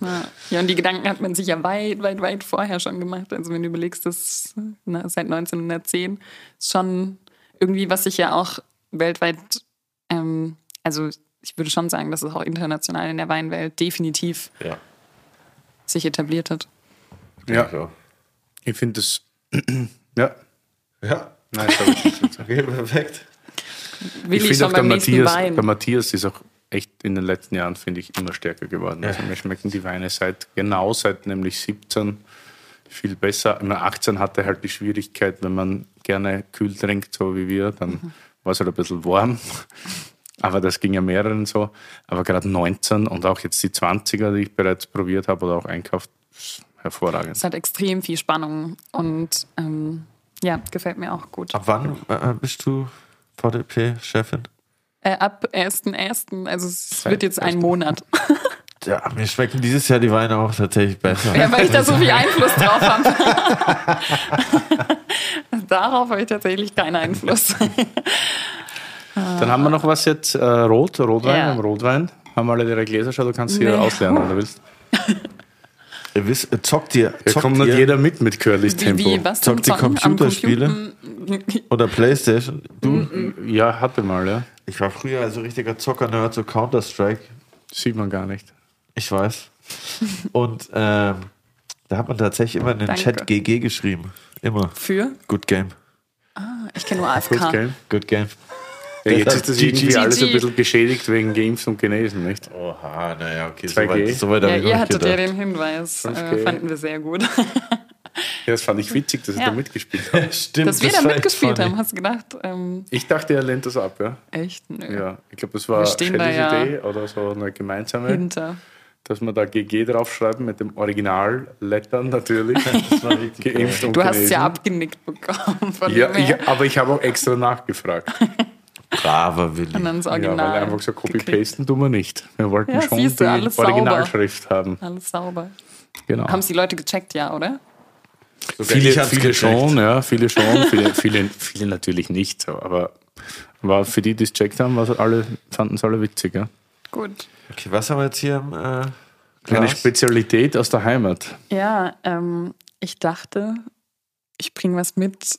Ja. ja, und die Gedanken hat man sich ja weit, weit, weit vorher schon gemacht. Also wenn du überlegst, das na, seit 1910 ist schon irgendwie, was sich ja auch weltweit, ähm, also ich würde schon sagen, dass es auch international in der Weinwelt definitiv ja. sich etabliert hat. Ja, So. ich finde das. <clears throat> ja, Ja, nein, das habe ich nicht gesagt. okay, <laughs> perfekt. Willi Ich finde auch der Matthias, Wein. der Matthias ist auch echt in den letzten Jahren, finde ich, immer stärker geworden. Also mir schmecken die Weine seit, genau seit nämlich 17 viel besser. Immer 18 hatte halt die Schwierigkeit, wenn man gerne kühl trinkt, so wie wir, dann Mhm. war es halt ein bisschen warm. Aber das ging ja mehreren so. Aber gerade 19 und auch jetzt die 20er, die ich bereits probiert habe oder auch einkauft, ist hervorragend. Es hat extrem viel Spannung und ähm, ja, gefällt mir auch gut. Ab wann äh, bist du VDP-Chefin? Äh, ab 1.1., also es wird jetzt ein Monat. <laughs> Ja, mir schmecken dieses Jahr die Weine auch tatsächlich besser. Ja, weil ich da so viel <laughs> Einfluss drauf habe. <laughs> Darauf habe ich tatsächlich keinen Einfluss. Dann haben wir noch was jetzt, äh, Rot, Rotwein, Ja. wir haben Rotwein. Haben alle ihre Gläser schon, du kannst hier Nee. auslernen, wenn du willst. Ihr wisst, äh, zockt ihr, zockt kommt nicht ihr jeder mit mit Curlys Wie, Tempo. wie was zum Zockt am Computerspiele? Computer- oder Playstation? Du? Ja, hatte mal, ja. Ich war früher also richtiger Zocker-Nerd, so Counter-Strike. Sieht man gar nicht. Ich weiß. Und ähm, da hat man tatsächlich immer in den Danke. Chat GG geschrieben. Immer. Für? Good game. Ich kenne nur AFK. gell? Good game. Ja, jetzt ist das GG. irgendwie alles ein bisschen geschädigt wegen Geimpft und Genesen, nicht? Oha, naja, okay, 2G. soweit so weit Ja, habe ich ihr hattet ja den Hinweis. Äh, 5G. fanden wir sehr gut. Ja, das fand ich <laughs> witzig, dass ich Ja. da mitgespielt habe. <laughs> Stimmt, Dass wir das da mitgespielt haben, hast du gedacht? Ähm, Ich dachte, er lehnt das ab, ja. echt? Nö. Ja, ich glaube, das war Shellys ja Idee oder so eine gemeinsame, Hinter. dass wir da GG draufschreiben mit dem Original-Lettern natürlich. <laughs> Das war richtig Geimpft und Du hast es ja abgenickt bekommen von Ja, ich, aber ich habe auch extra nachgefragt. Braver Willi. Und dann das Ja, weil Original. einfach so. Copy-Pasten tun wir nicht. Wir wollten Ja, schon du, die alles sauber. Originalschrift haben. Alles sauber. Genau. Haben es die Leute gecheckt, ja, oder? Ich Viele, viele gecheckt. schon, ja, viele schon, viele, viele, viele natürlich nicht so, aber war für die, die es checkt haben, alle, fanden es alle witzig. Ja. Gut. Okay, was haben wir jetzt hier im äh, Eine Glas? Spezialität aus der Heimat. Ja, ähm, ich dachte, ich bringe was mit,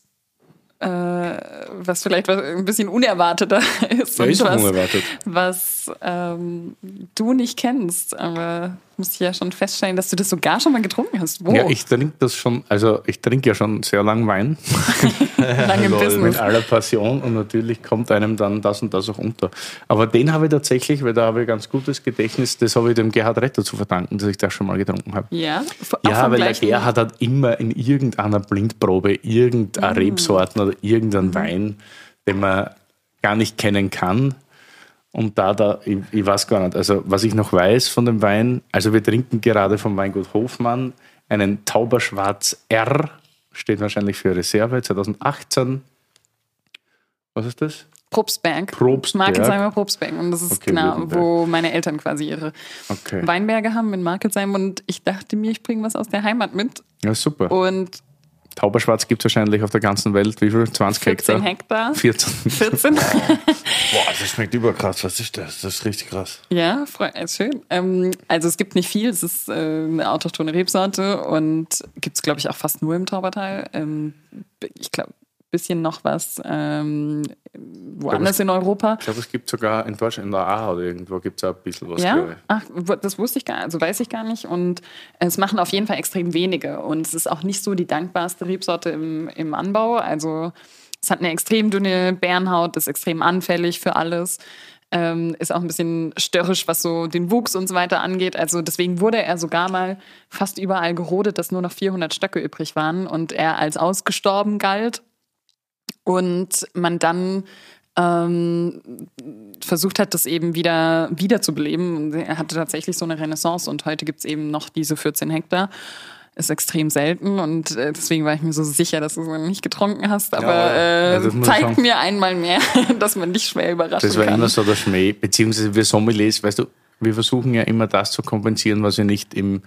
äh, was vielleicht was ein bisschen unerwarteter <laughs> ist. Ja, und ist was, unerwartet. was ähm, du nicht kennst. Aber muss ich ja schon feststellen, dass du das sogar schon mal getrunken hast. Wo? Ja, ich trinke das schon, also ich trinke ja schon sehr lang Wein <laughs> Lange im. <laughs> Business. mit aller Passion und natürlich kommt einem dann das und das auch unter. Aber den habe ich tatsächlich, weil da habe ich ganz gutes Gedächtnis, das habe ich dem Gerhard Retter zu verdanken, dass ich das schon mal getrunken habe. Ja, Ja, weil der Gerhard hat immer in irgendeiner Blindprobe irgendeine Rebsorten oder irgendeinen Wein, den man gar nicht kennen kann. Und da, da ich, ich weiß gar nicht, also was ich noch weiß von dem Wein, also wir trinken gerade vom Weingut Hofmann einen Tauberschwarz R, steht wahrscheinlich für Reserve, 2018. Was ist das? Probstberg. Probstberg. Markelseimer Probstberg. Und das ist Okay, genau, Württemberg. wo meine Eltern quasi ihre Okay. Weinberge haben in Markelsheim. Und ich dachte mir, ich bringe was aus der Heimat mit. Ja, super. Und Tauberschwarz gibt es wahrscheinlich auf der ganzen Welt, wie viel? 20 14 Hektar? Hektar. 14. 14. <laughs> <laughs> Boah, das schmeckt überkrass. Was ist das? Das ist richtig krass. Ja, äh, schön. Ähm, also es gibt nicht viel, es ist äh, eine autochtone Rebsorte und gibt es, glaube ich, auch fast nur im Taubertal. Ähm, ich glaube, bisschen noch was ähm, woanders in Europa. Ich glaube, es gibt sogar in Deutschland, in der AHA oder irgendwo gibt es ein bisschen was. Ja, glaube ach, das wusste ich gar also weiß ich gar nicht. Und es machen auf jeden Fall extrem wenige. Und es ist auch nicht so die dankbarste Rebsorte im, im Anbau. Also es hat eine extrem dünne Bärenhaut, ist extrem anfällig für alles. Ähm, ist auch ein bisschen störrisch, was so den Wuchs und so weiter angeht. Also deswegen wurde er sogar mal fast überall gerodet, dass nur noch 400 Stöcke übrig waren und er als ausgestorben galt. Und man dann ähm, versucht hat, das eben wieder wiederzubeleben. Und er hatte tatsächlich so eine Renaissance und heute gibt's eben noch diese 14 Hektar. Ist extrem selten und äh, deswegen war ich mir so sicher, dass du es noch nicht getrunken hast. Aber Ja, das äh, sagen. mir einmal mehr, <laughs> dass man dich schwer überraschen Das war kann. immer so der Schmäh, beziehungsweise wir Sommeliers, weißt du, wir versuchen ja immer das zu kompensieren, was wir nicht im,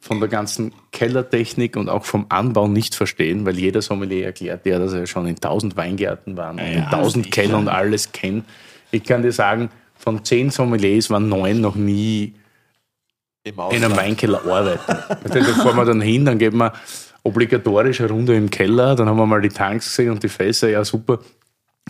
von der ganzen Kellertechnik und auch vom Anbau nicht verstehen, weil jeder Sommelier erklärt ja, dass er schon in tausend Weingärten war und in tausend Keller und alles kennt. Ich kann dir sagen, von zehn Sommeliers waren neun noch nie in einem Weinkeller arbeiten. Da fahren wir dann hin, dann geben wir obligatorisch eine Runde im Keller, dann haben wir mal die Tanks gesehen und die Fässer, ja super,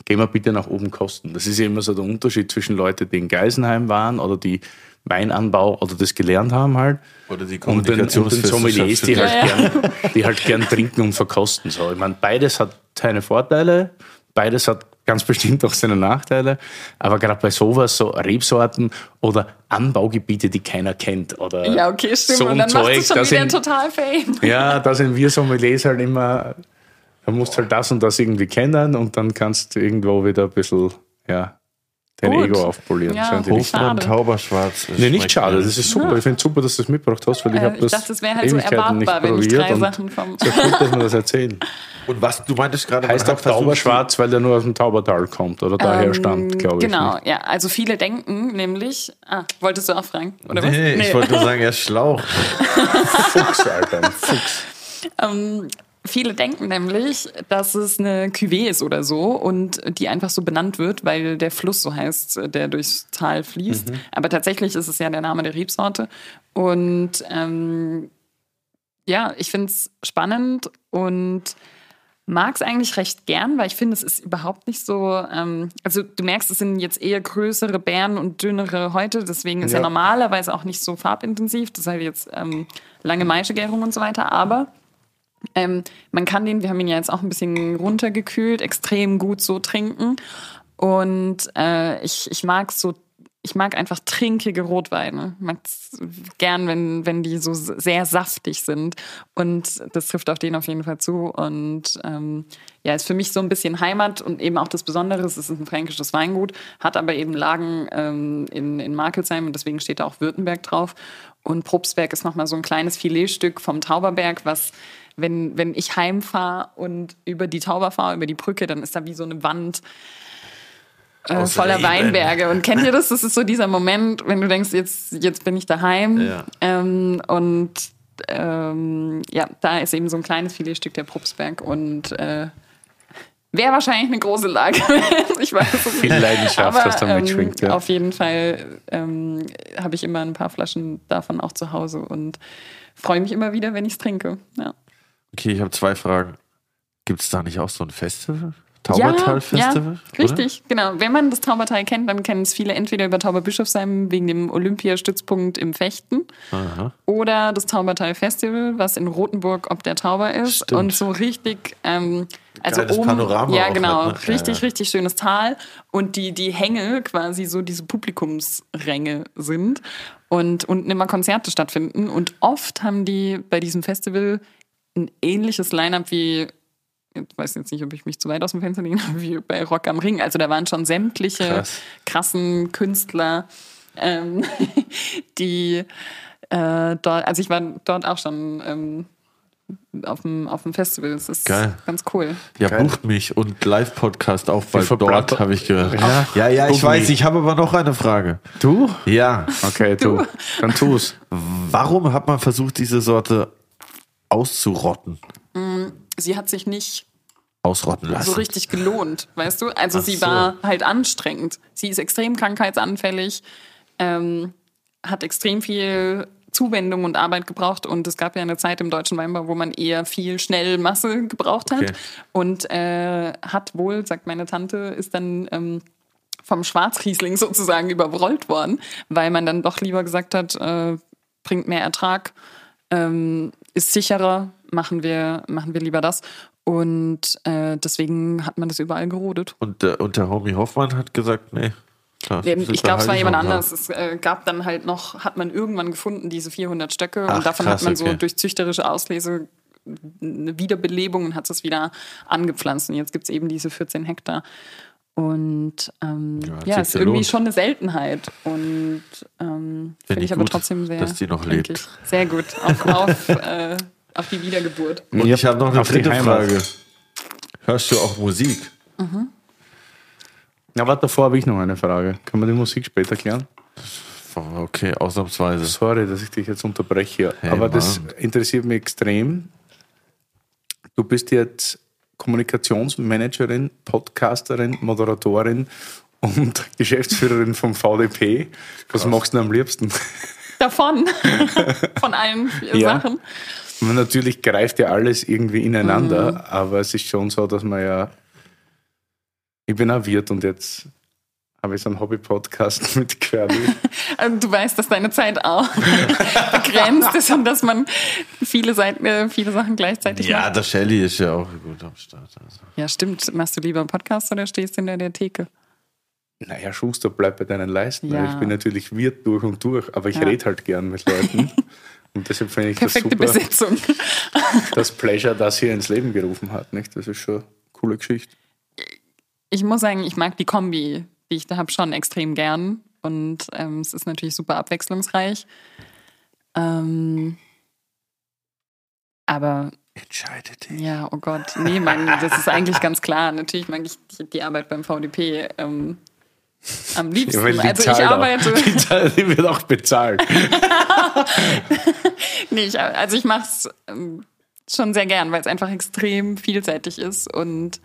gehen wir bitte nach oben kosten. Das ist ja immer so der Unterschied zwischen Leuten, die in Geisenheim waren oder die Weinanbau oder das gelernt haben halt. Oder die Und den, und den Sommeliers, die halt, Gern, die halt gern trinken und verkosten. So. Ich meine, beides hat seine Vorteile, beides hat ganz bestimmt auch seine Nachteile. Aber gerade bei sowas, so Rebsorten oder Anbaugebiete, die keiner kennt. Oder ja, okay, stimmt. so und ein dann macht Zeug, es schon da wieder sind- total Fame. <laughs> ja, da sind wir Sommeliers halt immer, da musst halt das und das irgendwie kennen und dann kannst du irgendwo wieder ein bisschen, ja, dein Gut. Ego aufpolieren. Ja. Hofmann Tauberschwarz. Nee, nicht schade, das ist super. Ich finde es super, dass du das mitgebracht hast, weil ich Äh, habe ich das dachte, es wäre halt so erwartbar, wenn ich probiert drei und Sachen vom. so gut, dass wir das erzählen. <laughs> Und was, du meintest gerade, Heißt auch Tauberschwarz, weil der nur aus dem Taubertal kommt oder daher Ähm, stammt, glaube ich. Genau, nicht. ja. Also viele denken nämlich. Ah, wolltest du auch fragen? Oder was? Nee, ich wollte nur sagen, er ist Schlauch. <laughs> Fuchs, Alter, ein Fuchs. Ähm, viele denken nämlich, dass es eine Cuvée ist oder so und die einfach so benannt wird, weil der Fluss so heißt, der durchs Tal fließt. Aber tatsächlich ist es ja der Name der Rebsorte. Und ähm, ja, ich finde es spannend und mag es eigentlich recht gern, weil ich finde, es ist überhaupt nicht so. Ähm, also, du merkst, es sind jetzt eher größere Beeren und dünnere Häute, deswegen ist ja, Ja. normalerweise auch nicht so farbintensiv. Das ist halt jetzt ähm, lange Maischegärung und so weiter, aber. Ähm, man kann den, wir haben ihn ja jetzt auch ein bisschen runtergekühlt, extrem gut so trinken. Und äh, ich, ich mag so, ich mag einfach trinkige Rotweine. Ich mag gern, wenn, wenn die so sehr saftig sind. Und das trifft auf den auf jeden Fall zu. Und ähm, ja, ist für mich so ein bisschen Heimat und eben auch das Besondere, es ist ein fränkisches Weingut, hat aber eben Lagen ähm, in, in Markelsheim und deswegen steht da auch Württemberg drauf. Und Probstberg ist nochmal so ein kleines Filetstück vom Tauberberg, was, wenn, wenn ich heimfahre und über die Tauber fahre, über die Brücke, dann ist da wie so eine Wand äh, voller Reben. Weinberge. Und kennt ihr <laughs> das? Das ist so dieser Moment, wenn du denkst, jetzt, jetzt bin ich daheim. Ja. Ähm, und ähm, ja, da ist eben so ein kleines Filetstück der Probstberg und äh, wäre wahrscheinlich eine große Lage. <laughs> ich weiß es nicht. Viel Leidenschaft, was da ähm. Ja. Auf jeden Fall ähm, habe ich immer ein paar Flaschen davon auch zu Hause und freue mich immer wieder, wenn ich es trinke. Ja. Okay, ich habe zwei Fragen. Gibt es da nicht auch so ein Festival? Ja, Taubertal-Festival? ja, richtig, genau. Wenn man das Taubertal kennt, dann kennen es viele entweder über Tauberbischofsheim wegen dem Olympiastützpunkt im Fechten Aha. oder das Taubertal Festival, was in Rothenburg ob der Tauber ist Stimmt. und so richtig, ähm, also Geiles oben, Panorama ja genau, hat, ne? richtig, Ja, ja. richtig schönes Tal und die die Hänge quasi so diese Publikumsränge sind und unten immer Konzerte stattfinden und oft haben die bei diesem Festival ein ähnliches Line-up wie ich weiß jetzt nicht, ob ich mich zu weit aus dem Fenster lehne, <laughs> wie bei Rock am Ring. Also da waren schon sämtliche Krass. krassen Künstler, ähm, <laughs> die äh, dort, also ich war dort auch schon ähm, auf, dem, auf dem Festival. Das ist Geil. ganz cool. Ja, Geil. bucht mich und Live-Podcast auch bald verbrannt- dort, habe ich gehört. Ja. ja, ja ich weiß, ich habe aber noch eine Frage. Du? Ja, Okay, du. Dann tu's. warum hat man versucht, diese Sorte auszurotten? Sie hat sich nicht Ausrotten lassen. so richtig gelohnt, weißt du? Also Ach sie so. war halt anstrengend. Sie ist extrem krankheitsanfällig, ähm, hat extrem viel Zuwendung und Arbeit gebraucht und es gab ja eine Zeit im deutschen Weinbau, wo man eher viel schnell Masse gebraucht hat Okay. und äh, hat wohl, sagt meine Tante, ist dann ähm, vom Schwarzriesling sozusagen überrollt worden, weil man dann doch lieber gesagt hat, äh, bringt mehr Ertrag, ähm, ist sicherer, machen wir, machen wir lieber das. Und äh, deswegen hat man das überall gerodet. Und, der- und der Homie Hoffmann hat gesagt, nee. Klar, Ich glaube, es war jemand anderes. Es äh, gab dann halt noch, hat man irgendwann gefunden, diese 400 Stöcke. Ach, und davon krass, hat man so okay. durch züchterische Auslese eine Wiederbelebung und hat es wieder angepflanzt. Und jetzt gibt es eben diese 14 Hektar. Und ähm, Ja, ja, ist irgendwie gelohnt. schon eine Seltenheit. Und ähm, finde ich ich aber gut, trotzdem sehr. dass die noch lebt. ich, Sehr gut. Auf, auf, <laughs> äh, auf die Wiedergeburt. Und ich habe noch eine Auf dritte. Frage. Hörst du auch Musik? Na, warte, davor habe ich noch eine Frage. Können wir die Musik später klären? Okay, ausnahmsweise. Sorry, dass ich dich jetzt unterbreche. Hey, aber das Mann. interessiert mich extrem. Du bist jetzt Kommunikationsmanagerin, Podcasterin, Moderatorin und <laughs> Geschäftsführerin vom VDP. Was machst du denn am liebsten? Davon. <laughs> Von allen Ja. Sachen. Man, natürlich greift ja alles irgendwie ineinander, Mhm. aber es ist schon so, dass man ja. Ich bin auch Wirt und jetzt habe ich so einen Hobby-Podcast <laughs> mit Querli. <laughs> Also du weißt, dass deine Zeit auch <laughs> begrenzt ist und dass man viele, Seiten, äh, viele Sachen gleichzeitig Ja, macht. der Shelly ist ja auch gut am Start. Also. Ja, stimmt. Machst du lieber einen Podcast oder stehst hinter der Theke? Naja, Schuster, bleib bei deinen Leisten. Ja. Ich bin natürlich Wirt durch und durch, aber ich Ja. rede halt gern mit Leuten. und deshalb finde ich Perfekte das super, Besetzung. dass Pleasure das hier ins Leben gerufen hat. Nicht? Das ist schon eine coole Geschichte. Ich muss sagen, ich mag die Kombi, die ich da habe, schon extrem gern. Und ähm, es ist natürlich super abwechslungsreich. Ähm, aber Entscheide dich. ja, oh Gott, nee, Mann, das ist eigentlich ganz klar. Natürlich mag ich die, die Arbeit beim VDP ähm, am liebsten. die also ich zahlt auch. arbeite. Die, die wird auch bezahlt. <laughs> Nee, ich, also ich mache es ähm, schon sehr gern, weil es einfach extrem vielseitig ist und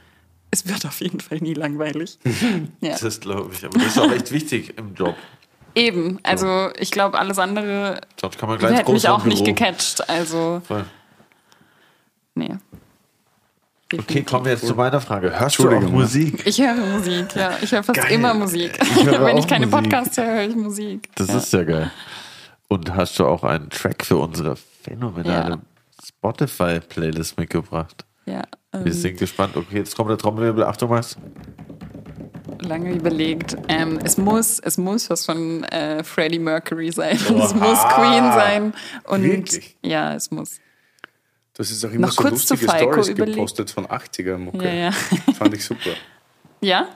es wird auf jeden Fall nie langweilig. <laughs> ja. Das glaube ich. Aber das ist auch echt wichtig im Job. Eben, also ich glaube, alles andere Sonst kann man gleich hätte mich auch nicht gecatcht. Also, Voll. nee. Okay, kommen wir jetzt zu meiner Frage. Hörst du auch. Musik? Ich höre Musik, ja. Ich höre fast Geil. immer Musik. höre Wenn ich keine Musik. Podcasts höre, höre ich Musik. Das ja. ist ja geil. Und hast du auch einen Track für unsere phänomenale Ja. Spotify-Playlist mitgebracht? ja, Wir ähm, sind gespannt. Okay, jetzt kommt der Trommelwirbel. Achtung, was? lange überlegt. Ähm, es muss, es muss was von äh, Freddie Mercury sein. Oha. <laughs> Es muss Queen sein. Und Wirklich? ja, es muss. Das ist auch immer Noch so kurz lustige Stories überlegt. gepostet von 80er-Mucke. Ja, ja. <laughs> Fand ich super. Ja?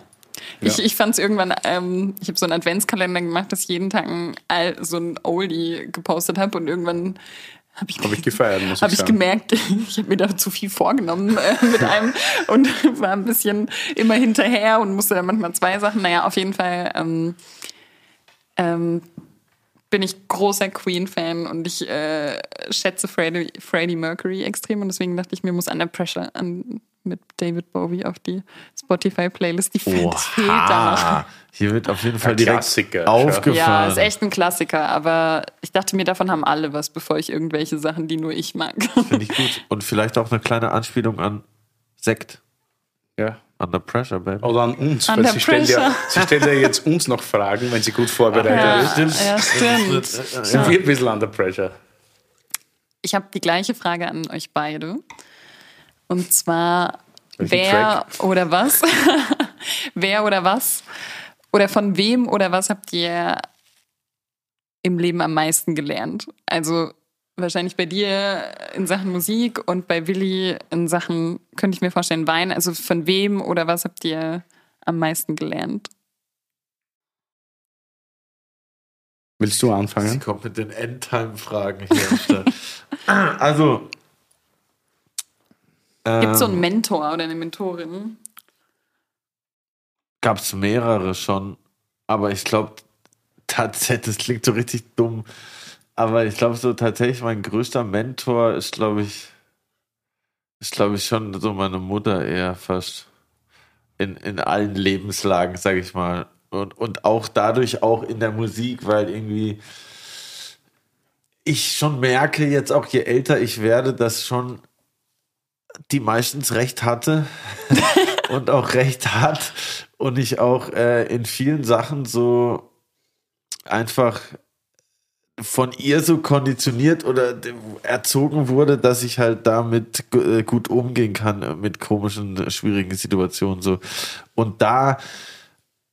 Ich, Ja. ich fand es irgendwann, ähm, ich habe so einen Adventskalender gemacht, dass ich jeden Tag ein, so ein Oldie gepostet habe und irgendwann habe ich, Habe ich gefeiert, muss hab ich ich sagen. gemerkt, <laughs> ich habe mir da zu viel vorgenommen äh, mit einem und <laughs> war ein bisschen immer hinterher und musste dann manchmal zwei Sachen. Naja, auf jeden Fall ähm, ähm, bin ich großer Queen-Fan und ich äh, schätze Freddie, Freddie Mercury extrem und deswegen dachte ich mir, muss Under Pressure an, mit David Bowie auf die Spotify-Playlist. Die fehlt, das fehlt da noch. Oha. Hier wird auf jeden Fall Ein direkt Klassiker, aufgefahren. Ja, ist echt ein Klassiker, aber ich dachte mir, davon haben alle was, bevor ich irgendwelche Sachen, die nur ich mag. Finde ich gut. Und vielleicht auch eine kleine Anspielung an Sekt. Ja. Under Pressure, baby. Oder an uns, Under weil sie stellt, ja, sie stellt ja jetzt uns noch Fragen, wenn sie gut vorbereitet Ja, ist. stimmt. ja, stimmt. Sind wir ein bisschen under pressure. Ich habe die gleiche Frage an euch beide. Und zwar, Welchen wer oder was? <laughs> wer oder was? Oder von wem oder was habt ihr im Leben am meisten gelernt? Also wahrscheinlich bei dir in Sachen Musik und bei Willi in Sachen, könnte ich mir vorstellen, Wein. Also von wem oder was habt ihr am meisten gelernt? Willst du Sie anfangen? kommt mit den Endtime-Fragen hier. <laughs> also. Gibt es so einen ähm, Mentor oder eine Mentorin? gab es mehrere schon, aber ich glaube, tatsächlich, das klingt so richtig dumm, aber ich glaube so tatsächlich mein größter Mentor ist, glaube ich, ist glaube ich schon so meine Mutter eher fast in, in allen Lebenslagen, sage ich mal. Und, und auch dadurch auch in der Musik, weil irgendwie ich schon merke, jetzt auch je älter ich werde, dass schon die meistens recht hatte <laughs> und auch recht hat und ich auch äh, in vielen Sachen so einfach von ihr so konditioniert oder de- erzogen wurde, dass ich halt damit äh, gut umgehen kann äh, mit komischen, äh, schwierigen Situationen so. Und da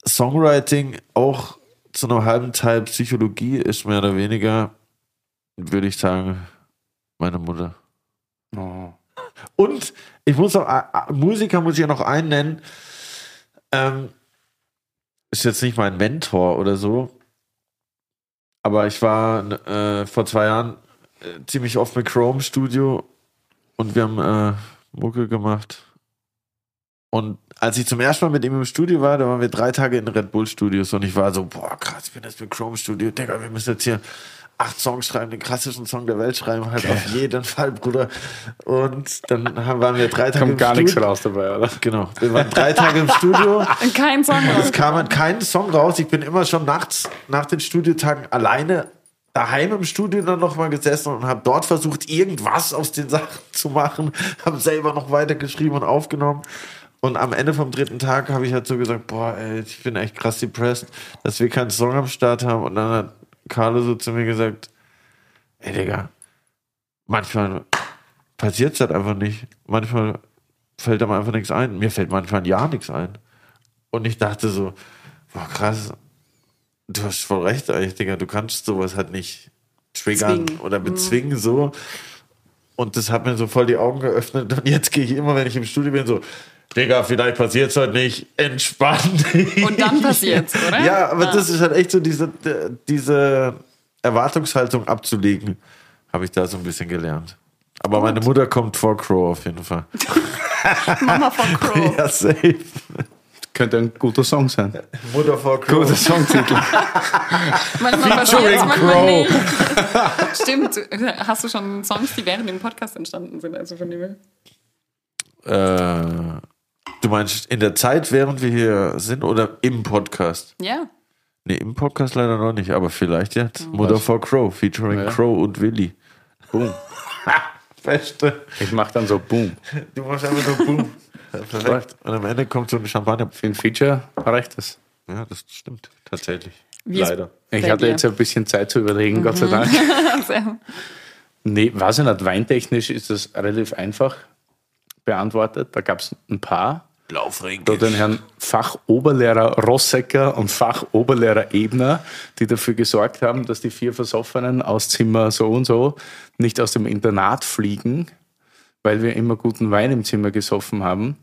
Songwriting auch zu einem halben Teil Psychologie ist mehr oder weniger, würde ich sagen, meine Mutter. Oh. Und ich muss auch, äh, Musiker muss ich ja noch einen nennen. Ähm, ist jetzt nicht mein Mentor oder so. Aber ich war äh, vor zwei Jahren äh, ziemlich oft mit Chrome Studio und wir haben äh, Mucke gemacht. Und als ich zum ersten Mal mit ihm im Studio war, da waren wir drei Tage in Red Bull Studios und ich war so, boah, krass, ich bin jetzt mit Chrome Studio. Digga, wir müssen jetzt hier acht Songs schreiben, den klassischen Song der Welt schreiben, halt auf jeden Fall, Bruder. Und dann haben, waren wir drei Tage Kommt im gar nichts Studio. raus dabei, oder? Genau. Wir waren drei Tage im Studio. <laughs> Und kein Song. Es kam halt kein Song raus. Ich bin immer schon nachts nach den Studiotagen alleine daheim im Studio dann nochmal gesessen und habe dort versucht, irgendwas aus den Sachen zu machen. <laughs> Habe selber noch weitergeschrieben und aufgenommen. Und am Ende vom dritten Tag habe ich halt so gesagt, boah, ey, ich bin echt krass depressed, dass wir keinen Song am Start haben. Und dann hat Carlo so zu mir gesagt, ey, Digga, manchmal passiert es halt einfach nicht. Manchmal fällt einem einfach nichts ein. Mir fällt manchmal ein Jahr nichts ein. Und ich dachte so, boah, krass, du hast voll recht eigentlich, Digga, du kannst sowas halt nicht triggern Zwingen. oder bezwingen so. Und das hat mir so voll die Augen geöffnet. Und jetzt gehe ich immer, wenn ich im Studio bin, so, Digga, vielleicht passiert es heute nicht, entspann dich. Und dann passiert's, <laughs> oder? Ja, aber Ja. das ist halt echt so diese, diese Erwartungshaltung abzulegen, habe ich da so ein bisschen gelernt. Aber meine Mutter kommt vor Crow auf jeden Fall. <laughs> Mama von Crow. <laughs> Ja, safe. Könnte ein guter Song sein. Mutter vor Crow. Guter Songtitel. Manchmal Featuring Crow. nicht. Stimmt. Hast du schon Songs, die während dem Podcast entstanden sind? Also von dem. Äh, du meinst in der Zeit, während wir hier sind oder im Podcast? Ja. Nee, im Podcast leider noch nicht, aber vielleicht jetzt. Mutter for Crow, featuring Ja. Crow und Willy. Boom. <laughs> Beste. Ich mach dann so Boom. Du machst einfach nur Boom. <laughs> Perfekt. Und am Ende kommt so ein Champagner. Für ein Feature reicht das. Ja, das stimmt. Tatsächlich. Wie Leider. Ich hatte dir. jetzt ein bisschen Zeit zu überlegen, Gott sei Dank. <laughs> Sehr- Nee, weiß ich nicht. Weintechnisch ist das relativ einfach beantwortet. Da gab es ein paar. Da Blaufränkisch. den Herrn Fachoberlehrer Rossecker und Fachoberlehrer Ebner, die dafür gesorgt haben, dass die vier Versoffenen aus Zimmer so und so nicht aus dem Internat fliegen, weil wir immer guten Wein im Zimmer gesoffen haben.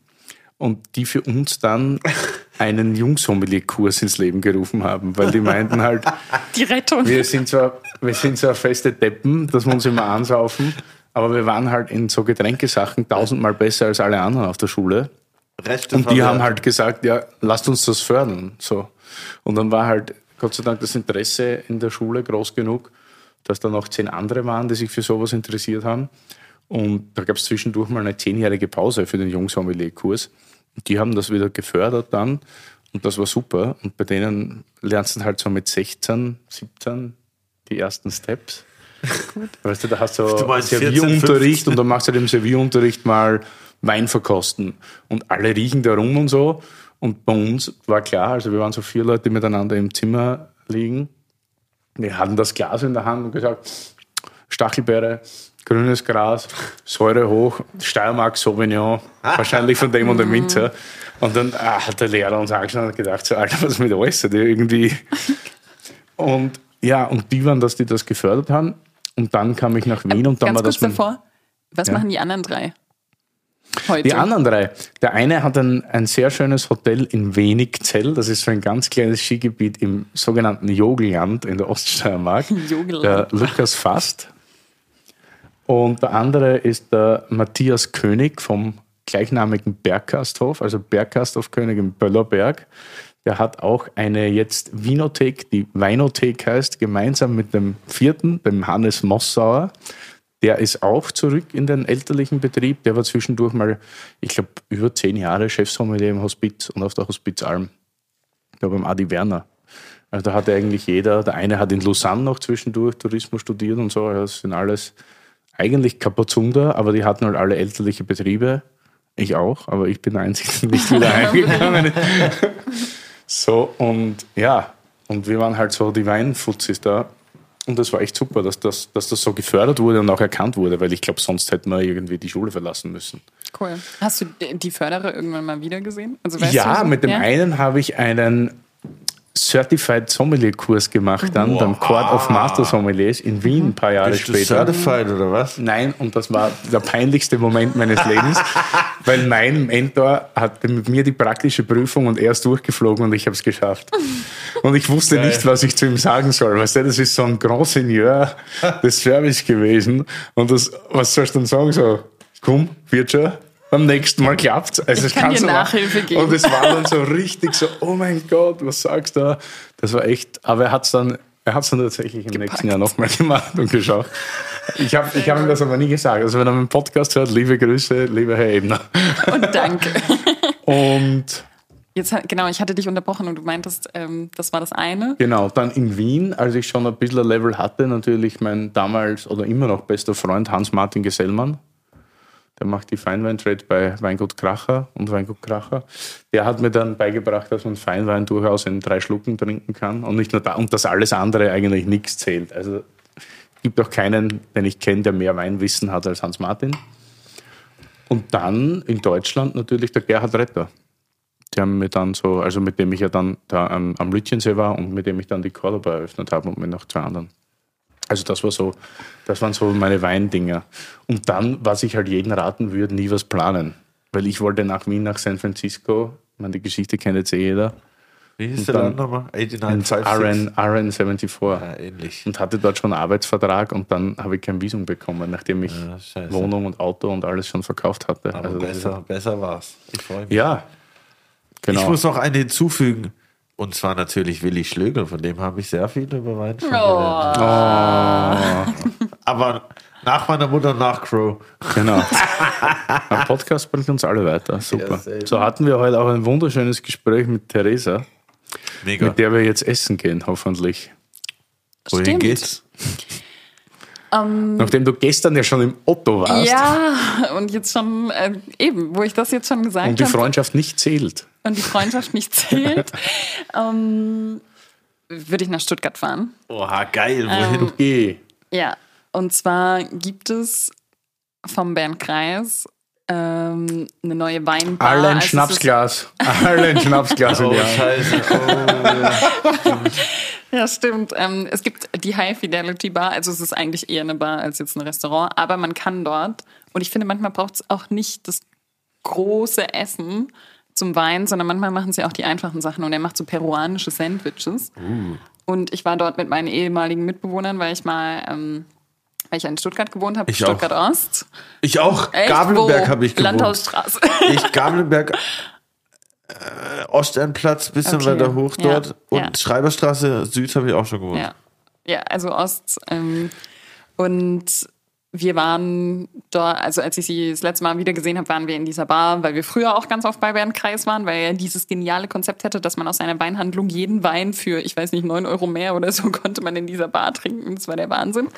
Und die für uns dann <laughs> einen Jungsommelier-Kurs ins Leben gerufen haben, weil die meinten halt, <laughs> Die Rettung. wir sind zwar, wir sind zwar feste Deppen, dass wir uns immer ansaufen, aber wir waren halt in so Getränkesachen tausendmal besser als alle anderen auf der Schule. Rechte Und die haben halt gesagt, ja, lasst uns das fördern. So. Und dann war halt Gott sei Dank das Interesse in der Schule groß genug, dass da noch zehn andere waren, die sich für sowas interessiert haben. Und da gab es zwischendurch mal eine zehnjährige Pause für den Jungsommelier-Kurs. Und die haben das wieder gefördert dann. Und das war super. Und bei denen lernst du halt so mit 16, 17 die ersten Steps. <laughs> Weißt du, da hast du, Du meinst 14, Servierunterricht 15? und dann machst du halt im Servierunterricht mal Wein verkosten. Und alle riechen da rum und so. Und bei uns war klar, also wir waren so vier Leute miteinander im Zimmer liegen. Wir hatten das Glas in der Hand und gesagt, Stachelbeere, grünes Gras, Säure hoch, Steiermark Sauvignon, wahrscheinlich von dem und dem Winzer. Und dann ah, hat der Lehrer uns angeschaut und gedacht, so, Alter, was mit euch? Seid ihr irgendwie... <laughs> Und ja, und die waren, dass die das gefördert haben. Und dann kam ich nach Wien und dann Ganz war kurz das... davor, was Ja. machen die anderen drei heute? Die anderen drei. Der eine hat ein, ein sehr schönes Hotel in Wenigzell. Das ist so ein ganz kleines Skigebiet im sogenannten Jogelland in der Oststeiermark. <laughs> Der Lukas Fast. Und der andere ist der Matthias König vom gleichnamigen Bergkasthof, also Bergkasthof König im Böllerberg. Der hat auch eine jetzt Winothek, die Weinothek heißt, gemeinsam mit dem vierten, dem Hannes Mossauer. Der ist auch zurück in den elterlichen Betrieb. Der war zwischendurch mal, ich glaube, über zehn Jahre Chefsommelier im Hospiz und auf der Hospizalm. Da beim Adi Werner. Also da hatte eigentlich jeder, der eine hat in Lausanne noch zwischendurch Tourismus studiert und so. Das sind alles eigentlich Kapuzunder, aber die hatten halt alle elterliche Betriebe. Ich auch, aber ich bin der Einzige, der nicht wieder <laughs> eingegangen ist. So, und ja, und wir waren halt so die Weinfuzis da. Und das war echt super, dass das, dass das so gefördert wurde und auch erkannt wurde, weil ich glaube, sonst hätten wir irgendwie die Schule verlassen müssen. Cool. Hast du die- Förderer irgendwann mal wieder gesehen? Also, weißt ja, mit dem ja? einen habe ich einen Certified Sommelier Kurs gemacht, dann beim Court of Master Sommeliers in Wien ein paar Jahre Bist du später. certified oder was? Nein, und das war der peinlichste Moment meines Lebens, <laughs> weil mein Mentor hatte mit mir die praktische Prüfung und er ist durchgeflogen und ich habe es geschafft. Und ich wusste Geil. nicht, was ich zu ihm sagen soll. Weißt du, das ist so ein Grand Seigneur <laughs> des Service gewesen. Und das, was sollst du dann sagen? So, komm, wird schon. Beim nächsten Mal klappt's. Also Ich es kann dir so- Nachhilfe geben. Und es war dann so richtig so, oh mein Gott, was sagst du da? Das war echt, aber er hat es dann, er hat's dann tatsächlich im nächsten Jahr nochmal gemacht und geschaut. Ich habe ich hab ihm das aber nie gesagt. Also wenn er meinen Podcast hört, liebe Grüße, lieber Herr Ebner. Und danke. <laughs> Und Jetzt, genau, ich hatte dich unterbrochen und du meintest, ähm, das war das eine. genau, dann in Wien, als ich schon ein bisschen ein Level hatte, natürlich mein damals oder immer noch bester Freund Hans-Martin Gesellmann. Der macht die Feinweintrade bei Weingut Kracher und Weingut Kracher. Der hat mir dann beigebracht, dass man Feinwein durchaus in drei Schlucken trinken kann und nicht nur da, und dass alles andere eigentlich nichts zählt. Also es gibt auch keinen, den ich kenne, der mehr Weinwissen hat als Hans-Martin. Und dann in Deutschland natürlich der Gerhard Retter. Haben mir dann so, also mit dem ich ja dann da am, am Lütchensee war und mit dem ich dann die Cordoba eröffnet habe und mit noch zwei anderen. Also das war so, das waren so meine Weindinger. Und dann, was ich halt jeden raten würde, nie was planen. Weil ich wollte nach Wien, nach San Francisco. Ich meine, die Geschichte kennt jetzt eh jeder. Wie hieß der dann- dann nochmal? Und 8956. RN, RN74. Ja, ähnlich. Und hatte dort schon einen Arbeitsvertrag und dann habe ich kein Visum bekommen, nachdem ich Ja. Wohnung und Auto und alles schon verkauft hatte. Aber Also besser, besser war's. Ich freue mich. Ja, genau. Ich muss noch eine hinzufügen. Und zwar natürlich Willi Schlögel, von dem habe ich sehr viel über Wein Oh. gelernt. <laughs> Aber nach meiner Mutter, nach Crow. Genau. <laughs> Ein Podcast bringt uns alle weiter. Super. sehr so hatten wir heute auch ein wunderschönes Gespräch mit Theresa, Mega. mit der wir jetzt essen gehen, hoffentlich. Wohin Stimmt. geht's? Nachdem du gestern ja schon im Otto warst Ja, und jetzt schon, äh, eben, wo ich das jetzt schon gesagt und die habe Freundschaft nicht zählt. Und die Freundschaft nicht zählt, <laughs> ähm, würde ich nach Stuttgart fahren. Oha, geil. Ähm, Wohin? Geh. Ja, und zwar gibt es vom Bernd Kreis ähm, eine neue Weinbar. Alle ein Also Schnapsglas. <laughs> Alle ein Schnapsglas in oh, scheiße. Oh, <laughs> ja, stimmt. Ähm, es gibt die High Fidelity Bar, also es ist eigentlich eher eine Bar als jetzt ein Restaurant, aber man kann dort, und ich finde, manchmal braucht es auch nicht das große Essen zum Wein, sondern manchmal machen sie auch die einfachen Sachen und er macht so peruanische Sandwiches. Und ich war dort mit meinen ehemaligen Mitbewohnern, weil ich mal, ähm, weil ich in Stuttgart gewohnt habe, Ich auch. Stuttgart Ost. ich auch. Echt? Gabelberg habe ich gewohnt. Landhausstraße. <laughs> Ich, Gabelberg, äh, Ostendplatz, bisschen Okay. weiter hoch Ja, dort. Und ja. Schreiberstraße Süd habe ich auch schon gewohnt. Ja, ja also Ost. Ähm, und wir waren dort, also als ich sie das letzte Mal wieder gesehen habe, waren wir in dieser Bar, weil wir früher auch ganz oft bei Bernkreis waren, weil er dieses geniale Konzept hatte, dass man aus einer Weinhandlung jeden Wein für, ich weiß nicht, neun Euro mehr oder so <laughs> konnte man in dieser Bar trinken. Das war der Wahnsinn.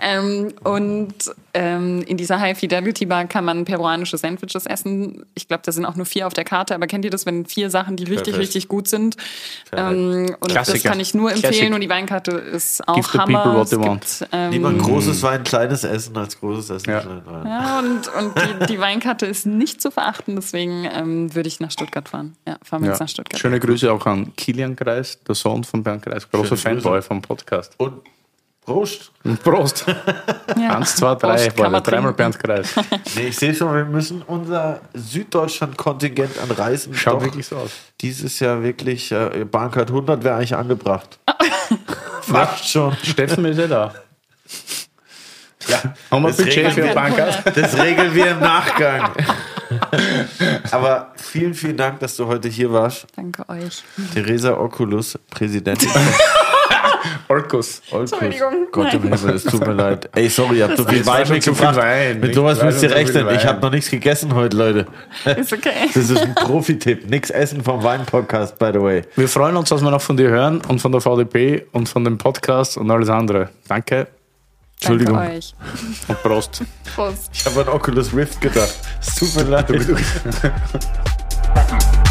Ähm, und ähm, in dieser High Fidelity Bar kann man peruanische Sandwiches essen. Ich glaube, da sind auch nur vier auf der Karte, aber kennt ihr das, wenn vier Sachen, die richtig, Perfekt. richtig gut sind? Ähm, und das Klassiker. kann ich nur empfehlen Classic. und die Weinkarte ist auch Give the Hammer. people what they want. ähm, Lieber ein großes Wein, kleines Essen als großes Essen. Ja. ja, und, und die, die Weinkarte ist nicht zu verachten, deswegen ähm, würde ich nach Stuttgart fahren. Ja, fahren wir Ja. jetzt nach Stuttgart. Schöne Grüße auch an Kilian Kreis, der Sohn von Bernd Kreis, großer Schöne Grüße. Fanboy vom Podcast. Und Prost. Prost! <laughs> Ja. Eins, zwei, drei, der dreimal. Bernd Kreis. <laughs> Nee, ich sehe schon, wir müssen unser Süddeutschland-Kontingent an Reisen Schaut doch wirklich so aus. dieses Jahr wirklich, äh, Bahncard 100 wäre eigentlich angebracht. <laughs> Fast schon. Steffen ist ja da. Ja, Haben wir Das Budget regeln für wir. Bankert? das regeln wir im Nachgang. <laughs> Aber vielen, vielen Dank, dass du heute hier warst. Danke euch. Theresa Oculus, Präsidentin <laughs> Olkus. Olkus. Entschuldigung. Gott im. Himmel, es tut mir <laughs> leid. Ey, sorry, ihr habt so viel Wein schon zu viel mitgebracht. Wein. Mit sowas müsst ihr rechnen. Ich habe noch nichts gegessen heute, Leute. Ist okay. Das ist ein Profi-Tipp. Nix essen vom Wein-Podcast, by the way. Wir freuen uns, dass wir noch von dir hören und von der VDP und von dem Podcast und alles andere. Danke Entschuldigung. Danke euch. und Prost. Prost. Ich habe an Oculus Rift gedacht. Es tut mir leid. <laughs>